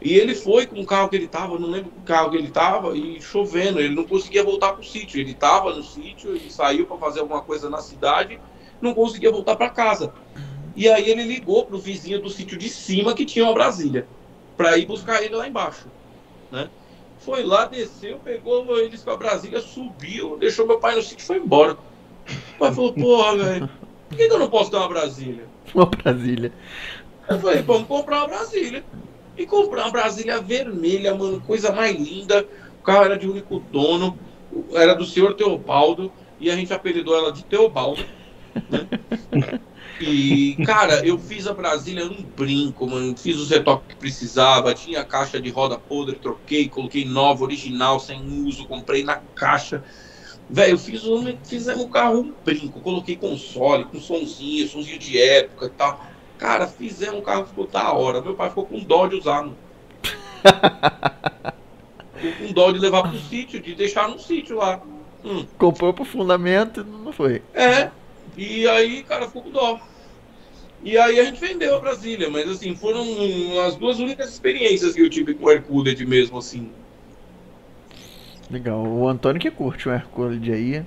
Speaker 3: E ele foi com o carro que ele tava, não lembro o carro que ele tava, e chovendo, ele não conseguia voltar pro sítio. Ele tava no sítio, ele saiu para fazer alguma coisa na cidade, não conseguia voltar para casa. E aí ele ligou pro vizinho do sítio de cima que tinha uma Brasília, para ir buscar ele lá embaixo, né? Foi lá, desceu, pegou eles com a Brasília, subiu, deixou meu pai no sítio e foi embora. O pai falou, porra, velho, por que que eu não posso ter uma Brasília?
Speaker 2: Uma Brasília.
Speaker 3: Eu falei, vamos comprar uma Brasília. E comprar uma Brasília vermelha, mano, coisa mais linda. O carro era de único dono, era do senhor Teobaldo, e a gente apelidou ela de Teobaldo. Né? (laughs) E, cara, eu fiz a Brasília num brinco, mano. Fiz os retoques que precisava. Tinha caixa de roda podre, troquei, coloquei nova, original, sem uso, comprei na caixa. Velho, eu fiz um, fizemos um carro um brinco, coloquei console, com sonzinho, sonzinho de época e tal. Cara, fizemos um carro, ficou da hora. Meu pai ficou com dó de usar, mano. ficou com dó de levar pro sítio, de deixar no sítio lá. Hum.
Speaker 2: Comprou pro fundamento e não foi.
Speaker 3: É, e aí, cara, ficou com dó. E aí a gente vendeu a Brasília, mas assim, foram as duas únicas experiências que eu tive com o Hercules mesmo, assim.
Speaker 2: Legal. O Antônio que curte o Hercules aí.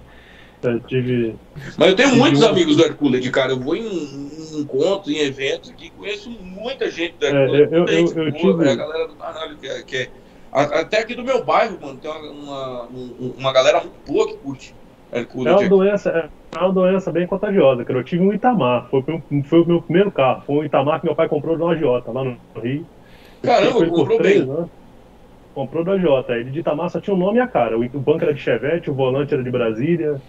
Speaker 1: Eu tive.
Speaker 3: Mas eu tenho
Speaker 1: Tive
Speaker 3: muitos
Speaker 1: um-
Speaker 3: amigos do Hercules, cara. Eu vou em, em encontros, em eventos aqui, conheço muita gente do
Speaker 1: É,
Speaker 3: Hercules.
Speaker 1: eu- eu- eu
Speaker 3: boa,
Speaker 1: tive-
Speaker 3: velho, A galera do caralho que é. que é- até aqui do meu bairro, mano, tem uma, uma, um- uma galera muito boa que curte Hercules.
Speaker 1: É uma doença, é uma doença bem contagiosa, cara. Eu tive um Itamar, foi, o meu- foi o meu primeiro carro. Foi um Itamar que meu pai comprou de uma agiota lá no Rio.
Speaker 3: Caramba, comprou
Speaker 1: três
Speaker 3: bem.
Speaker 1: anos. Comprou da Jota. Ele de Itamar só tinha o nome e a cara. O, o banco era de Chevette, o volante era de Brasília,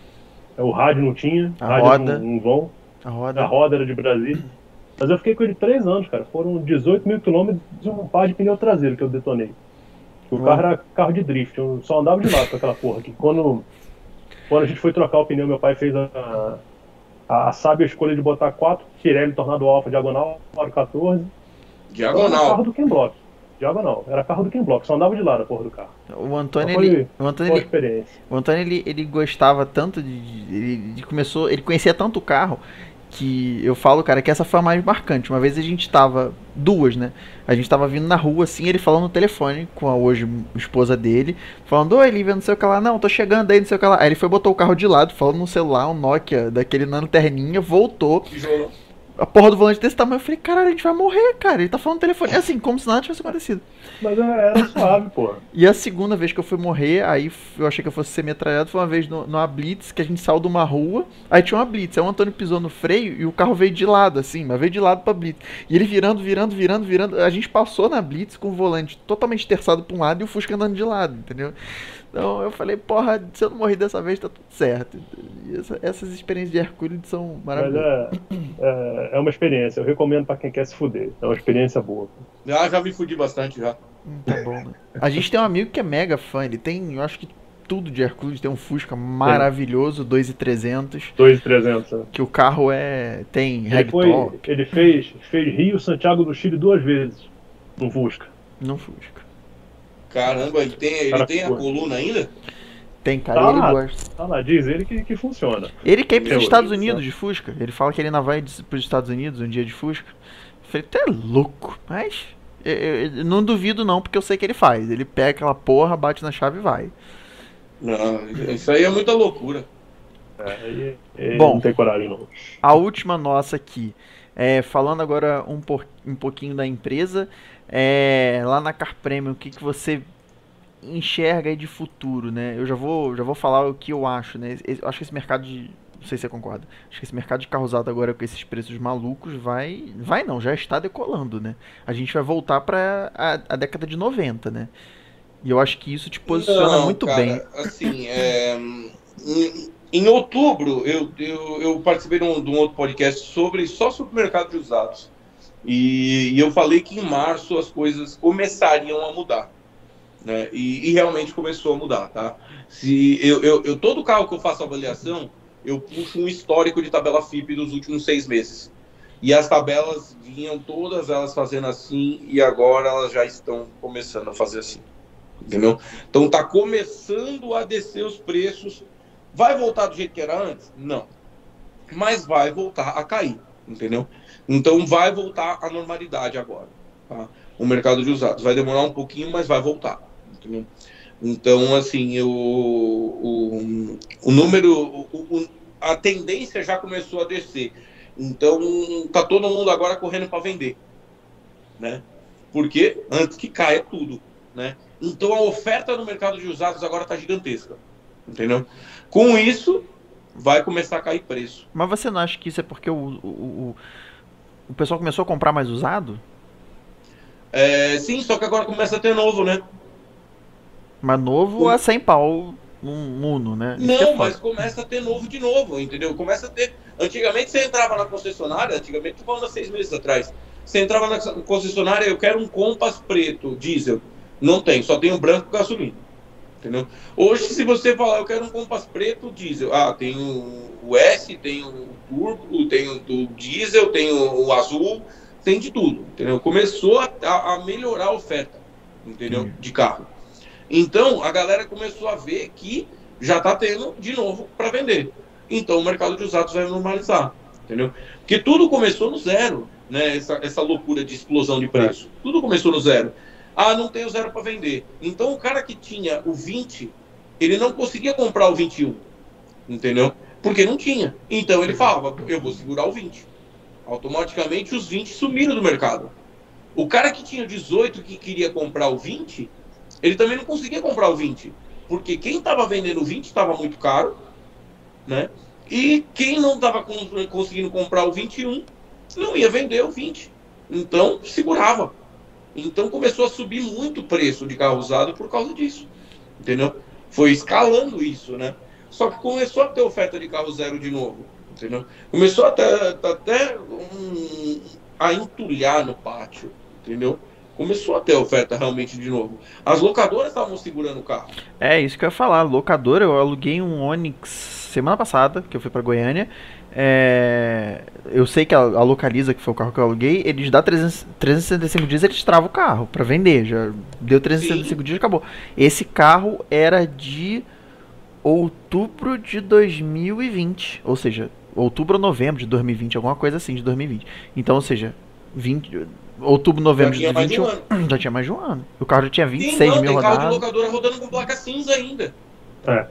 Speaker 1: o rádio não tinha,
Speaker 2: A
Speaker 1: rádio
Speaker 2: roda.
Speaker 1: Não, não vão,
Speaker 2: A
Speaker 1: a
Speaker 2: roda.
Speaker 1: roda era de Brasília. Mas eu fiquei com ele três anos, cara. Foram 18 mil quilômetros e um par de pneu traseiro que eu detonei. O carro era carro de drift, eu só andava de lado com aquela porra aqui. Quando, quando a gente foi trocar o pneu, meu pai fez a, a, a sábia escolha de botar quatro Pirelli Tornado Alfa diagonal, aro 14. Era carro
Speaker 3: Diagonal.
Speaker 1: do Ken Block. Diagonal. Era carro do Ken Block, só andava de lado a porra do carro.
Speaker 2: O Antônio,
Speaker 1: Foi-
Speaker 2: ele, o Antônio,
Speaker 1: Boa
Speaker 2: ele,
Speaker 1: experiência.
Speaker 2: o Antônio ele, ele gostava tanto de, de- ele, de começou, ele conhecia tanto o carro que eu falo, cara, que essa foi a mais marcante. Uma vez a gente tava duas, né? A gente tava vindo na rua assim, ele falando no telefone com a hoje esposa dele, falando: "Oi, Lívia, não sei o que lá, não, tô chegando aí, não sei o que lá". Aí ele foi botou o carro de lado, falando no celular, um Nokia daquele lanterninha, voltou,
Speaker 3: Tijolão.
Speaker 2: A porra do volante desse tamanho. Eu falei: "Caralho, a gente vai morrer, cara". Ele tá falando no telefone, assim, como se nada tivesse acontecido.
Speaker 1: Mas era (laughs) suave, porra.
Speaker 2: E a segunda vez que eu fui morrer, aí eu achei que eu fosse ser metralhado, foi uma vez no, numa blitz, que a gente saiu de uma rua, aí tinha uma blitz, aí o Antônio pisou no freio e o carro veio de lado, assim, mas veio de lado pra blitz. E ele virando, virando, virando, virando, a gente passou na blitz com o volante totalmente terçado pra um lado e o Fusca andando de lado, entendeu? Então eu falei, porra, se eu não morrer dessa vez, tá tudo certo. E essa- essas experiências de Hercule são
Speaker 1: Mas
Speaker 2: maravilhosas.
Speaker 1: é, é, é uma experiência. Eu recomendo pra quem quer se fuder. É uma experiência boa.
Speaker 3: Já, já me fudi bastante já.
Speaker 2: Hum, Tá bom, né? A gente tem um amigo que é mega fã, ele tem, eu acho que tudo de Hercules, tem um Fusca maravilhoso, 2,300,
Speaker 1: 2,300. né?
Speaker 2: que o carro é tem
Speaker 1: Ele, foi, ele fez, fez Rio Santiago do Chile duas vezes. No Fusca.
Speaker 2: no Fusca.
Speaker 3: Caramba, ele tem, ele
Speaker 1: Cara,
Speaker 3: tem a coluna ainda?
Speaker 2: Tem, cara,
Speaker 1: Tá
Speaker 2: ele
Speaker 1: lá.
Speaker 2: gosta.
Speaker 1: Tá lá, diz ele que, que funciona.
Speaker 2: Ele quer ir pros
Speaker 1: Eu-
Speaker 2: Estados Unidos de Fusca. Ele fala que ele ainda vai pros Estados Unidos um dia de Fusca. Eu falei, tu é louco, mas eu, eu- eu não duvido não, porque eu sei que ele faz. Ele pega aquela porra, bate na chave e vai.
Speaker 3: Não, isso aí é muita loucura.
Speaker 1: É,
Speaker 2: Bom.
Speaker 1: não tem coragem, não.
Speaker 2: A última nossa aqui. É, falando agora um, por- um pouquinho da empresa, é, lá na Car Premium, o que, que você enxerga aí de futuro, né? Eu já vou, já vou falar o que eu acho, né? Eu acho que esse mercado de. Não sei se você concorda. Acho que esse mercado de carro usado agora com esses preços malucos vai. Vai não, já está decolando, né? A gente vai voltar para a, a década de 90, né? E eu acho que isso te posiciona
Speaker 3: Não,
Speaker 2: muito
Speaker 3: cara,
Speaker 2: bem.
Speaker 3: Assim, é, em, em outubro eu, eu, eu participei de um, de um outro podcast sobre só sobre o mercado de usados. E, e eu falei que em março as coisas começariam a mudar. Né? E, e realmente começou a mudar, tá? Se eu, eu, eu- todo carro que eu faço avaliação, eu puxo um histórico de tabela FIP dos últimos seis meses. E as tabelas vinham todas elas fazendo assim, e agora elas já estão começando a fazer assim. Entendeu? Então tá começando a descer os preços. Vai voltar do jeito que era antes? Não. Mas vai voltar a cair, entendeu? Então vai voltar à normalidade agora. Tá? O mercado de usados. Vai demorar um pouquinho, mas vai voltar. Entendeu? Então, assim, o, o, o número. O, a tendência já começou a descer. Então, tá todo mundo agora correndo para vender. Né? Porque antes que caia tudo. Né? Então a oferta no mercado de usados agora está gigantesca. Entendeu? Com isso, vai começar a cair preço.
Speaker 2: Mas você não acha que isso é porque o, o, o, o pessoal começou a comprar mais usado?
Speaker 3: É, sim, só que agora começa a ter novo, né?
Speaker 2: Mas novo a 100 pau um Uno, né? Isso é
Speaker 3: Não,
Speaker 2: foda.
Speaker 3: mas começa a ter novo de novo, entendeu? Começa a ter. Antigamente você entrava na concessionária, antigamente tô falando há seis meses atrás. Você entrava na concessionária, eu quero um Compass preto, diesel. Não tem, só tem o branco e gasolina. Entendeu? Hoje, se você falar, eu quero um Compass preto diesel, ah, tem o, S, tem o turbo, tem o, diesel, tem o, azul, tem de tudo, entendeu? Começou a, a melhorar a oferta, entendeu? Hum. De carro. Então, a galera começou a ver que já está tendo de novo para vender. Então, o mercado de usados vai normalizar, entendeu? Porque tudo começou no zero, né? Essa, essa loucura de explosão de preço. Tudo começou no zero. Ah, não tenho zero para vender. Então o cara que tinha o 20, ele não conseguia comprar o 21. Entendeu? Porque não tinha. Então ele falava, eu vou segurar o 20. Automaticamente os 20 sumiram do mercado. O cara que tinha 18 que queria comprar o 20, ele também não conseguia comprar o 20. Porque quem estava vendendo o 20 estava muito caro, né? E quem não estava conseguindo comprar o 21 não ia vender o 20. Então segurava. Então começou a subir muito o preço de carro usado por causa disso. Entendeu? Foi escalando isso, né? Só que começou a ter oferta de carro zero de novo. Entendeu? Começou até, até um, a entulhar no pátio. Entendeu? Começou a ter oferta realmente de novo. As locadoras estavam segurando o carro.
Speaker 2: É, isso que eu ia falar. Locadora, eu aluguei um Onix semana passada, que eu fui para Goiânia. É, eu sei que a, a, Localiza, que foi o carro que eu aluguei, eles dá 300, 365 dias, eles travam o carro para vender. Já deu 365 Sim. dias acabou. Esse carro era de outubro de 2020, ou seja, outubro ou novembro de 2020, alguma coisa assim de 2020. Então, ou seja, 20, outubro, novembro de 2021, um (clears throat) já tinha mais de um ano. O carro já tinha 26 Sim, não, mil
Speaker 3: rodadas. Tem carro de locadora rodando com placa cinza ainda. É.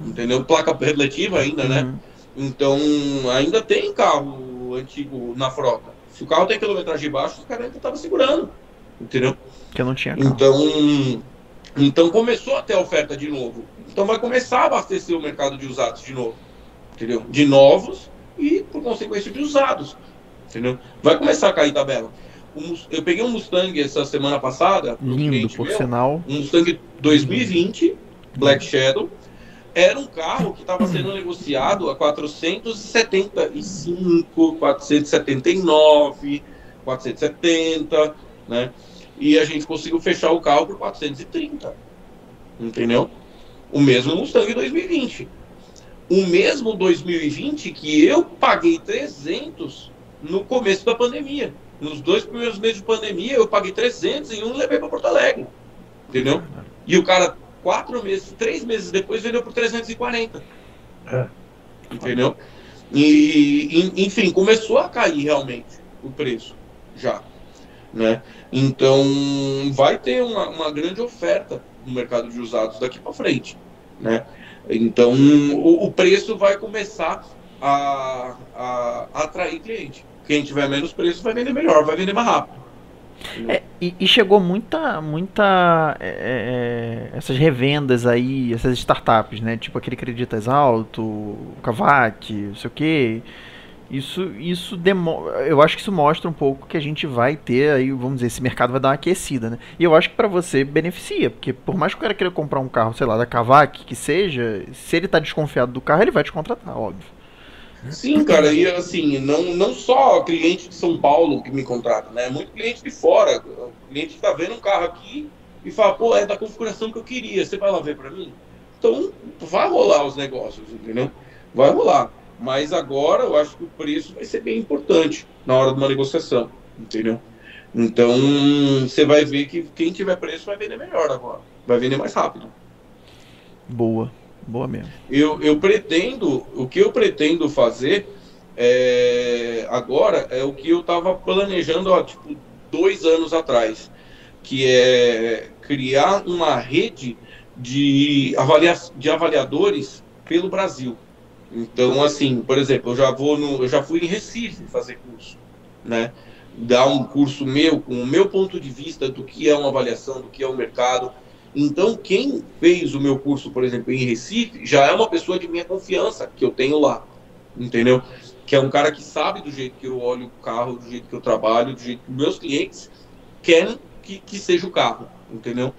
Speaker 3: Entendeu? Placa relativa ainda, né? uhum. né? Então, ainda tem carro antigo na frota. Se o carro tem quilometragem baixa, os caras ainda estavam segurando. Entendeu?
Speaker 2: Que não tinha carro.
Speaker 3: Então, então começou a ter oferta de novo. Então vai começar a abastecer o mercado de usados de novo. Entendeu? De novos e, por consequência, de usados. Entendeu? Vai começar a cair tabela. Eu peguei um Mustang essa semana passada.
Speaker 2: Lindo, por meu, sinal.
Speaker 3: Um Mustang 2020, Black Shadow era um carro que estava sendo negociado a 475, 479, 470, né? E a gente conseguiu fechar o carro por 430. Entendeu? O mesmo Mustang 2020. O mesmo 2020 que eu paguei 300 no começo da pandemia. Nos dois primeiros meses de pandemia, eu paguei 300 e um levei para Porto Alegre. Entendeu? E o cara quatro meses, três meses depois vendeu por 340. É. Entendeu? E, enfim, começou a cair realmente o preço já. Né? Então, vai ter uma, uma grande oferta no mercado de usados daqui para frente. Né? Então, o, o, preço vai começar a, a, a atrair cliente. Quem tiver menos preço vai vender melhor, vai vender mais rápido.
Speaker 2: É, e, e, chegou muita, muita é, é, essas revendas aí, essas startups, né? Tipo aquele Creditas Alto, Kavak, não sei o que. Isso, isso demo... eu acho que isso mostra um pouco que a gente vai ter aí, vamos dizer, esse mercado vai dar uma aquecida, né? E eu acho que para você beneficia, porque por mais que o cara queira comprar um carro, sei lá, da Kavak, que seja, se ele tá desconfiado do carro, ele vai te contratar, óbvio.
Speaker 3: Sim, cara, e assim, não, não só cliente de São Paulo que me contrata, né? Muito cliente de fora. O cliente está vendo um carro aqui e fala, pô, é da configuração que eu queria, você vai lá ver para mim? Então, vai rolar os negócios, entendeu? Vai rolar. Mas agora eu acho que o preço vai ser bem importante na hora de uma negociação, entendeu? Então, você vai ver que quem tiver preço vai vender melhor agora. Vai vender mais rápido.
Speaker 2: Boa. Boa mesmo.
Speaker 3: Eu, eu pretendo, o que eu pretendo fazer é, agora é o que eu estava planejando há tipo, dois anos atrás, que é criar uma rede de, avalia, de avaliadores pelo Brasil. Então, assim, por exemplo, eu já vou no, eu já fui em Recife fazer curso, né? Dar um curso meu com o meu ponto de vista do que é uma avaliação, do que é o um mercado, então, quem fez o meu curso, por exemplo, em Recife, já é uma pessoa de minha confiança que eu tenho lá, entendeu? Que é um cara que sabe do jeito que eu olho o carro, do jeito que eu trabalho, do jeito que meus clientes querem que, que seja o carro, entendeu?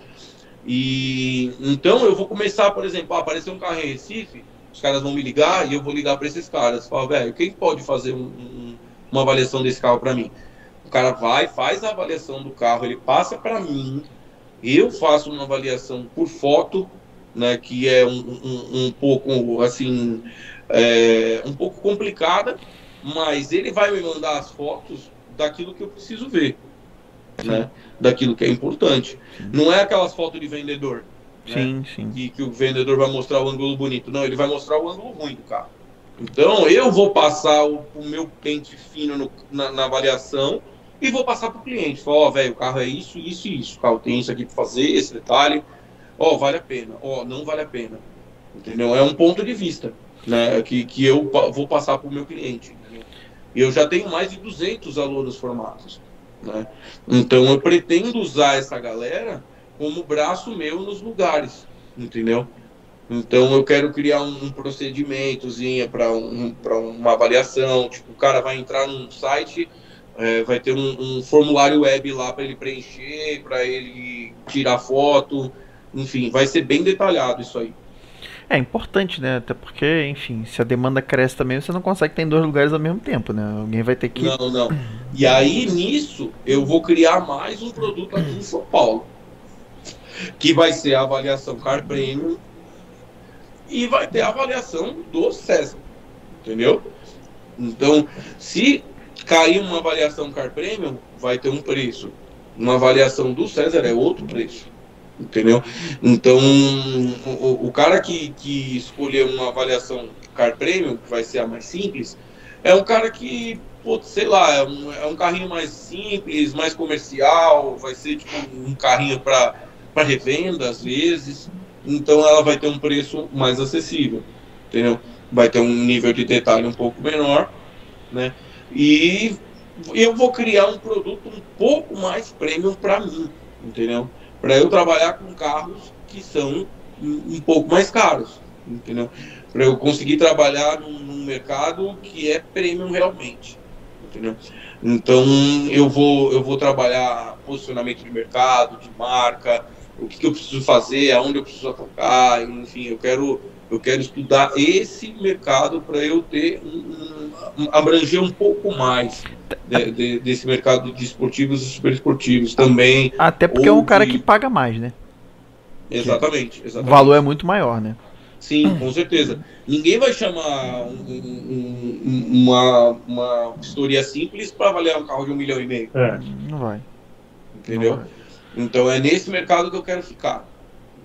Speaker 3: E então eu vou começar, por exemplo, a aparecer um carro em Recife, os caras vão me ligar e eu vou ligar para esses caras. Falo, velho, quem pode fazer um, um, uma avaliação desse carro para mim? O cara vai, faz a avaliação do carro, ele passa para mim, eu faço uma avaliação por foto, né, que é um, um, um pouco assim, é, um pouco complicada, mas ele vai me mandar as fotos daquilo que eu preciso ver, né, daquilo que é importante. Não é aquelas fotos de vendedor,
Speaker 2: Sim, né, sim.
Speaker 3: Que, que o vendedor vai mostrar o ângulo bonito, não, ele vai mostrar o ângulo ruim do carro. Então eu vou passar o, o meu pente fino no, na, na, avaliação e vou passar para o cliente. Ó, oh, velho, o carro é isso, isso e isso. O carro tem isso aqui para fazer, esse detalhe ó, oh, vale a pena, ó, oh, não vale a pena. Entendeu? É um ponto de vista, né, que, que eu vou passar para o meu cliente. Entendeu? Eu já tenho mais de 200 alunos formados, né? Então eu pretendo usar essa galera como braço meu nos lugares, entendeu? Então eu quero criar um, um procedimentozinho para um, uma avaliação. Tipo, o cara vai entrar num site, é, vai ter um, um formulário web lá para ele preencher, para ele tirar foto, enfim, vai ser bem detalhado isso aí.
Speaker 2: É importante, né? Até porque, enfim, se a demanda cresce também, você não consegue ter em dois lugares ao mesmo tempo, né? Alguém vai ter que.
Speaker 3: Não, não. E aí, nisso, eu vou criar mais um produto aqui em São Paulo. Que vai ser a avaliação Car Premium e vai ter a avaliação do César. Entendeu? Então, se cair uma avaliação Car Premium, vai ter um preço. Uma avaliação do César é outro preço entendeu? Então, o, o cara que, que escolher uma avaliação Car Premium, que vai ser a mais simples, é um cara que, pô, sei lá, é um, é um carrinho mais simples, mais comercial, vai ser tipo um carrinho para revenda às vezes, então ela vai ter um preço mais acessível, entendeu? Vai ter um nível de detalhe um pouco menor, né? E eu vou criar um produto um pouco mais premium para mim, entendeu? para eu trabalhar com carros que são um, pouco mais caros, entendeu? Para eu conseguir trabalhar num, num, mercado que é premium realmente, entendeu? Então eu vou eu vou trabalhar posicionamento de mercado, de marca, o que, que eu preciso fazer, aonde eu preciso atacar, enfim, eu quero eu quero estudar esse mercado para eu ter um, um, abranger um pouco mais de, de, desse mercado de esportivos e super esportivos também.
Speaker 2: Até porque é um cara que paga mais, né?
Speaker 3: Exatamente,
Speaker 2: exatamente. O valor é muito maior, né?
Speaker 3: Sim, com certeza. Ninguém vai chamar um, uma, uma história simples para avaliar um carro de um milhão e meio.
Speaker 2: É. Não vai.
Speaker 3: Entendeu? Não vai. Então é nesse mercado que eu quero ficar.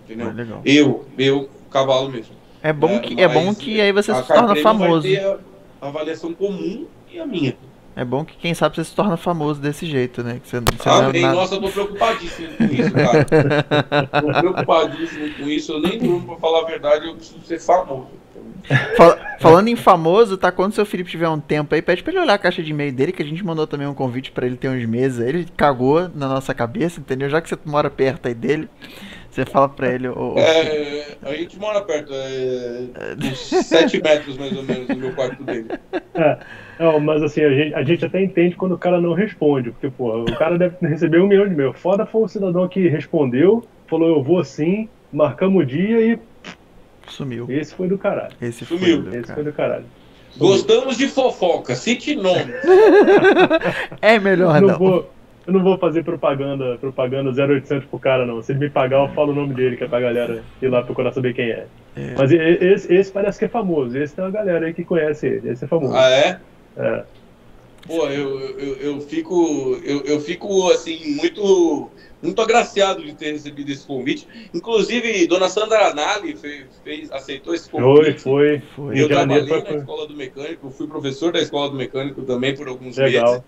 Speaker 3: Entendeu? É eu, eu, cavalo mesmo.
Speaker 2: É bom, é, que, é bom que aí você se torna famoso. Vai ter
Speaker 3: a avaliação comum e a minha.
Speaker 2: É bom que quem sabe você se torna famoso desse jeito, né? Que você,
Speaker 3: você Amém. Não é Nossa, eu tô preocupadíssimo com isso, cara. tô preocupadíssimo com isso. Eu nem durmo, pra falar a verdade, eu preciso ser famoso.
Speaker 2: Fal falando em famoso, tá? Quando o seu Felipe tiver um tempo aí, pede pra ele olhar a caixa de e-mail dele, que a gente mandou também um convite para ele ter uns meses. Ele cagou na nossa cabeça, entendeu? Já que você mora perto aí dele. Você fala pra ele. O,
Speaker 3: é, a gente mora perto, é, (laughs) uns 7 metros mais ou menos do meu quarto dele.
Speaker 1: É, não, mas assim, a gente, a gente até entende quando o cara não responde, porque, pô, o cara deve receber um milhão de e-mails. Foda foi o cidadão que respondeu, falou eu vou sim, marcamos o dia e.
Speaker 2: Sumiu.
Speaker 1: Esse foi do caralho.
Speaker 2: Esse Sumiu.
Speaker 1: Foi do Esse foi do caralho.
Speaker 3: Gostamos de fofoca, cite nomes. (laughs)
Speaker 2: é melhor não. não.
Speaker 1: Vou, eu não vou fazer propaganda, propaganda 0800 pro cara, não. Se ele me pagar, eu falo o nome dele, que é pra galera ir lá procurar saber quem é. é. Mas esse, esse, parece que é famoso. Esse tem uma galera aí que conhece ele. Esse é famoso.
Speaker 3: Ah, é?
Speaker 1: É.
Speaker 3: Pô, eu, eu, eu fico. Eu, eu fico assim, muito muito agraciado de ter recebido esse convite. Inclusive, dona Sandra Nali fez, fez, aceitou esse convite.
Speaker 1: Foi, foi. foi.
Speaker 3: Eu trabalhei foi, na escola do mecânico, fui professor da escola do mecânico também por alguns Legal. meses.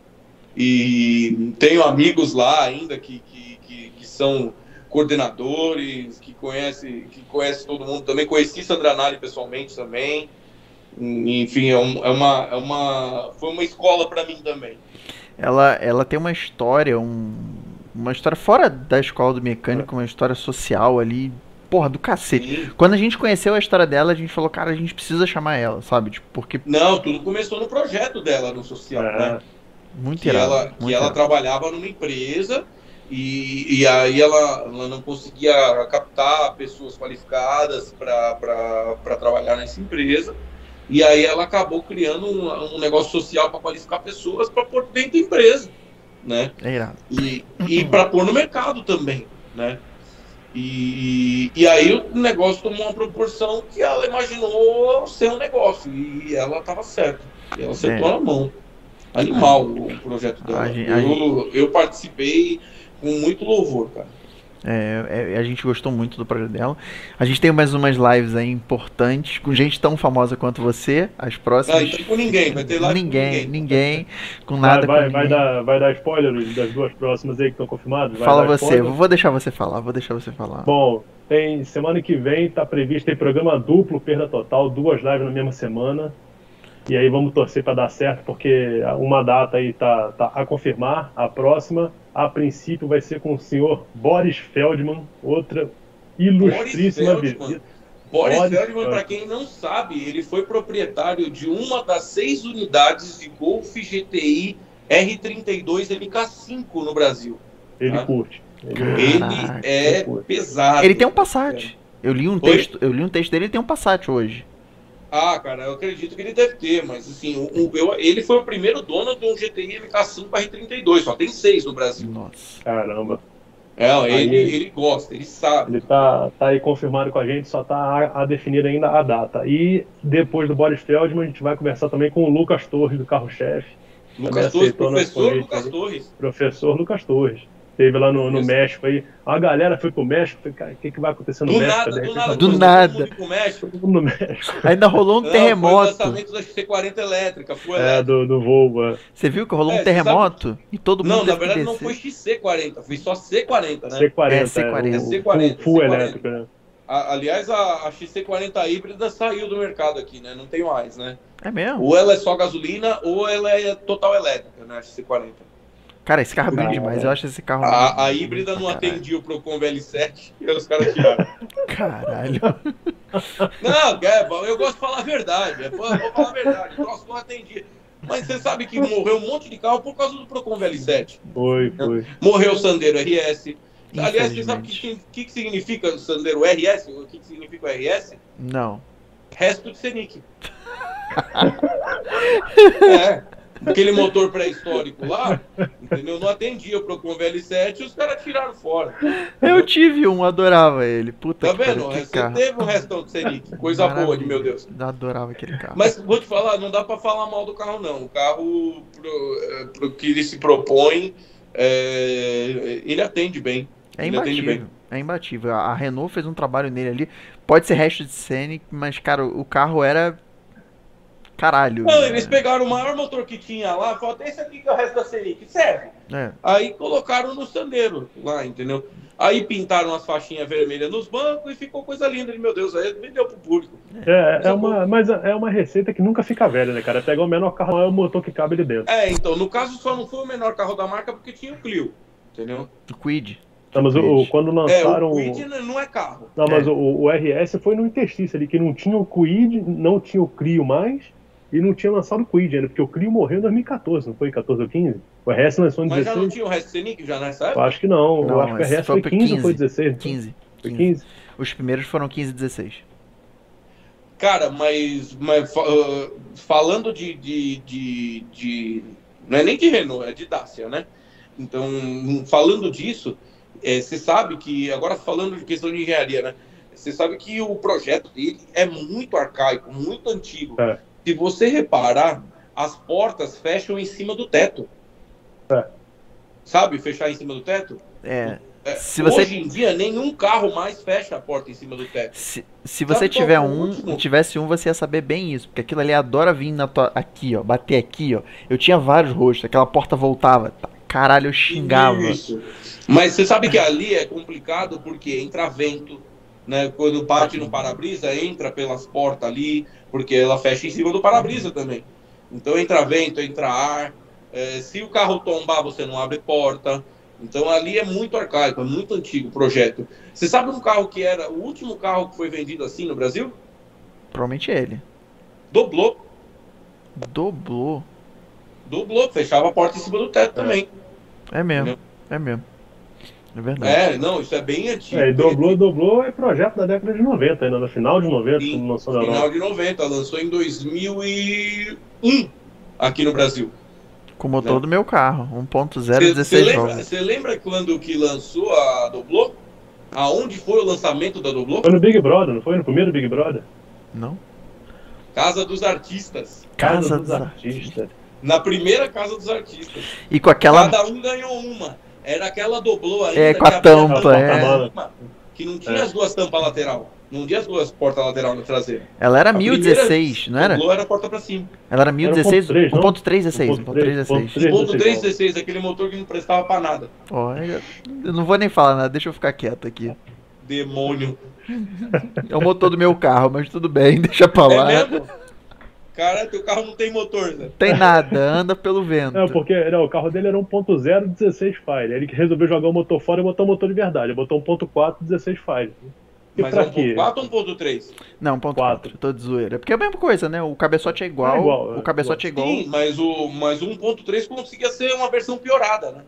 Speaker 3: E tenho amigos lá ainda que, que, que, que são coordenadores, que conhece, que conhece todo mundo também. Conheci Sandra Nali pessoalmente também. Enfim, é, um, é, uma, é uma. Foi uma escola para mim também.
Speaker 2: Ela, ela tem uma história, um, uma história fora da escola do mecânico, uma história social ali, porra, do cacete. Sim. Quando a gente conheceu a história dela, a gente falou, cara, a gente precisa chamar ela, sabe? Tipo, porque.
Speaker 3: Não, tudo começou no projeto dela no social, é. né?
Speaker 2: Muito
Speaker 3: que
Speaker 2: irado,
Speaker 3: ela,
Speaker 2: muito
Speaker 3: que ela trabalhava numa empresa e, e aí ela, ela não conseguia captar pessoas qualificadas para trabalhar nessa empresa. E aí ela acabou criando um, um negócio social para qualificar pessoas para pôr dentro da empresa, né?
Speaker 2: É irado.
Speaker 3: E, e para pôr no mercado também, né? E, e aí o negócio tomou uma proporção que ela imaginou ser um negócio. E ela estava certa. E ela acertou
Speaker 2: É.
Speaker 3: na mão. Animal o projeto dela.
Speaker 2: A gente- a
Speaker 3: eu, eu participei com muito louvor, cara.
Speaker 2: É, é, a gente gostou muito do projeto dela. A gente tem mais umas lives aí importantes, com gente tão famosa quanto você. As próximas.
Speaker 3: então com ninguém, vai ter lá
Speaker 2: ninguém, ninguém, com
Speaker 1: Vai,
Speaker 2: nada
Speaker 1: vai,
Speaker 2: com
Speaker 1: vai
Speaker 2: ninguém.
Speaker 1: dar, vai dar spoiler Luiz, das duas próximas aí que estão confirmadas? Vai
Speaker 2: Fala você,
Speaker 1: spoiler?
Speaker 2: vou deixar você falar, vou deixar você falar.
Speaker 1: Bom, tem semana que vem tá previsto tem programa duplo, perda total, duas lives na mesma semana. E aí vamos torcer para dar certo, porque uma data aí tá, tá a confirmar, a próxima, a princípio vai ser com o senhor Boris Feldman, outra ilustríssima
Speaker 3: Boris Feldman.
Speaker 1: visita.
Speaker 3: Boris
Speaker 1: Boris
Speaker 3: Feldman, para quem não sabe, ele foi proprietário de uma das seis unidades de Golf GTI R32 MK5 no Brasil.
Speaker 1: Ele
Speaker 3: Ah.
Speaker 1: curte. Ele-
Speaker 2: Caraca,
Speaker 3: é pesado.
Speaker 2: Ele tem um Passat. Eu li um
Speaker 3: Oi?
Speaker 2: texto, eu li um texto dele, ele tem um Passat hoje.
Speaker 3: Ah, cara, eu acredito que ele deve ter, mas assim, o- o- eu- ele foi o primeiro dono de um GTI MK5 R32, só tem seis no Brasil.
Speaker 2: Nossa.
Speaker 1: Caramba.
Speaker 3: É, ele,
Speaker 1: Aí-
Speaker 3: ele gosta, ele sabe.
Speaker 1: Ele tá, tá aí confirmado com a gente, só tá a, a definir ainda a data. E depois do Boris Feldman, a gente vai conversar também com o Lucas Torres, do Carro-Chefe.
Speaker 3: Lucas Torres, professor Lucas. Torres.
Speaker 1: professor Lucas Torres. Teve lá no, no. México aí. A galera foi pro México. Falei, cara, o que, que vai acontecer no
Speaker 3: Do
Speaker 1: México?
Speaker 3: nada,
Speaker 1: De
Speaker 3: do nada,
Speaker 2: Do
Speaker 3: todo
Speaker 2: nada.
Speaker 3: mundo México.
Speaker 1: todo mundo no México. (laughs)
Speaker 2: Ainda rolou um
Speaker 3: Não, Foi o
Speaker 2: terremoto.
Speaker 3: lançamento da XC40 elétrica, foi
Speaker 1: É,
Speaker 3: elétrica.
Speaker 1: do, do Volvo. é.
Speaker 2: Você viu que rolou
Speaker 3: É,
Speaker 2: um terremoto e todo mundo
Speaker 3: Não, na verdade não foi XC40, foi só C40, né?
Speaker 1: C40.
Speaker 2: É, C40.
Speaker 1: o
Speaker 3: C40,
Speaker 1: Full, full
Speaker 3: C40.
Speaker 1: elétrico, né?
Speaker 3: A- aliás, a, a XC40 híbrida saiu do mercado aqui, né? Não tem mais, né?
Speaker 2: É mesmo?
Speaker 3: Ou ela é só gasolina ou ela é total elétrica, né? A XC40.
Speaker 2: Cara, esse carro é bonito demais. Eu acho esse carro.
Speaker 3: A, a híbrida não
Speaker 2: Caralho.
Speaker 3: atendia o Procon VL7 e os caras tiraram.
Speaker 2: Caralho.
Speaker 3: Não, é, eu gosto de falar a verdade. é, Vou falar a verdade. O troço não atendia. Mas você sabe que morreu um monte de carro por causa do Procon VL7.
Speaker 1: Foi, foi.
Speaker 3: Morreu o Sandero RS. Aliás, você sabe o que, que, que significa o Sandero RS? O que, que significa o RS?
Speaker 2: Não.
Speaker 3: Resto de Senic. (laughs) é. Aquele motor pré-histórico lá, entendeu? Não atendia o Procon VL7 e os caras tiraram fora.
Speaker 2: Eu tive um, adorava ele. Puta
Speaker 3: Tá
Speaker 2: que pariu,
Speaker 3: vendo?
Speaker 2: que
Speaker 3: Você
Speaker 2: carro.
Speaker 3: teve um restão de Senic. Coisa boa de meu Deus.
Speaker 2: Eu adorava aquele carro.
Speaker 3: Mas vou te falar, não dá pra falar mal do carro, não. O carro, pro, é, pro que ele se propõe, é, ele atende bem.
Speaker 2: É
Speaker 3: ele atende
Speaker 2: imbatível. É imbatível. A a Renault fez um trabalho nele ali. Pode ser resto de Scenic, mas, cara, o carro era. Caralho.
Speaker 3: Não,
Speaker 2: né?
Speaker 3: eles pegaram o maior motor que tinha lá, falaram, esse aqui que é o resto da Senic, serve.
Speaker 2: É.
Speaker 3: Aí colocaram no Sandero lá, entendeu? Aí pintaram as faixinhas vermelhas nos bancos e ficou coisa linda. Meu Deus, aí vendeu pro público.
Speaker 1: É, é uma, mas é uma receita que nunca fica velha, né, cara? É Pegar o menor carro, é o motor que cabe ali dentro.
Speaker 3: É, então, no caso só não foi o menor carro da marca porque tinha o Clio, entendeu?
Speaker 2: O Quid.
Speaker 1: Não, mas o, o- quando
Speaker 3: É,
Speaker 1: lançaram.
Speaker 3: o Quid não é carro.
Speaker 1: Não, mas
Speaker 2: É.
Speaker 1: o, o RS foi no interstício ali, que não tinha o Quid, não tinha o Clio mais, e não tinha lançado o Quid ainda, porque o Clio morreu em 2014, não foi 14 ou 15? O RS lançou em
Speaker 3: Mas já não
Speaker 1: 16?
Speaker 3: tinha o resto Senic já nessa
Speaker 1: Eu
Speaker 3: época?
Speaker 1: acho que não,
Speaker 2: Não,
Speaker 1: eu acho que o RS
Speaker 2: foi
Speaker 1: foi
Speaker 2: pro
Speaker 1: 15 ou foi
Speaker 2: 15.
Speaker 1: 16?
Speaker 2: 15.
Speaker 1: Foi
Speaker 2: 15.
Speaker 1: 15.
Speaker 2: Os primeiros foram 15 e 16.
Speaker 3: Cara, mas, mas ah, falando de, de, de, de- Não é nem de Renault, é de Dacia, né? Então, falando disso, eh, você sabe que. Agora falando de questão de engenharia, né? Você sabe que o projeto dele é muito arcaico, muito antigo.
Speaker 1: É.
Speaker 3: Se você reparar, as portas fecham em cima do teto.
Speaker 1: É.
Speaker 3: Sabe, fechar em cima do teto?
Speaker 2: É.
Speaker 3: É,
Speaker 2: Se você-
Speaker 3: Hoje em dia, nenhum carro mais fecha a porta em cima do teto.
Speaker 2: Se, se você
Speaker 3: Sabe
Speaker 2: tiver
Speaker 3: o
Speaker 2: um,
Speaker 3: último?
Speaker 2: tivesse um, você ia saber bem isso. Porque aquilo ali adora vir na tua. Aqui, ó. Bater aqui, ó. Eu tinha vários rostos. Aquela porta voltava. tá, Caralho, eu xingava.
Speaker 3: Isso. Mas você sabe que ali é complicado porque entra vento, né? Quando bate no para-brisa, entra pelas portas ali, porque ela fecha em cima do para-brisa também. Então entra vento, entra ar. É, se o carro tombar, você não abre porta. Então ali é muito arcaico, é muito antigo o projeto. Você sabe um carro que era o último carro que foi vendido assim no Brasil?
Speaker 2: Provavelmente ele.
Speaker 3: Doblou.
Speaker 2: Doblou.
Speaker 3: Doblou, fechava a porta em cima do teto também.
Speaker 2: É mesmo.
Speaker 3: Entendeu?
Speaker 2: É mesmo. É verdade.
Speaker 3: É, não, isso é bem antigo.
Speaker 1: É, e dobrou é projeto da década de 90, ainda no final de 90,
Speaker 3: Sim,
Speaker 1: quando lançou na
Speaker 3: Final de 90, lançou em 2001 aqui no Brasil.
Speaker 2: Com o motor
Speaker 3: Né?
Speaker 2: do meu carro. 1.0,
Speaker 3: Você
Speaker 2: 16
Speaker 3: lembra,
Speaker 2: volts.
Speaker 3: cê lembra quando que lançou a Doblô? Aonde foi o lançamento da Doblô?
Speaker 1: Foi no Big Brother, não foi? No primeiro Big Brother?
Speaker 2: Não?
Speaker 3: Casa dos Artistas.
Speaker 2: Casa dos Artistas.
Speaker 3: Na primeira Casa dos Artistas.
Speaker 2: E com aquela.
Speaker 3: Cada um ganhou uma. Era aquela Doblô ainda.
Speaker 2: É, com a tampa,
Speaker 3: tampa
Speaker 2: é.
Speaker 3: Que não tinha
Speaker 1: É.
Speaker 3: as duas tampas lateral. Não tinha as duas portas lateral na traseira.
Speaker 2: Ela era
Speaker 3: A
Speaker 2: 1016, não era?
Speaker 3: Doblô era porta pra cima.
Speaker 2: Ela era 1016.
Speaker 1: 1.3, não?
Speaker 2: 1.316. 1.316.
Speaker 1: 1.3.
Speaker 3: Ponto 316, aquele motor que não prestava pra nada.
Speaker 2: Olha, eu não vou nem falar nada, deixa eu ficar quieto aqui.
Speaker 3: Demônio.
Speaker 2: É o motor do meu carro, mas tudo bem, (laughs) deixa pra
Speaker 3: É
Speaker 2: lá.
Speaker 3: mesmo? Cara, teu carro não tem motor, né?
Speaker 2: Tem nada, anda pelo vento.
Speaker 1: Não, porque não, o carro dele era 1.0 16 Fire. Ele que resolveu jogar o motor fora e botar o motor de verdade. Ele botou 1.4 16 Fire. E
Speaker 3: Mas
Speaker 1: pra
Speaker 3: é
Speaker 1: quê?
Speaker 3: 1.4 ou 1.3?
Speaker 2: Não, ponto
Speaker 1: Quatro.
Speaker 2: 4, tô de zoeira. Porque é a mesma coisa, né? O cabeçote é igual,
Speaker 1: É igual, é
Speaker 2: o cabeçote é igual.
Speaker 3: Sim, mas o, mas o 1.3 conseguia ser uma versão piorada, né?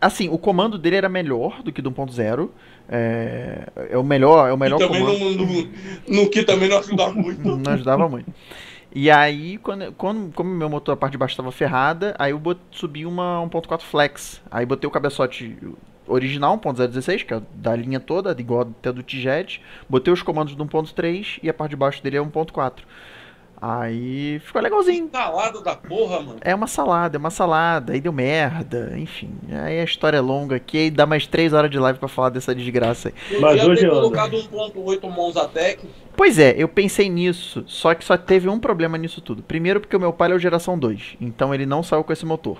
Speaker 2: Assim, o comando dele era melhor do que do 1.0. É, é o melhor, é o melhor
Speaker 3: e também
Speaker 2: comando.
Speaker 3: no, no, no que também não ajuda (laughs) muito.
Speaker 2: Não ajudava muito. E aí, quando, quando, como meu motor, a parte de baixo estava ferrada, aí eu bot, subi uma 1.4 Flex. Aí botei o cabeçote original, 1.016, que é da linha toda, igual até do T-Jet. Botei os comandos do 1.3 e a parte de baixo dele é 1.4. Aí ficou legalzinho.
Speaker 3: Calado da porra, mano.
Speaker 2: É uma salada, é uma salada, aí deu merda, enfim. Aí a história é longa aqui, aí dá mais 3 horas de live pra falar dessa desgraça aí.
Speaker 1: Mas hoje
Speaker 3: ter
Speaker 1: anda.
Speaker 3: colocado 1.8 Monzatec.
Speaker 2: Pois é, eu pensei nisso, só que só teve um problema nisso tudo. Primeiro porque o meu pai é o geração 2, então ele não saiu com esse motor.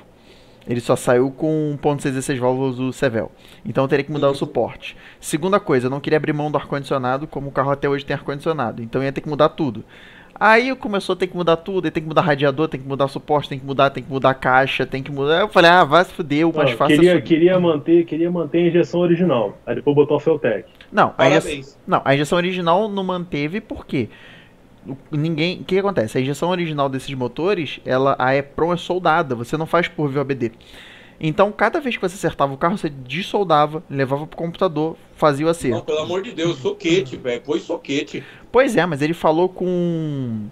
Speaker 2: Ele só saiu com 1.16 válvulas do Sevel. Então eu teria que mudar o suporte. Segunda coisa, eu não queria abrir mão do ar-condicionado, como o carro até hoje tem ar-condicionado. Então eu ia ter que mudar tudo. Aí começou a ter que mudar tudo, aí tem que mudar radiador, tem que mudar suporte, tem que mudar, tem que mudar a caixa, tem que mudar. Eu falei, ah, vai se fuder, o mais fácil é
Speaker 1: queria,
Speaker 2: subir.
Speaker 1: queria, manter, queria manter a injeção original. Aí depois botou a Feltec.
Speaker 2: Não, a injeção, não, a injeção original não manteve porque o- ninguém, o que acontece? A injeção original desses motores, ela a EPROM é soldada, você não faz por VOBD. Então, cada vez que você acertava o carro, você dessoldava, levava pro computador, fazia o
Speaker 3: Não,
Speaker 2: acerto.
Speaker 3: pelo amor de Deus, soquete, velho. Põe soquete.
Speaker 2: Pois é, mas ele falou com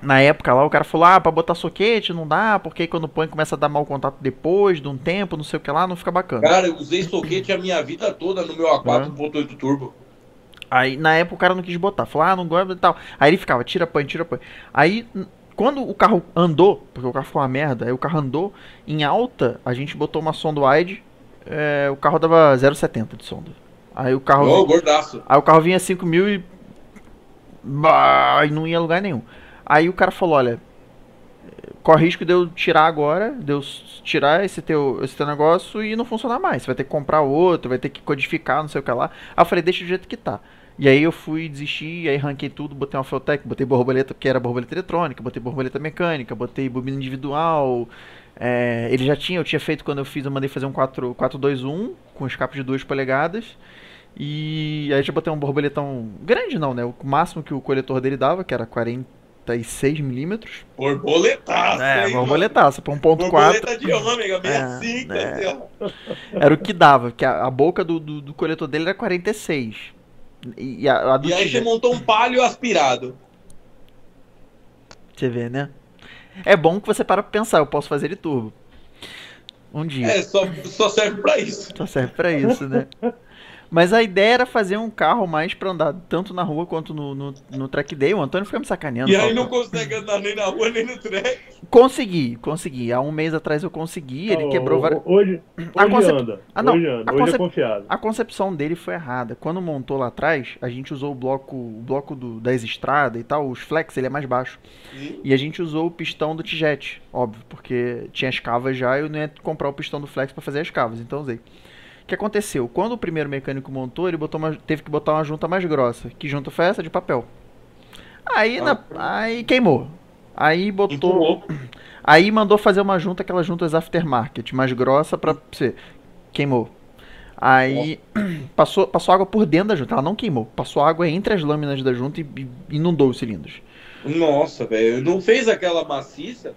Speaker 2: na época lá, o cara falou: "Ah, para botar soquete não dá, porque aí quando põe começa a dar mau contato depois de um tempo, não sei o que lá, não fica bacana".
Speaker 3: Cara, eu usei soquete a minha vida toda no meu A4 1.8 Turbo.
Speaker 2: Aí na época o cara não quis botar, falou, ah, não gosta e tal. Aí ele ficava, tira põe, tira põe. Aí quando o carro andou, porque o carro ficou uma merda, aí o carro andou, em alta, a gente botou uma sonda wide, é, o carro dava 0,70 de sonda. Aí o carro.
Speaker 3: Ô, gordaço.
Speaker 2: Aí o carro vinha 5 mil e. Bah, e não ia a lugar nenhum. Aí o cara falou: olha, corre risco de eu tirar agora, de eu tirar esse teu, esse teu negócio e não funcionar mais. Você vai ter que comprar outro, vai ter que codificar, não sei o que lá. Aí eu falei: deixa do jeito que tá. E aí eu fui desistir, aí ranquei tudo, botei uma Feltec, botei borboleta, porque era borboleta eletrônica, botei borboleta mecânica, botei bobina individual. É, ele já tinha, eu tinha feito quando eu fiz, eu mandei fazer um 4, 421 com escape de 2 polegadas. E aí já botei um borboletão grande não, né? O máximo que o coletor dele dava, que era 46 milímetros.
Speaker 3: Borboletaço,
Speaker 2: É,
Speaker 3: hein,
Speaker 2: borboletaça, pra 1.4.
Speaker 3: mano? Borboleta de ômega, 65, (laughs)
Speaker 2: É,
Speaker 3: ó.
Speaker 2: Era o que dava, que a, a boca do, do, do coletor dele era 46. E a, a do
Speaker 3: E aí você montou um palio aspirado.
Speaker 2: Você vê, né? É bom que você para pra pensar, eu posso fazer ele turbo. Um dia.
Speaker 3: É, só, só serve pra isso.
Speaker 2: Só serve pra isso, né? (laughs) Mas a ideia era fazer um carro mais pra andar tanto na rua quanto no, no, no track day. O Antônio fica me sacaneando.
Speaker 3: E aí não consegue andar nem na rua, nem no trem.
Speaker 2: Consegui, consegui. Há um mês atrás eu consegui. Ele
Speaker 1: Ó,
Speaker 2: quebrou várias.
Speaker 1: Hoje,
Speaker 2: A
Speaker 1: hoje
Speaker 2: concep-
Speaker 1: anda.
Speaker 2: Ah, não.
Speaker 1: Hoje anda.
Speaker 2: A
Speaker 1: Hoje
Speaker 2: concep-
Speaker 1: é confiável.
Speaker 2: A concepção dele foi errada. Quando montou lá atrás, a gente usou o bloco, o bloco do, das estradas e tal, os flex, ele é mais baixo. E a gente usou o pistão do T-Jet, óbvio, porque tinha as cavas já e eu não ia comprar o pistão do flex pra fazer as cavas, então usei. O que aconteceu? Quando o primeiro mecânico montou, ele botou uma- teve que botar uma junta mais grossa. Que junta foi essa? De papel. Aí, na- aí queimou. Aí botou.
Speaker 3: Empurrou. (clears throat)
Speaker 2: Aí mandou fazer uma junta, aquelas juntas aftermarket, mais grossa pra você. Queimou. Aí (clears throat) passou, passou água por dentro da junta. Ela não queimou. Passou água entre as lâminas da junta e, e inundou os cilindros.
Speaker 3: Nossa, velho. Não fez aquela maciça?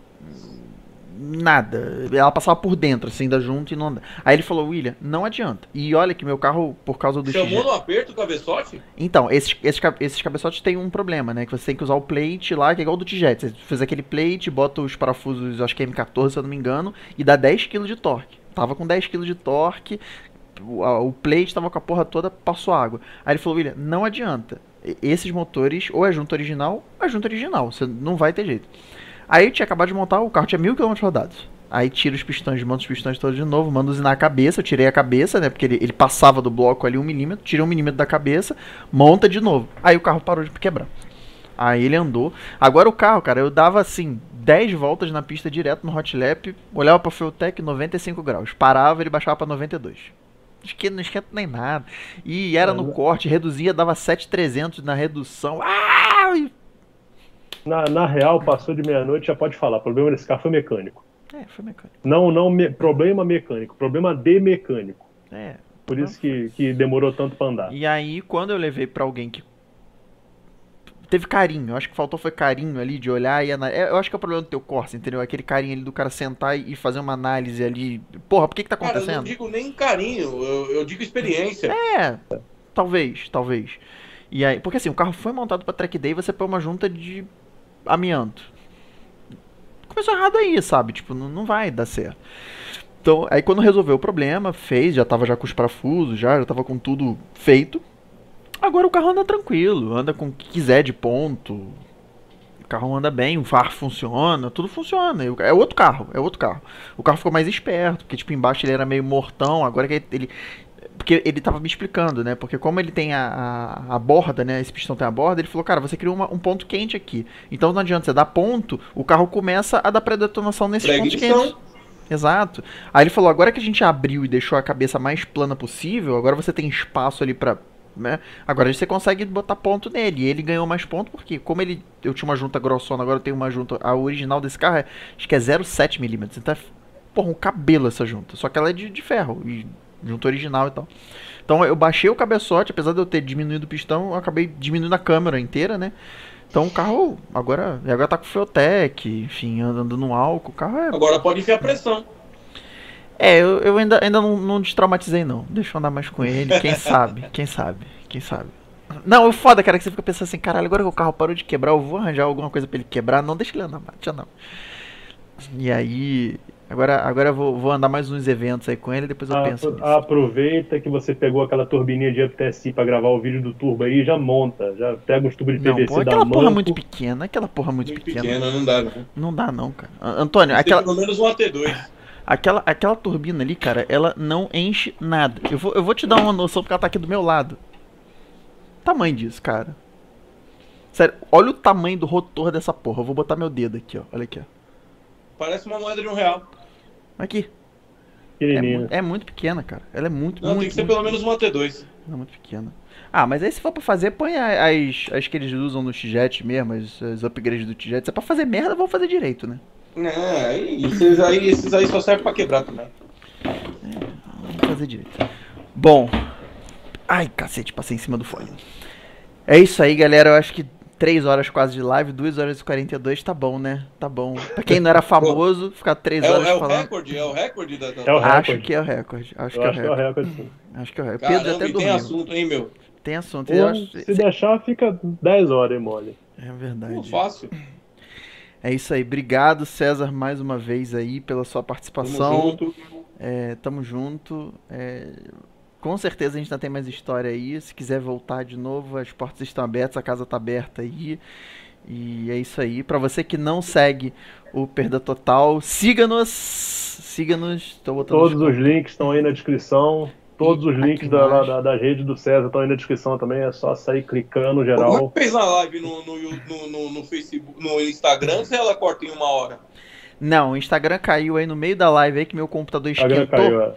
Speaker 2: Nada. Ela passava por dentro, assim, da junta e não andava. Aí ele falou, William, não adianta. E olha que meu carro, por causa do
Speaker 3: Chamou
Speaker 2: XG...
Speaker 3: no aperto o cabeçote?
Speaker 2: Então, esses, esses, esses cabeçotes têm um problema, né? Que você tem que usar o plate lá, que é igual do T-Jet. Você fez aquele plate, bota os parafusos, acho que é M14, se eu não me engano, e dá 10 kg de torque. Tava com 10 kg de torque, o, a- o plate tava com a porra toda, passou água. Aí ele falou, William, não adianta. Esses motores, ou é junta original, ou é junta original. Você não vai ter jeito. Aí eu tinha acabado de montar, o carro tinha mil quilômetros rodados. Aí tira os pistões, monta os pistões todos de novo, manda usinar a cabeça, eu tirei a cabeça, né? Porque ele, ele passava do bloco ali um milímetro, tira um milímetro da cabeça, monta de novo. Aí o carro parou de quebrar. Aí ele andou. Agora o carro, cara, eu dava assim, 10 voltas na pista direto no hot lap, olhava pra Fueltech 95 graus. Parava, ele baixava pra 92. Esquenta, não esquenta nem nada. E era no corte, reduzia, dava 7,300 na redução. Ah!
Speaker 1: Na, na real, passou de meia-noite, já pode falar. O problema desse carro foi mecânico.
Speaker 2: É, foi mecânico.
Speaker 1: Não, não me- problema mecânico, problema de mecânico.
Speaker 2: É.
Speaker 1: Por isso que, que demorou tanto pra andar.
Speaker 2: E aí, quando eu levei pra alguém que teve carinho, eu acho que faltou foi carinho ali de olhar e analisar. Eu acho que é o problema do teu Corsa, entendeu? Aquele carinho ali do cara sentar e fazer uma análise ali. Porra, por que que tá
Speaker 3: Cara, eu não
Speaker 2: acontecendo?
Speaker 3: digo nem carinho, eu, eu digo experiência.
Speaker 2: É, talvez, talvez. E aí, porque assim, o carro foi montado pra track day e você põe uma junta de amianto. Começou errado aí, sabe? Tipo, não, não vai dar certo. Então, aí quando resolveu o problema, fez, já tava já com os parafusos, já, já tava com tudo feito. Agora o carro anda tranquilo, anda com o que quiser de ponto. O carro anda bem, o far funciona, tudo funciona. É outro carro, é outro carro. O carro ficou mais esperto, porque tipo, embaixo ele era meio mortão, agora que ele porque ele tava me explicando, né? Porque como ele tem a, a, a borda, né? Esse pistão tem a borda, ele falou, cara, você criou uma- um ponto quente aqui. Então não adianta você dar ponto, o carro começa a dar predetonação nesses pontos
Speaker 3: Preguição.
Speaker 2: quentes. Exato. Aí ele falou, agora que a gente abriu e deixou a cabeça mais plana possível, agora você tem espaço ali pra. Né? Agora você consegue botar ponto nele. E ele ganhou mais ponto porque, como ele. Eu tinha uma junta grossona, agora eu tenho uma junta. A original desse carro é, acho que é 0,7mm. Então é, porra, um cabelo essa junta. Só que ela é de, de ferro. E junta original e tal. Então eu baixei o cabeçote, apesar de eu ter diminuído o pistão, eu acabei diminuindo a câmera inteira, né? Então o carro agora, agora tá com Fueltech, enfim, andando no álcool, o carro é.
Speaker 3: Agora pode enfiar pressão.
Speaker 2: É, eu, eu ainda, ainda não, não destraumatizei não. Deixa eu andar mais com ele, quem (laughs) sabe, quem sabe, quem sabe. Não, o foda, cara, é que você fica pensando assim, caralho, agora que o carro parou de quebrar, eu vou arranjar alguma coisa pra ele quebrar. Não, deixa ele andar mais, deixa não. E aí, agora, agora eu vou, vou andar mais uns eventos aí com ele, depois eu penso
Speaker 1: Apro-
Speaker 2: nisso.
Speaker 1: Aproveita que você pegou aquela turbininha de UPTSI pra gravar o vídeo do turbo aí, já monta, já pega uns tubos de
Speaker 2: Não,
Speaker 1: PVC
Speaker 2: pô,
Speaker 1: da
Speaker 2: aquela porra
Speaker 1: Manco.
Speaker 2: muito pequena, aquela porra muito,
Speaker 3: Muito
Speaker 2: pequena.
Speaker 3: pequena, não dá, não.
Speaker 2: Não dá não, cara. A- Antônio, aquela,
Speaker 3: pelo menos um AT2.
Speaker 2: aquela, aquela turbina ali, cara, ela não enche nada. Eu vou, eu vou te dar uma noção porque ela tá aqui do meu lado. Tamanho disso, cara. Sério, olha o tamanho do rotor dessa porra. Eu vou botar meu dedo aqui, ó. Olha aqui, ó.
Speaker 3: Parece uma moeda de um real.
Speaker 2: Aqui. É, mu- é muito pequena, cara. Ela é muito,
Speaker 3: Não,
Speaker 2: muito,
Speaker 3: tem que ser
Speaker 2: muito,
Speaker 3: pelo menos um AT2.
Speaker 2: é muito pequena. Ah, mas aí se for pra fazer, põe as, as que eles usam no T-Jet mesmo, as, as upgrades do T-Jet. Se é pra fazer merda, vamos fazer direito, né?
Speaker 3: É, aí, esses aí, esses aí só servem pra quebrar também.
Speaker 2: Vamos fazer direito. Bom. Ai, cacete, passei em cima do fone. É isso aí, galera. Eu acho que 3 horas quase de live, 2 horas e 42, tá bom, né? Tá bom. Pra quem não era (laughs) famoso, ficar 3
Speaker 3: É, o-
Speaker 2: horas
Speaker 3: é o
Speaker 2: falando.
Speaker 3: recorde, é o recorde da. da-
Speaker 1: É o
Speaker 2: Acho
Speaker 1: recorde.
Speaker 2: que é o recorde. Acho que é o
Speaker 1: acho que é o
Speaker 2: recorde.
Speaker 1: recorde sim.
Speaker 2: Acho que é o recorde. Pedro até
Speaker 3: e tem
Speaker 2: dormiu.
Speaker 3: assunto, hein, meu?
Speaker 2: Tem assunto.
Speaker 1: Ou,
Speaker 2: acho...
Speaker 1: se deixar, fica 10 horas, hein, mole.
Speaker 2: É
Speaker 3: Não
Speaker 2: verdade.
Speaker 3: fácil.
Speaker 2: É isso aí. Obrigado, César, mais uma vez aí pela sua
Speaker 3: Tamo
Speaker 2: participação.
Speaker 3: junto.
Speaker 2: É, tamo junto. É, com certeza a gente ainda tem mais história aí. Se quiser voltar de novo, as portas estão abertas, a casa tá aberta aí. E é isso aí. Pra você que não segue o Perda Total, siga-nos. Siga-nos.
Speaker 1: Todos os links estão aí na descrição. Todos
Speaker 2: E
Speaker 1: os links da, da, da rede do César estão aí na descrição também. É só sair clicando
Speaker 3: Como é
Speaker 1: geral.
Speaker 3: que fez na live no, no, no, no, no Facebook, no Instagram, se ela corta em uma hora?
Speaker 2: Não, o Instagram caiu aí no meio da live aí que meu computador
Speaker 1: Instagram
Speaker 2: esquentou.
Speaker 1: caiu. é.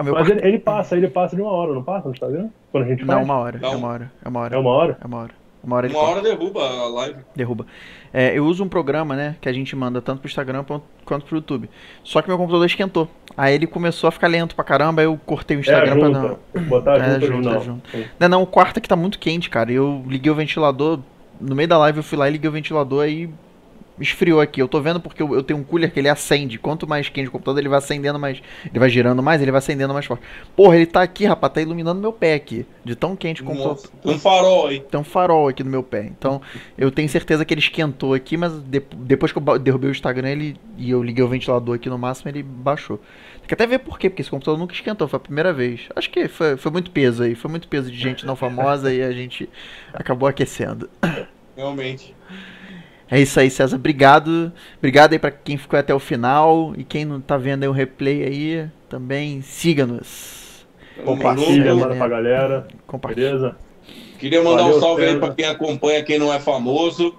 Speaker 2: Ah, meu
Speaker 1: Mas
Speaker 2: par-
Speaker 1: ele, ele passa, ele passa de uma hora, não passa no Instagram? Quando a gente
Speaker 2: Não,
Speaker 1: faz?
Speaker 2: uma hora. É
Speaker 3: Não.
Speaker 2: uma hora. É uma hora.
Speaker 1: É uma hora?
Speaker 2: É uma hora. Uma hora ele
Speaker 3: Uma hora derruba a live.
Speaker 2: Derruba. É, eu uso um programa, né, que a gente manda tanto pro Instagram quanto pro YouTube. Só que meu computador esquentou. Aí ele começou a ficar lento pra caramba, aí eu cortei o
Speaker 1: É
Speaker 2: Instagram pra
Speaker 1: junta.
Speaker 2: não.
Speaker 1: Botar
Speaker 2: É,
Speaker 1: junta
Speaker 2: junta,
Speaker 1: original.
Speaker 2: junta.
Speaker 1: Sim.
Speaker 2: Não, não, o quarto aqui tá muito quente, cara. Eu liguei o ventilador. No meio da live eu fui lá e liguei o ventilador aí Esfriou aqui. Eu tô vendo porque eu, eu tenho um cooler que ele acende. Quanto mais quente o computador, ele vai acendendo mais. Ele vai girando mais, ele vai acendendo mais forte. Porra, ele tá aqui, rapaz, tá iluminando meu pé aqui. De tão quente o computador.
Speaker 3: Nossa, tem um farol aí.
Speaker 2: Tem um farol aqui no meu pé. Então, eu tenho certeza que ele esquentou aqui, mas de- depois que eu derrubei o Instagram ele, e eu liguei o ventilador aqui no máximo, ele baixou. Tem que até ver por quê, porque esse computador nunca esquentou, foi a primeira vez. Acho que foi, foi muito peso aí, foi muito peso de gente não famosa e a gente acabou aquecendo.
Speaker 3: Realmente.
Speaker 2: É isso aí, César. Obrigado. Obrigado aí pra quem ficou até o final. E quem não tá vendo aí o replay aí, também siga-nos.
Speaker 1: Compartilha, manda pra galera.
Speaker 2: Compartilha.
Speaker 1: Beleza?
Speaker 3: Queria mandar
Speaker 1: Valeu,
Speaker 3: um salve aí
Speaker 1: César.
Speaker 3: pra quem acompanha, quem não é famoso.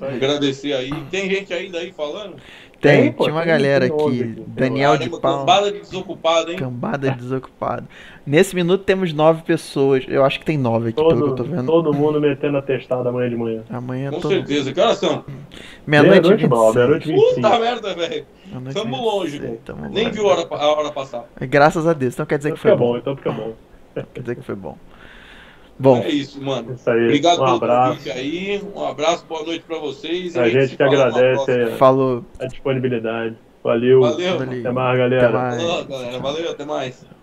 Speaker 1: Aí.
Speaker 3: Agradecer aí. Tem gente ainda aí falando?
Speaker 2: Tem,
Speaker 1: Tem, pô,
Speaker 2: tinha uma
Speaker 1: tem-
Speaker 2: galera aqui.
Speaker 1: aqui.
Speaker 2: Daniel de
Speaker 3: Caramba,
Speaker 2: Paula.
Speaker 3: Cambada de desocupado, hein?
Speaker 2: Cambada de desocupado. Nesse minuto temos nove pessoas. Eu acho que tem nove aqui, pelo que eu tô
Speaker 1: Todo,
Speaker 2: vendo.
Speaker 1: todo mundo metendo a testada amanhã de manhã.
Speaker 2: Amanhã
Speaker 3: Com
Speaker 2: todo...
Speaker 3: certeza. Que horas são?
Speaker 2: Meia-noite e
Speaker 1: Meia-noite, mal,
Speaker 2: 26.
Speaker 1: meia-noite 25.
Speaker 3: Puta merda, velho. Tamo
Speaker 2: 26,
Speaker 3: longe, velho.
Speaker 2: tamo
Speaker 3: Nem viu a hora, a hora passar.
Speaker 2: Graças a Deus. Então quer dizer
Speaker 1: Então
Speaker 2: que foi
Speaker 1: fica
Speaker 2: bom.
Speaker 1: bom, então fica bom.
Speaker 2: Quer dizer que foi bom. Bom,
Speaker 3: É isso, mano.
Speaker 1: Isso aí.
Speaker 3: Obrigado
Speaker 1: um
Speaker 3: pelo
Speaker 1: abraço.
Speaker 3: convite aí. Um abraço, boa noite pra vocês.
Speaker 1: A gente
Speaker 3: se
Speaker 1: que agradece
Speaker 2: falou.
Speaker 1: a disponibilidade. Valeu.
Speaker 3: Valeu.
Speaker 2: Valeu.
Speaker 1: Até mais, galera.
Speaker 2: Até mais.
Speaker 3: Valeu, até mais.